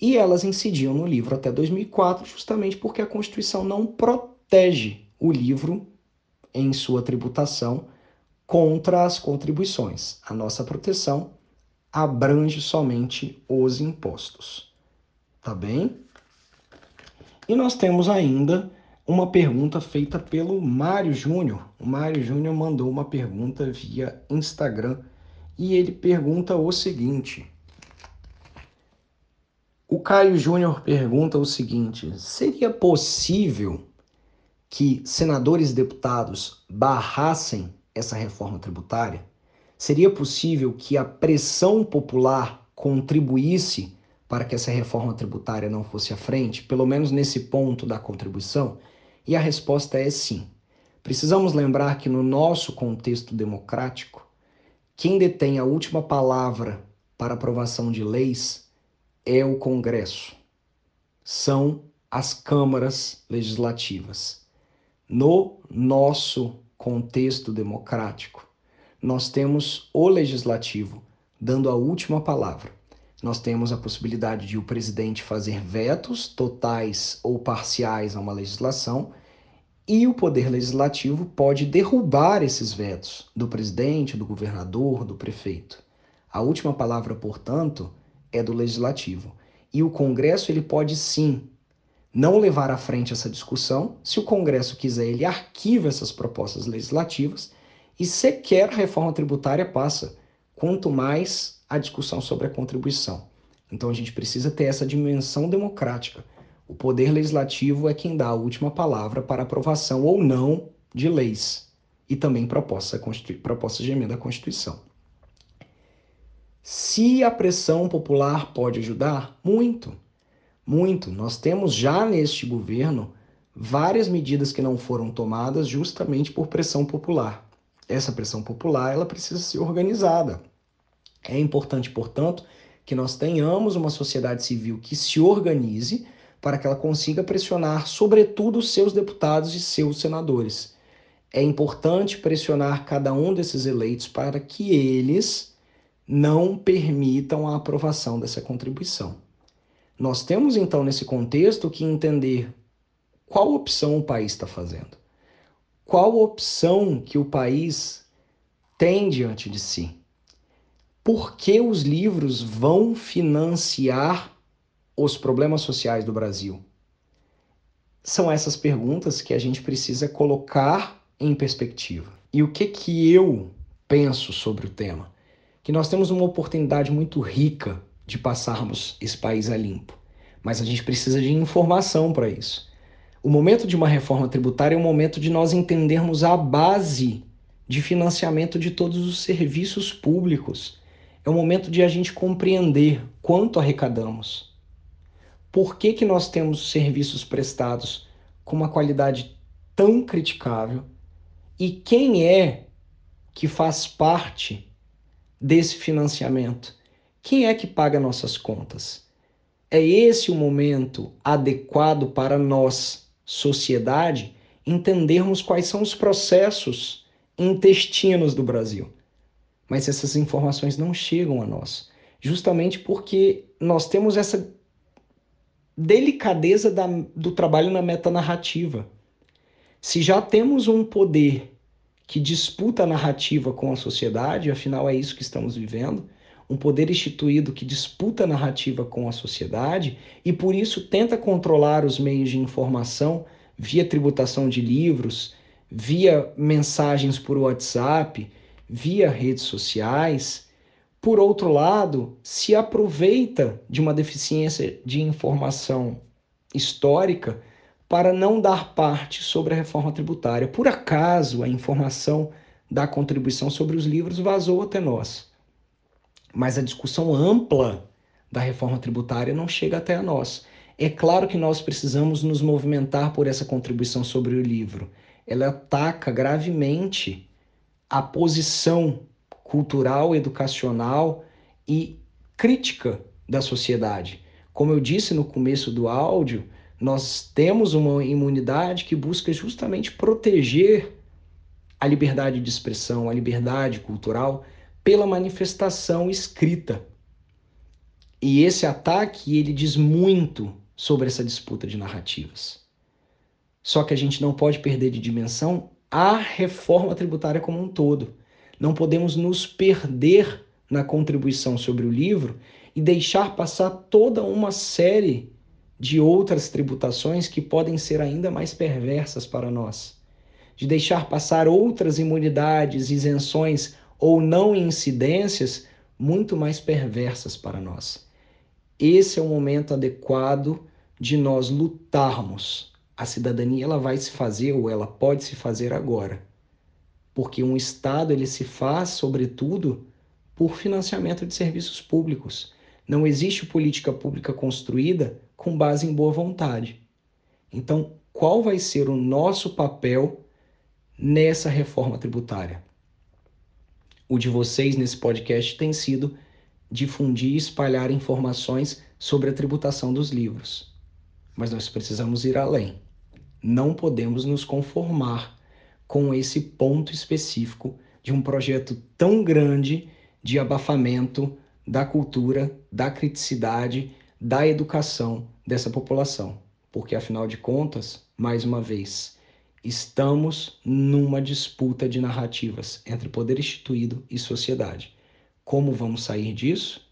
Speaker 6: e elas incidiam no livro até 2004, justamente porque a Constituição não protege o livro em sua tributação contra as contribuições. A nossa proteção abrange somente os impostos. Tá bem? E nós temos ainda uma pergunta feita pelo Mário Júnior. O Mário Júnior mandou uma pergunta via Instagram e ele pergunta o seguinte: O Caio Júnior pergunta o seguinte: seria possível que senadores e deputados barrassem essa reforma tributária? Seria possível que a pressão popular contribuísse para que essa reforma tributária não fosse à frente, pelo menos nesse ponto da contribuição? E a resposta é sim. Precisamos lembrar que no nosso contexto democrático, quem detém a última palavra para aprovação de leis é o Congresso. São as câmaras legislativas. No nosso contexto democrático, nós temos o legislativo dando a última palavra nós temos a possibilidade de o presidente fazer vetos totais ou parciais a uma legislação e o poder legislativo pode derrubar esses vetos do presidente, do governador, do prefeito. A última palavra, portanto, é do legislativo. E o Congresso ele pode sim não levar à frente essa discussão. Se o Congresso quiser, ele arquiva essas propostas legislativas e sequer a reforma tributária passa. Quanto mais a discussão sobre a contribuição. Então a gente precisa ter essa dimensão democrática. O poder legislativo é quem dá a última palavra para aprovação ou não de leis e também propostas proposta de emenda à Constituição. Se a pressão popular pode ajudar, muito, muito. Nós temos já neste governo várias medidas que não foram tomadas justamente por pressão popular. Essa pressão popular ela precisa ser organizada. É importante, portanto, que nós tenhamos uma sociedade civil que se organize para que ela consiga pressionar, sobretudo, seus deputados e seus senadores. É importante pressionar cada um desses eleitos para que eles não permitam a aprovação dessa contribuição. Nós temos, então, nesse contexto, que entender qual opção o país está fazendo. Qual opção que o país tem diante de si por que os livros vão financiar os problemas sociais do Brasil? São essas perguntas que a gente precisa colocar em perspectiva. E o que que eu penso sobre o tema? Que nós temos uma oportunidade muito rica de passarmos esse país a limpo, mas a gente precisa de informação para isso. O momento de uma reforma tributária é um momento de nós entendermos a base de financiamento de todos os serviços públicos é o momento de a gente compreender quanto arrecadamos. Por que, que nós temos serviços prestados com uma qualidade tão criticável e quem é que faz parte desse financiamento? Quem é que paga nossas contas? É esse o momento adequado para nós, sociedade, entendermos quais são os processos intestinos do Brasil mas essas informações não chegam a nós, justamente porque nós temos essa delicadeza da, do trabalho na metanarrativa. Se já temos um poder que disputa a narrativa com a sociedade, afinal é isso que estamos vivendo, um poder instituído que disputa a narrativa com a sociedade e por isso tenta controlar os meios de informação via tributação de livros, via mensagens por WhatsApp, via redes sociais, por outro lado, se aproveita de uma deficiência de informação histórica para não dar parte sobre a reforma tributária. Por acaso, a informação da contribuição sobre os livros vazou até nós. Mas a discussão ampla da reforma tributária não chega até a nós. É claro que nós precisamos nos movimentar por essa contribuição sobre o livro. Ela ataca gravemente a posição cultural, educacional e crítica da sociedade. Como eu disse no começo do áudio, nós temos uma imunidade que busca justamente proteger a liberdade de expressão, a liberdade cultural pela manifestação escrita. E esse ataque, ele diz muito sobre essa disputa de narrativas. Só que a gente não pode perder de dimensão a reforma tributária como um todo. Não podemos nos perder na contribuição sobre o livro e deixar passar toda uma série de outras tributações que podem ser ainda mais perversas para nós. De deixar passar outras imunidades, isenções ou não incidências muito mais perversas para nós. Esse é o momento adequado de nós lutarmos. A cidadania ela vai se fazer ou ela pode se fazer agora. Porque um Estado ele se faz, sobretudo, por financiamento de serviços públicos. Não existe política pública construída com base em boa vontade. Então, qual vai ser o nosso papel nessa reforma tributária? O de vocês nesse podcast tem sido difundir e espalhar informações sobre a tributação dos livros. Mas nós precisamos ir além. Não podemos nos conformar com esse ponto específico de um projeto tão grande de abafamento da cultura, da criticidade, da educação dessa população. Porque, afinal de contas, mais uma vez, estamos numa disputa de narrativas entre poder instituído e sociedade. Como vamos sair disso?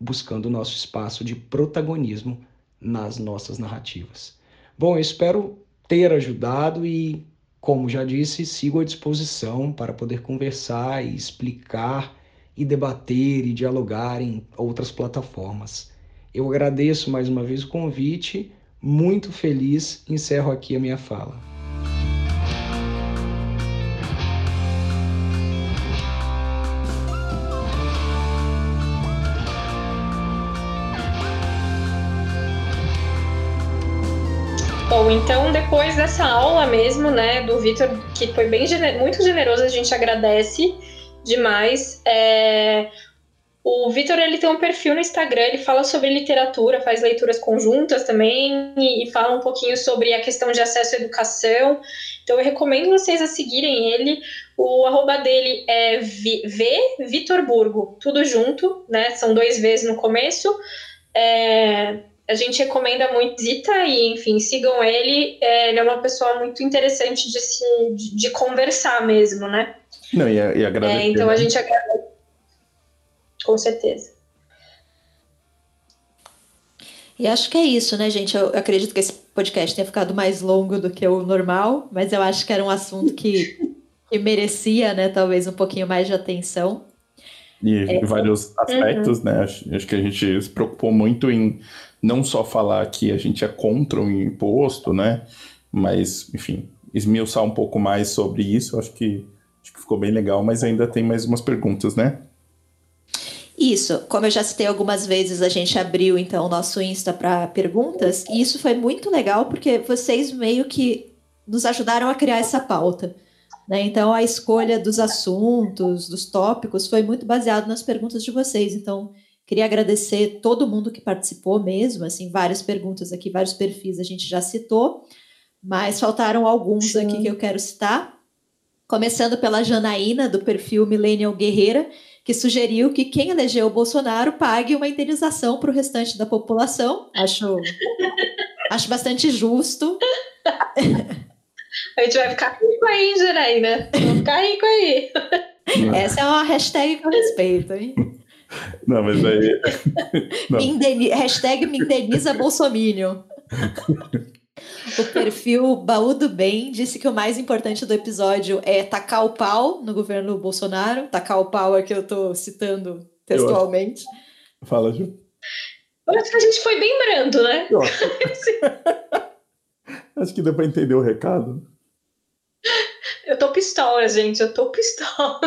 Speaker 6: Buscando o nosso espaço de protagonismo nas nossas narrativas. Bom, eu espero ter ajudado e como já disse, sigo à disposição para poder conversar e explicar e debater e dialogar em outras plataformas. Eu agradeço mais uma vez o convite, muito feliz, encerro aqui a minha fala.
Speaker 2: Bom, então depois dessa aula mesmo, né, do Vitor, que foi bem muito generoso, a gente agradece demais. É... O Vitor ele tem um perfil no Instagram, ele fala sobre literatura, faz leituras conjuntas também e, e, fala um pouquinho sobre a questão de acesso à educação. Então eu recomendo vocês a seguirem ele. O arroba dele é V Vitor Burgo, tudo junto, né? São dois vezes no começo. É, a gente recomenda muito Zita e, enfim, sigam ele. É, ele é uma pessoa muito interessante de se de, de conversar mesmo, né?
Speaker 1: Não, e, e agradecer.
Speaker 2: É, então a né? gente agradece. Com certeza.
Speaker 4: E acho que é isso, né, gente? Eu acredito que esse podcast tenha ficado mais longo do que o normal, mas eu acho que era um assunto que, [LAUGHS] que merecia, né, talvez um pouquinho mais de atenção.
Speaker 1: E é, vários aspectos, uhum. né? Acho, acho que a gente se preocupou muito em não só falar que a gente é contra o imposto, né? Mas, enfim, esmiuçar um pouco mais sobre isso, acho que, acho que ficou bem legal, mas ainda tem mais umas perguntas, né?
Speaker 4: Isso, como eu já citei algumas vezes, a gente abriu então o nosso Insta para perguntas, e isso foi muito legal porque vocês meio que nos ajudaram a criar essa pauta. Né? Então, a escolha dos assuntos, dos tópicos, foi muito baseado nas perguntas de vocês. Então, Queria agradecer todo mundo que participou mesmo, assim, várias perguntas aqui, vários perfis a gente já citou, mas faltaram alguns Sim. aqui que eu quero citar. Começando pela Janaína, do perfil Millennial Guerreira, que sugeriu que quem elegeu o Bolsonaro pague uma indenização para o restante da população. Acho, acho bastante justo.
Speaker 2: A gente vai ficar rico aí, hein, Janaína? Vamos ficar rico aí. [LAUGHS]
Speaker 4: Essa é uma hashtag com respeito, hein?
Speaker 1: Não, mas aí. [LAUGHS]
Speaker 4: Não. Me indeni... Hashtag me indeniza Bolsominion. [LAUGHS] O perfil Baú do Bem disse que o mais importante do episódio é tacar o pau no governo Bolsonaro. Tacar o pau é que eu tô citando textualmente.
Speaker 1: Fala, Ju.
Speaker 2: Eu acho que a gente foi bem brando, né? [LAUGHS]
Speaker 1: acho que deu para entender o recado.
Speaker 2: Eu tô pistola, gente. Eu tô pistola.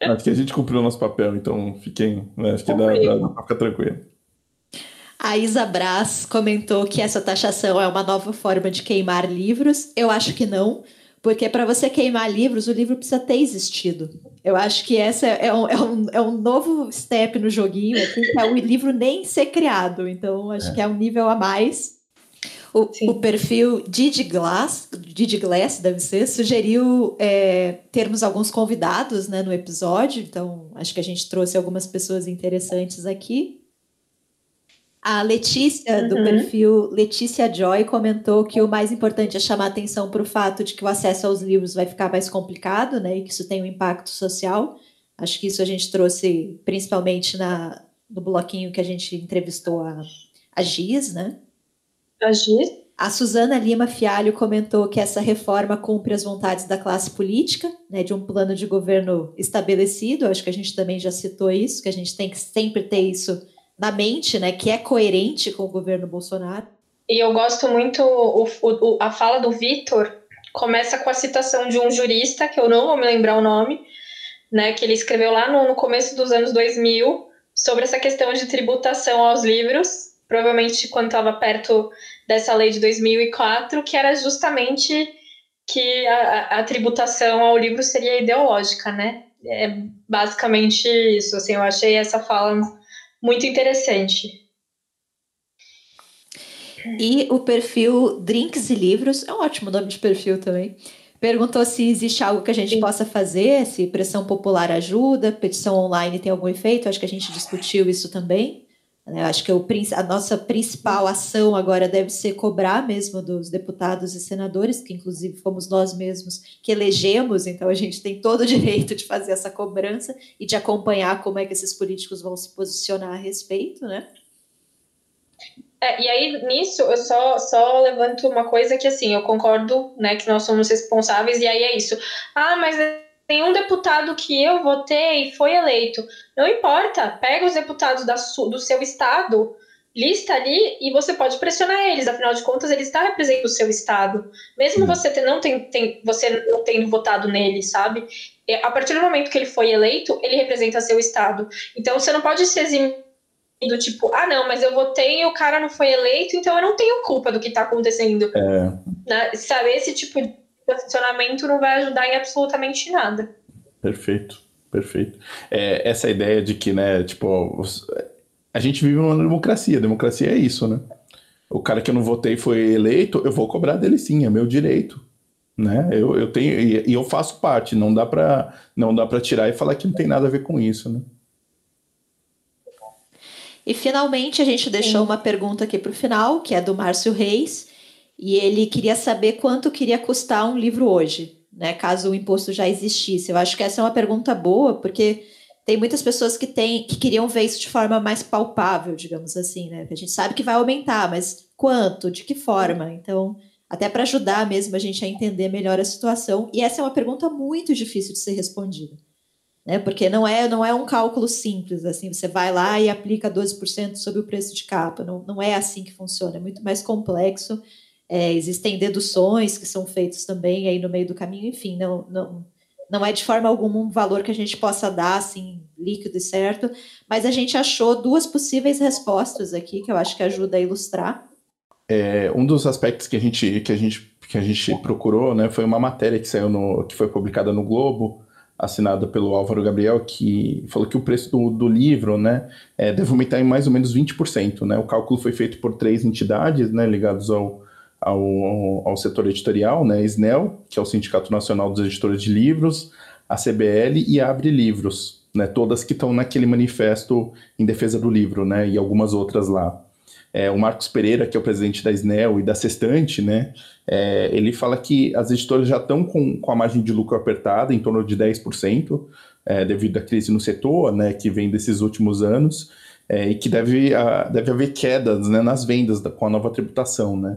Speaker 1: acho que a gente cumpriu o nosso papel, então fiquem. Né? Acho que dá, dá, dá pra ficar tranquilo.
Speaker 4: A Isa Brás comentou que essa taxação é uma nova forma de queimar livros. Eu acho que não, porque para você queimar livros, o livro precisa ter existido. Eu acho que essa é um, é um, é um novo step no joguinho, aqui, que é o livro nem ser criado. Então, acho é. que é um nível a mais. O, o, perfil Didi Glass, Didi Glass deve ser, sugeriu é, termos alguns convidados né, no episódio, então acho que a gente trouxe algumas pessoas interessantes aqui. A Letícia, do uhum. perfil Letícia Joy, comentou que o mais importante é chamar atenção para o fato de que o acesso aos livros vai ficar mais complicado, né? E que isso tem um impacto social. Acho que isso a gente trouxe principalmente na, no bloquinho que a gente entrevistou a, a Giz, né?
Speaker 2: A Giz.
Speaker 4: A Suzana Lima Fialho comentou que essa reforma cumpre as vontades da classe política, né, de um plano de governo estabelecido. Acho que a gente também já citou isso, que a gente tem que sempre ter isso na mente, né, que é coerente com o governo Bolsonaro.
Speaker 2: E eu gosto muito o, o, a fala do Vitor começa com a citação de um jurista que eu não vou me lembrar o nome, né, que ele escreveu lá no, no começo dos anos 2000 sobre essa questão de tributação aos livros, provavelmente quando estava perto dessa lei de 2004, que era justamente que a, a, tributação ao livro seria ideológica, né? É basicamente isso. Assim, eu achei essa fala muito interessante.
Speaker 4: E o perfil Drinks e Livros, é um ótimo nome de perfil também. Perguntou se existe algo que a gente Sim. possa fazer, se pressão popular ajuda, petição online tem algum efeito. Acho que a gente discutiu isso também. Né? Acho que o, a nossa principal ação agora deve ser cobrar mesmo dos deputados e senadores, que inclusive fomos nós mesmos que elegemos, então a gente tem todo o direito de fazer essa cobrança e de acompanhar como é que esses políticos vão se posicionar a respeito, né?
Speaker 2: É, e aí, nisso, eu só, só levanto uma coisa que, assim, eu concordo, né, que nós somos responsáveis, e aí é isso. Ah, mas tem um deputado que eu votei e foi eleito. Não importa, pega os deputados da, do seu estado, lista ali e você pode pressionar eles, afinal de contas, ele está representando o seu estado. Mesmo você ter, não tem, tem, você não tendo votado nele, sabe? A partir do momento que ele foi eleito, ele representa seu estado. Então você não pode se eximir do tipo, ah, não, mas eu votei e o cara não foi eleito, então eu não tenho culpa do que está acontecendo. É. Né? Sabe, esse tipo de posicionamento não vai ajudar em absolutamente nada.
Speaker 1: Perfeito, perfeito. É, essa ideia de que, né, tipo, a gente vive uma democracia, democracia é isso, né? O cara que eu não votei foi eleito, eu vou cobrar dele sim, é meu direito, né? Eu, eu tenho e, eu faço parte, não dá para não dá para tirar e falar que não tem nada a ver com isso, né?
Speaker 4: E finalmente a gente deixou uma pergunta aqui para o final, que é do Márcio Reis, e ele queria saber quanto queria custar um livro hoje, né? Caso o imposto já existisse. Eu acho que essa é uma pergunta boa, porque tem muitas pessoas que têm que queriam ver isso de forma mais palpável, digamos assim, né? A gente sabe que vai aumentar, mas quanto, de que forma? Então, até para ajudar mesmo a gente a entender melhor a situação. E essa é uma pergunta muito difícil de ser respondida. Né? Porque não é, não é um cálculo simples, assim, você vai lá e aplica 12% sobre o preço de capa. Não, não é assim que funciona, é muito mais complexo é, existem deduções que são feitas também aí no meio do caminho, enfim, não, não, não é de forma alguma um valor que a gente possa dar assim, líquido e certo, mas a gente achou duas possíveis respostas aqui que eu acho que ajuda a ilustrar.
Speaker 1: É, um dos aspectos que a gente, que a gente, que a gente procurou né, foi uma matéria que saiu no, que foi publicada no Globo, assinada pelo Álvaro Gabriel, que falou que o preço do, do livro né, é, deve aumentar em mais ou menos 20%. Né? O cálculo foi feito por três entidades né, ligadas ao, ao, ao setor editorial, né, SNEL, que é o Sindicato Nacional dos Editores de Livros, a CBL e a Abre Livros, né, todas que estão naquele manifesto em defesa do livro, né, e algumas outras lá. É, o Marcos Pereira, que é o presidente da SNEL e da Sextante, né, é, ele fala que as editoras já estão com, com a margem de lucro apertada, em torno de 10%, é, devido à crise no setor, né, que vem desses últimos anos, é, e que deve, a, deve haver quedas né, nas vendas da, com a nova tributação, né.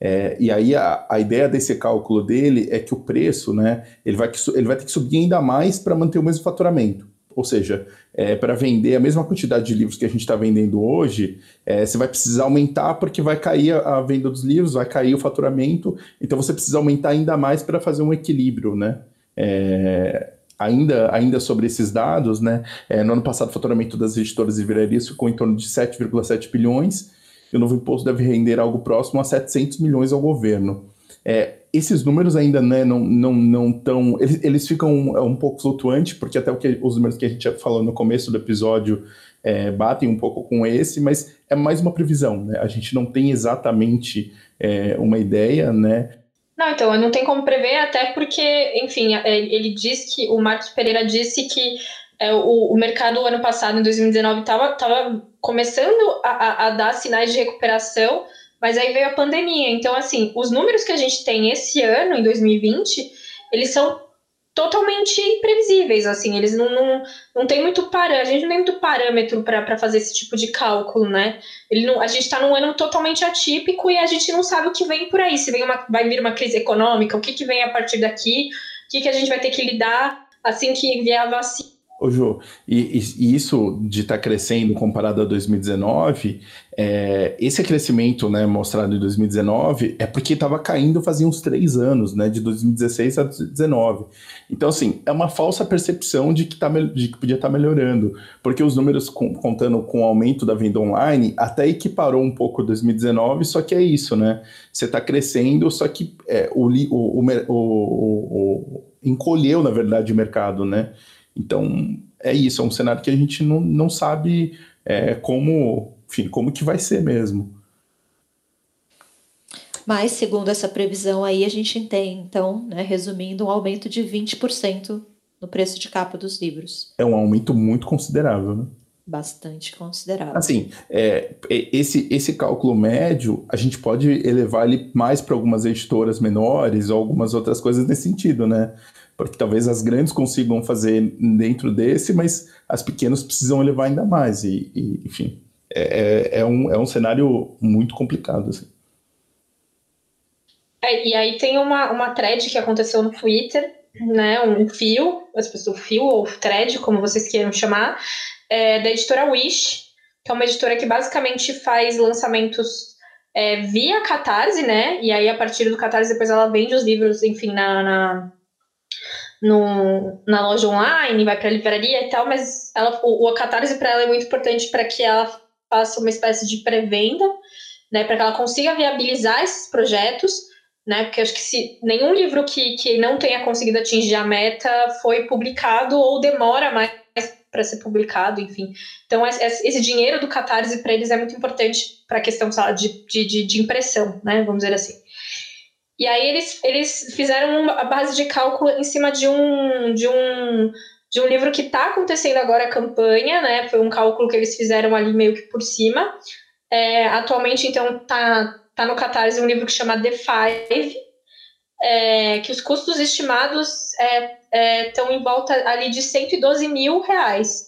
Speaker 1: É, e aí a, a, ideia desse cálculo dele é que o preço, né, ele vai, ele vai ter que subir ainda mais para manter o mesmo faturamento. Ou seja, é, para vender a mesma quantidade de livros que a gente está vendendo hoje, é, você vai precisar aumentar porque vai cair a, a, venda dos livros, vai cair o faturamento, então você precisa aumentar ainda mais para fazer um equilíbrio, né? É, ainda, ainda sobre esses dados, né? É, no ano passado, o faturamento das editoras e livrarias ficou em torno de 7,7 bilhões, e o novo imposto deve render algo próximo a 700 milhões ao governo. É, esses números ainda né, não não não tão eles, eles ficam um, é um pouco flutuantes porque até o que os números que a gente falou no começo do episódio é, batem um pouco com esse mas é mais uma previsão né a gente não tem exatamente é, uma ideia né
Speaker 2: não então não tem como prever até porque enfim é, ele diz que o Marcos Pereira disse que é, o, o mercado ano passado em 2019 estava tava começando a, a dar sinais de recuperação mas aí veio a pandemia. Então, assim, os números que a gente tem esse ano, em 2020, eles são totalmente imprevisíveis, assim, eles não, não, não tem muito parâmetro, a gente não tem muito parâmetro para fazer esse tipo de cálculo, né? Ele não, a gente está num ano totalmente atípico e a gente não sabe o que vem por aí, se vem uma, vai vir uma crise econômica, o que, que vem a partir daqui, o que, que a gente vai ter que lidar assim que vier a vacina
Speaker 1: Ô, Jô, e, e, isso de estar tá crescendo comparado a 2019, é, esse crescimento né, mostrado em 2019 é porque estava caindo fazia uns três anos, né, de 2016 a 2019. Então, assim, é uma falsa percepção de que, tá, de que podia estar tá melhorando, porque os números com, contando com o aumento da venda online até equiparou um pouco 2019, só que é isso, né? Você está crescendo, só que é, o, o, o, o, encolheu, na verdade, o mercado, né? Então, é isso, é um cenário que a gente não, não sabe é, como, enfim, como que vai ser mesmo.
Speaker 4: Mas, segundo essa previsão aí, a gente tem, então, né, resumindo, um aumento de 20% no preço de capa dos livros.
Speaker 1: É um aumento muito considerável, né?
Speaker 4: Bastante considerável.
Speaker 1: Assim, é, esse, esse cálculo médio, a gente pode elevar ele mais para algumas editoras menores ou algumas outras coisas nesse sentido, né? Porque talvez as grandes consigam fazer dentro desse, mas as pequenas precisam elevar ainda mais. E, e enfim, é, é, é, um, é um cenário muito complicado. Assim.
Speaker 2: É, e aí tem uma, uma thread que aconteceu no Twitter, né, um fio, as pessoas fio ou thread, como vocês queiram chamar, é, da editora Wish, que é uma editora que basicamente faz lançamentos é, via Catarse, né? E aí, a partir do Catarse, depois ela vende os livros, enfim, na, na no, na loja online, vai para a livraria e tal, mas ela, o, o Catarse para ela é muito importante para que ela faça uma espécie de pré-venda, né, para que ela consiga viabilizar esses projetos, né, porque acho que se nenhum livro que, que não tenha conseguido atingir a meta foi publicado ou demora mais para ser publicado, enfim. Então, esse dinheiro do Catarse para eles é muito importante para a questão de, de, de impressão, né, vamos dizer assim. E aí eles, eles fizeram uma base de cálculo em cima de um, de um, de um livro que está acontecendo agora a campanha, né? Foi um cálculo que eles fizeram ali meio que por cima. É, atualmente, então, tá, tá no Catarse um livro que chama The Five, é, que os custos estimados estão é, é em volta ali de 112 mil reais.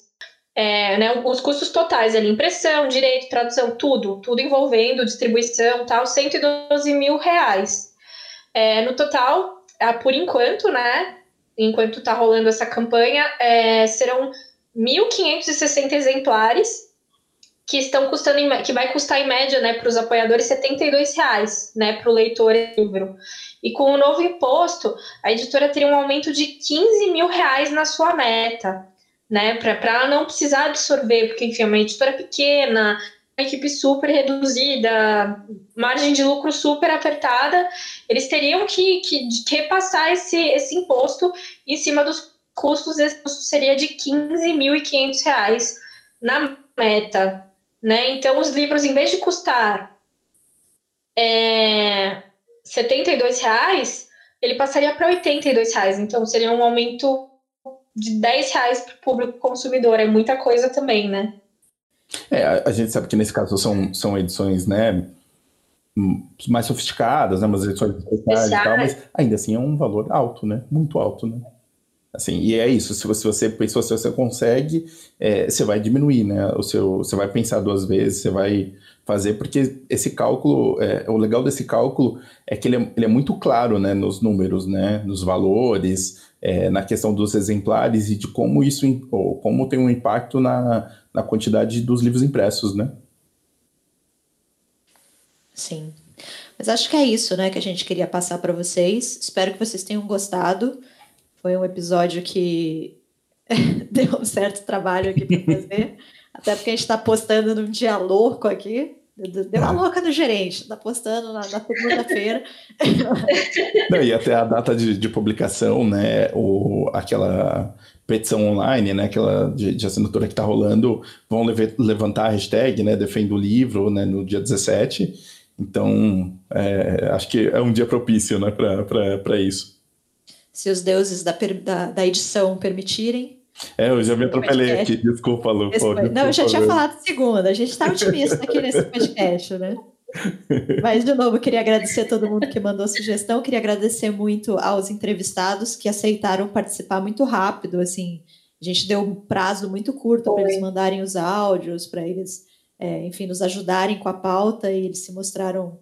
Speaker 2: É, né, os custos totais ali, impressão, direito, tradução, tudo, tudo envolvendo distribuição tal, 112 mil reais. É, no total, é, por enquanto, né? Enquanto está rolando essa campanha, é, serão 1.560 exemplares que estão custando, que vai custar em média, né, para os apoiadores, 72 reais, né, para o leitor livro. E com o novo imposto, a editora teria um aumento de 15 mil reais na sua meta, né, para não precisar absorver, porque, enfim, é uma editora pequena, equipe super reduzida, margem de lucro super apertada, eles teriam que, que, que repassar esse, esse imposto em cima dos custos, esse custo seria de R$ 15.500 na meta. Né? Então, os livros, em vez de custar é, 72 reais, ele passaria para 82 reais. Então, seria um aumento de 10 reais para o público consumidor. É muita coisa também, né?
Speaker 1: É, a, a, gente sabe que nesse caso são, são edições, né, mais sofisticadas, né, umas edições especiais e tal, mas ainda assim é um valor alto, né, muito alto, né. Assim, e é isso, se você, se você pensou, se você consegue, é, você vai diminuir, né, o seu, você vai pensar duas vezes, você vai fazer, porque esse cálculo, é, o legal desse cálculo é que ele é, ele é muito claro, né, nos números, né, nos valores, é, na questão dos exemplares e de como isso, ou como tem um impacto na, na quantidade dos livros impressos, né?
Speaker 4: Sim. Mas acho que é isso, né, que a gente queria passar para vocês. Espero que vocês tenham gostado. Foi um episódio que [LAUGHS] deu um certo trabalho aqui para fazer, [LAUGHS] até porque a gente está postando num dia louco aqui. Deu uma louca no gerente, tá postando na, na segunda-feira. [LAUGHS]
Speaker 1: e até a data de, de, publicação, né? O, aquela petição online, né? Aquela de, de assinatura que está rolando, vão levantar a hashtag, né? Defenda o livro, né? No dia 17. Então, é, acho que é um dia propício, né? Para isso.
Speaker 4: Se os deuses da, da, da edição permitirem,
Speaker 1: é, eu já me atropelei aqui, desculpa, Lu. Pô,
Speaker 4: Não, eu já tinha falado segunda, a gente está otimista aqui nesse [LAUGHS] podcast, né? Mas, de novo, eu queria agradecer a todo mundo que mandou sugestão, queria agradecer muito aos entrevistados que aceitaram participar muito rápido, assim, a gente deu um prazo muito curto para eles mandarem os áudios, para eles, é, enfim, nos ajudarem com a pauta, e eles se mostraram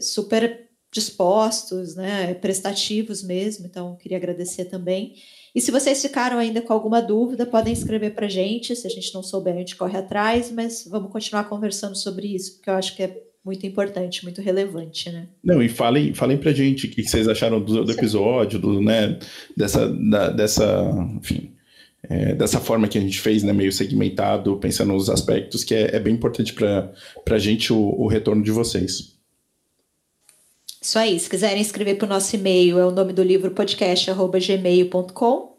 Speaker 4: super dispostos, né, prestativos mesmo, então queria agradecer também. E se vocês ficaram ainda com alguma dúvida, podem escrever para a gente. Se a gente não souber, a gente corre atrás, mas vamos continuar conversando sobre isso, porque eu acho que é muito importante, muito relevante, né?
Speaker 1: Não, e falem, falem pra gente o que vocês acharam do, do episódio, do, né, dessa, da, dessa, enfim, é, dessa forma que a gente fez, né, meio segmentado, pensando nos aspectos, que é, é bem importante para a gente o, o retorno de vocês.
Speaker 4: Isso aí, se quiserem escrever para o nosso e-mail, é o nome do livro podcast.gmail.com.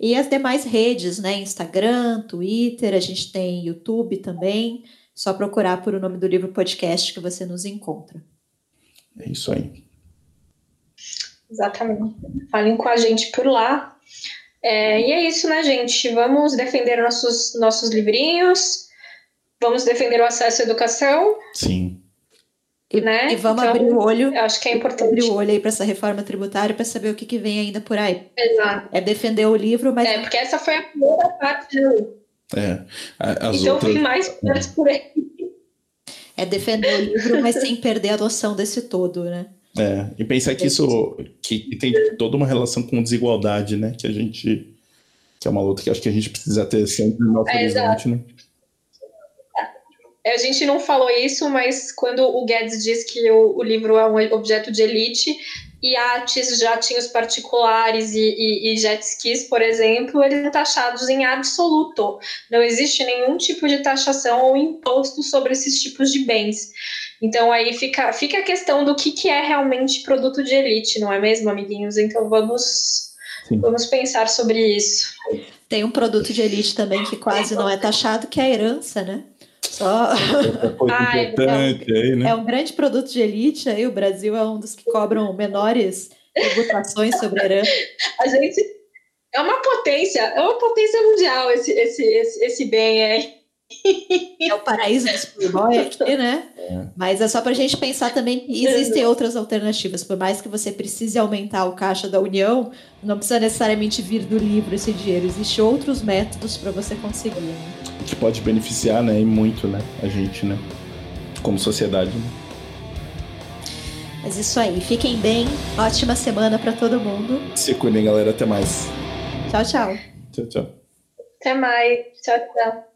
Speaker 4: E as demais redes, né? Instagram, Twitter, a gente tem YouTube também. Só procurar por o nome do livro podcast que você nos encontra.
Speaker 1: É isso aí.
Speaker 2: Exatamente. Falem com a gente por lá. É, e é isso, né, gente? Vamos defender nossos, nossos livrinhos. Vamos defender o acesso à educação.
Speaker 1: Sim.
Speaker 4: E, né? e vamos então, abrir o olho.
Speaker 2: Acho que é importante.
Speaker 4: Abrir o olho aí para essa reforma tributária para saber o que, que vem ainda por aí.
Speaker 2: Exato.
Speaker 4: É defender o livro, mas.
Speaker 2: É, porque essa foi a primeira parte do.
Speaker 1: É. As
Speaker 2: então outras... tem mais partes por aí.
Speaker 4: É defender o livro, mas sem perder a noção desse todo, né?
Speaker 1: É, e pensar que isso que tem toda uma relação com desigualdade, né? Que a gente. Que é uma luta que acho que a gente precisa ter sempre no nosso é, horizonte, né?
Speaker 2: A gente não falou isso, mas quando o Guedes diz que o, o livro é um objeto de elite, iates, jatinhos particulares e, e, e jet skis, por exemplo, eles são taxados em absoluto. Não existe nenhum tipo de taxação ou imposto sobre esses tipos de bens. Então aí fica, fica a questão do que, que é realmente produto de elite, não é mesmo, amiguinhos? Então vamos, vamos pensar sobre isso.
Speaker 4: Tem um produto de elite também que quase não é taxado, que é a herança, né? Só...
Speaker 1: ah, [LAUGHS] importante é, aí, né?
Speaker 4: é um grande produto de elite, aí o Brasil é um dos que cobram menores tributações sobre a herança. [LAUGHS]
Speaker 2: A gente é uma potência, é uma potência mundial esse, esse, esse, esse bem aí.
Speaker 4: É o paraíso dos playboy aqui, né? É. Mas é só para a gente pensar também que existem outras alternativas. Por mais que você precise aumentar o caixa da União, não precisa necessariamente vir do livro esse dinheiro. Existem outros métodos para você conseguir. Né?
Speaker 1: Que pode beneficiar, né? E muito, né? A gente, né? Como sociedade. Né?
Speaker 4: Mas isso aí. Fiquem bem. Ótima semana para todo mundo.
Speaker 1: Se cuidem, galera. Até mais.
Speaker 4: Tchau, tchau.
Speaker 1: Tchau, tchau.
Speaker 2: Até mais. Tchau, tchau.